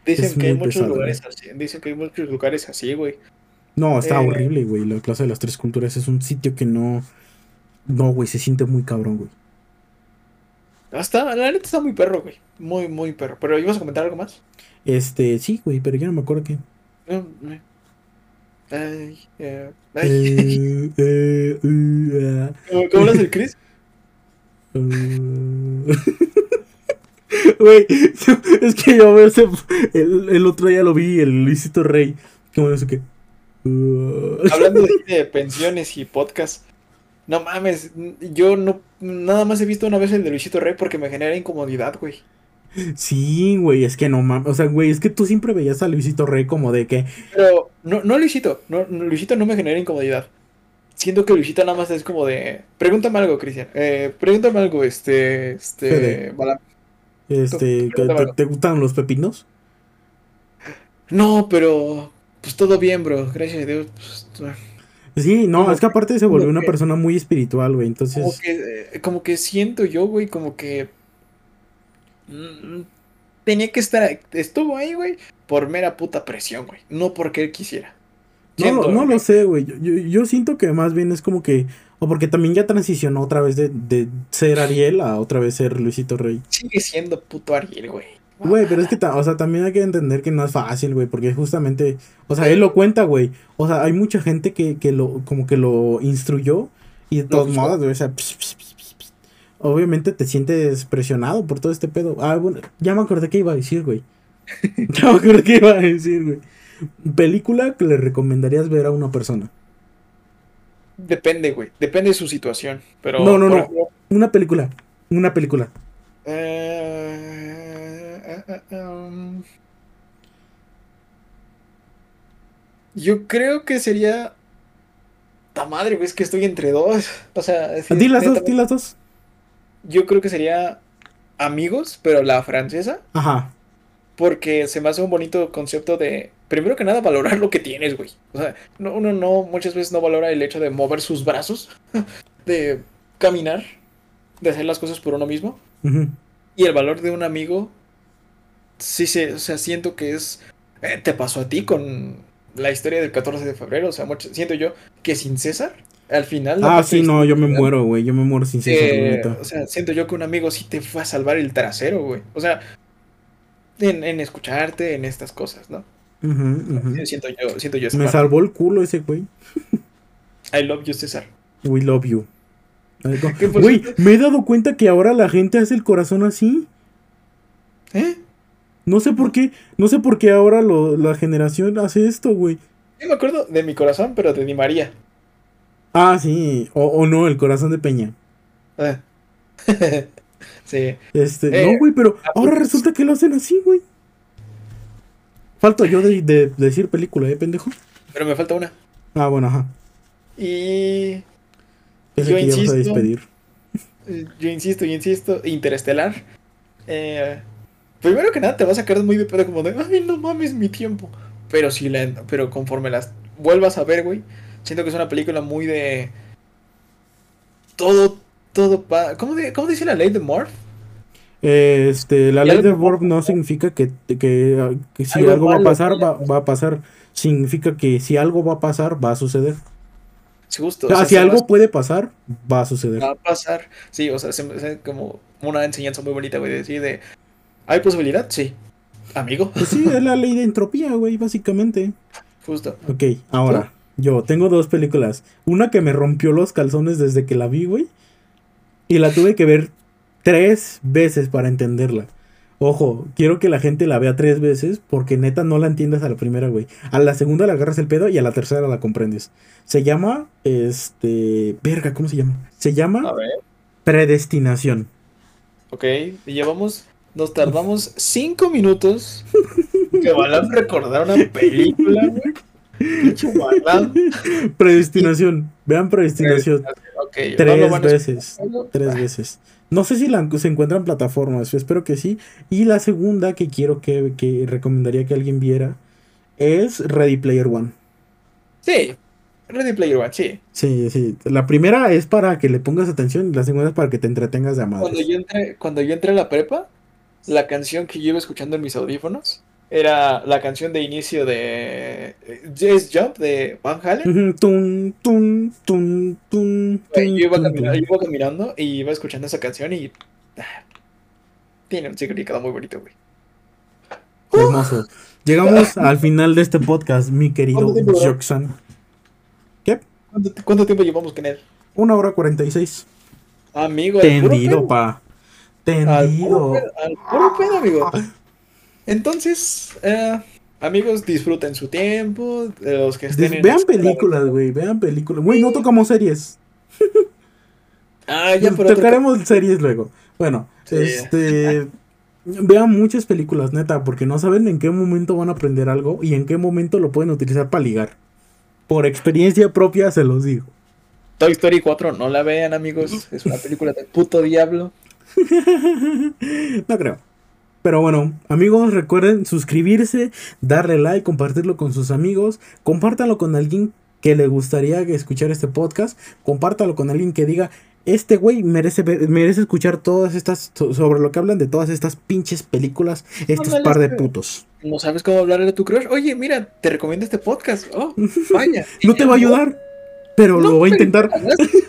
S3: dicen que hay muchos lugares así. Dicen que hay muchos lugares así, güey.
S2: No, está eh, horrible, güey. La Plaza de las Tres Culturas es un sitio que no. No, güey, se siente muy cabrón, güey.
S3: Hasta, la neta está muy perro, güey. Muy, muy perro. Pero ¿ibas a comentar algo más?
S2: Este, sí, güey, pero yo no me acuerdo qué.
S3: No, no. Ay, eh, ay. Eh, eh, ¿Cómo, hablas Chris? [LAUGHS]
S2: Güey, es que yo ese, el, el, otro día lo vi, el Luisito Rey. ¿Cómo sé qué? [LAUGHS]
S3: Hablando de, pensiones y podcast. No mames, yo no nada más he visto una vez el de Luisito Rey porque me genera incomodidad, güey.
S2: Sí, güey, es que no mames. O sea, güey, es que tú siempre veías a Luisito Rey como de que.
S3: Pero, no, no Luisito. No, Luisito no me genera incomodidad. Siento que Luisito nada más es como de. Pregúntame algo, Cristian. Eh, pregúntame algo, este. Este.
S2: Este. ¿te, ¿te, gustan los pepinos?
S3: No, pero. Pues todo bien, bro. Gracias a Dios. Pues,
S2: sí, no, es que aparte se volvió una persona muy espiritual, güey. Entonces.
S3: Como que, eh, como que siento yo, güey, como que tenía que estar, estuvo ahí, güey, por mera puta presión, güey. No porque él quisiera.
S2: no, no lo sé, güey. Yo, siento que más bien es como que. O porque también ya transicionó otra vez de, ser Ariel a otra vez ser Luisito Rey.
S3: Sigue siendo puto Ariel, güey.
S2: Güey, pero es que, o sea, también hay que entender que no es fácil, güey, porque justamente, o sea, él lo cuenta, güey. O sea, hay mucha gente que, que lo, como que lo instruyó y de todos modos, güey, o sea, obviamente te sientes presionado por todo este pedo. Ah, bueno, ya me acordé que iba a decir, güey. [LAUGHS] ya me acordé que iba a decir, güey. Película que le recomendarías ver a una persona.
S3: Depende, güey. Depende de su situación. Pero,
S2: no, no, no. Una película. Una película.
S3: Eh, eh, eh, um, yo creo que sería. Ta madre, güey, es que estoy entre dos. O sea,
S2: di las dos, di las dos
S3: yo creo que sería Amigos, pero la francesa.
S2: Ajá.
S3: Porque se me hace un bonito concepto de, primero que nada, valorar lo que tienes, güey. O sea, uno no, muchas veces no valora el hecho de mover sus brazos, [LAUGHS] de caminar, de hacer las cosas por uno mismo. Y el valor de un amigo, sí, sí, o sea, siento que es, eh, te pasó a ti con la historia del 14 de febrero. O sea, siento yo que sin César al final.
S2: Ah, sí, no, yo me muero, güey. Yo me muero sin
S3: eh, O sea, siento yo que un amigo sí te fue a salvar el trasero, güey. O sea, en, en, escucharte, en estas cosas, ¿no? Siento yo, siento yo
S2: Me salvó el culo ese güey.
S3: I love you, César.
S2: We love you. Güey, me he dado cuenta que ahora la gente hace el corazón así.
S3: ¿Eh?
S2: No sé por qué, no sé por qué ahora lo- la generación hace esto, güey.
S3: Yo me acuerdo de mi corazón, pero de Di María.
S2: Ah, sí, o, o no, el corazón de Peña.
S3: Ah. [LAUGHS] sí.
S2: Este,
S3: Eh,
S2: no, güey, pero ahora resulta que lo hacen así, güey. Falto yo de, de decir película, ¿eh, pendejo?
S3: Pero me falta una.
S2: Ah, bueno, ajá.
S3: Y Yo
S2: vas a
S3: insisto.
S2: despedir.
S3: eh, yo insisto y insisto, Interestelar. eh, primero que nada te va a sacar muy de pedo como de, ay, no mames mi tiempo. Pero sí, la, pero conforme las vuelvas a ver, güey, siento que es una película muy de... Todo, todo... Pa ¿Cómo, de- ¿Cómo dice la ley de Morph?
S2: Este, la ley de Borg no significa que, que, que si
S3: Algo
S2: algo va a pasar, va, va a pasar. Significa que si algo va a pasar, va a suceder.
S3: Sí, justo.
S2: O sea,
S3: sea,
S2: si algo puede pasar, va a suceder.
S3: va a pasar. Sí, o sea, hace como una enseñanza muy bonita, güey, de decir de... ¿Hay posibilidad? Sí. Amigo,
S2: Pues sí, es la [LAUGHS] ley de entropía, güey, básicamente.
S3: justo.
S2: Ok, ahora, yo tengo dos películas. Una que me rompió los calzones desde que la vi, güey. Y la tuve que ver tres veces para entenderla. Ojo, quiero que la gente la vea tres veces porque neta no la entiendes a la primera, güey. A la segunda le agarras el pedo y a la tercera la comprendes. Se llama, este... Verga, ¿cómo se llama? Se
S3: A
S2: llama
S3: ver.
S2: Predestinación.
S3: Ok, y llevamos, nos tardamos cinco minutos [LAUGHS] que van a recordar una película, güey.
S2: Predestinación. Vean Predestinación.
S3: No lo
S2: Tres
S3: a
S2: veces. Tres veces. No sé si la, se encuentra en plataformas, espero que sí. Y la segunda que quiero que, que recomendaría que alguien viera es Ready Player One.
S3: Sí, Ready Player One, sí.
S2: Sí, sí. La primera es para que le pongas atención y la segunda es para que te entretengas de
S3: Cuando
S2: madres.
S3: yo entré, cuando yo entré a la prepa, la canción que yo iba escuchando en mis audífonos era la canción de inicio de eh, Just Jump de Van Halen.
S2: Ujú, Tun, tun, tun, tun,
S3: Güey,
S2: tun,
S3: Yo iba, caminando, y iba escuchando esa canción y ah, tiene un significado muy bonito, güey.
S2: Hermoso. Llegamos al final de este podcast, mi querido
S3: ¿Cuánto tiempo duró?
S2: Joxan.
S3: ¿Cuánto, tiempo llevamos con él?
S2: Una hora cuarenta y seis.
S3: Amigo,
S2: Tendido, pa. Tendido.
S3: al puro pedo, amigo. Entonces, eh, amigos, disfruten su tiempo. Los que estén
S2: Dis-
S3: en
S2: Vean películas, güey, vean películas. Güey, no tocamos series. [LAUGHS]
S3: Ah, ya otro
S2: Tocaremos series luego. Bueno,
S3: Sí.
S2: este. Vean muchas películas, neta, porque no saben en qué momento van a aprender algo y en qué momento lo pueden utilizar para ligar. Por experiencia propia se los digo.
S3: Toy Story 4, no la vean, amigos. Es una película de puto diablo. [LAUGHS]
S2: No creo. Pero bueno, amigos, recuerden suscribirse, darle like, compartirlo con sus amigos, compártalo con alguien que le gustaría escuchar este podcast, compártalo con alguien que diga, este güey merece, merece escuchar todas estas, so- sobre lo que hablan de todas estas pinches películas, estos
S3: Ándale,
S2: par de putos.
S3: No sabes cómo hablarle a tu crush. Oye, mira, te recomiendo este podcast. Oh, vaya. [LAUGHS]
S2: No te va a ayudar, pero
S3: No,
S2: lo voy a intentar.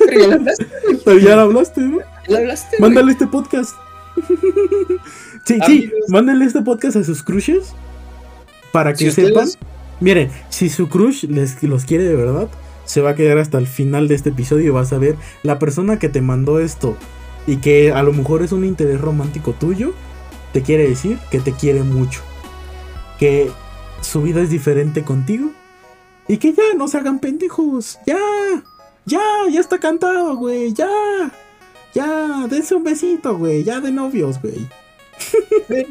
S3: pero ya lo hablaste, [LAUGHS]
S2: Pero ya lo hablaste, ¿no?
S3: ya lo hablaste.
S2: Mándale este podcast. [LAUGHS] sí, sí, mándale este podcast a sus crushes para que
S3: Si
S2: sepan.
S3: ustedes-
S2: Miren, si su crush les, los quiere de verdad, se va a quedar hasta el final de este episodio y vas a ver la persona que te mandó esto y que a lo mejor es un interés romántico tuyo, te quiere decir que te quiere mucho. Que su vida es diferente contigo y que ya no se hagan pendejos. Ya, ya, ya está cantado, güey, ya. Ya, dense un besito, güey. Ya de novios, güey.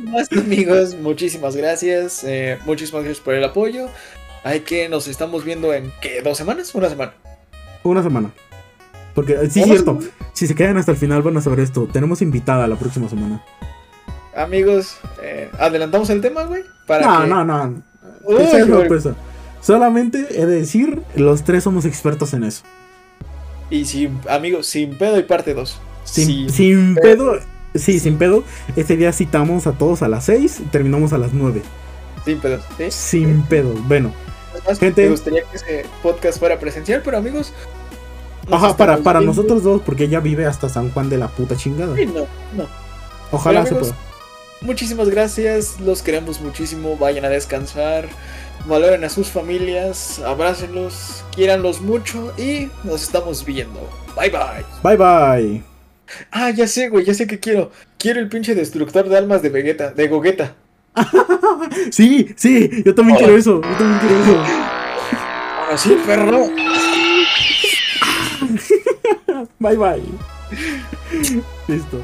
S3: Más amigos, muchísimas gracias. eh, muchísimas gracias por el apoyo. Hay que nos estamos viendo en ¿qué? ¿Dos semanas? Una semana.
S2: Una semana. Porque eh, sí, es cierto. Si se quedan hasta el final van a saber esto. Tenemos invitada la próxima semana.
S3: Amigos, eh, adelantamos el tema, güey. Para
S2: No,
S3: que...
S2: no, no.
S3: Uy,
S2: Esa es sorpresa. Solamente he de decir, los tres somos expertos en eso.
S3: Y sin, amigos, sin pedo y parte 2.
S2: Sin, sin pedo. Sí, sin pedo. Este día citamos a todos a las 6 y terminamos a las 9.
S3: Sin pedos, ¿sí?
S2: Sin pedo. Bueno.
S3: Además,
S2: Gente.
S3: Me gustaría que ese podcast fuera presencial, pero amigos.
S2: Ajá, para, para nosotros dos, porque ella vive hasta San Juan de la puta chingada.
S3: Sí, no, no.
S2: Ojalá se pueda.
S3: Muchísimas gracias, los queremos muchísimo, vayan a descansar, valoren a sus familias, abrácenlos, quiéranlos mucho y nos estamos viendo. Bye bye.
S2: Bye bye.
S3: Ah, ya sé, güey, ya sé que quiero. Quiero el pinche destructor de almas de Vegeta, de Gogeta. [LAUGHS]
S2: sí, sí, yo también quiero eso. Yo también quiero eso.
S3: Ahora sí, perro. [LAUGHS]
S2: bye bye. Listo.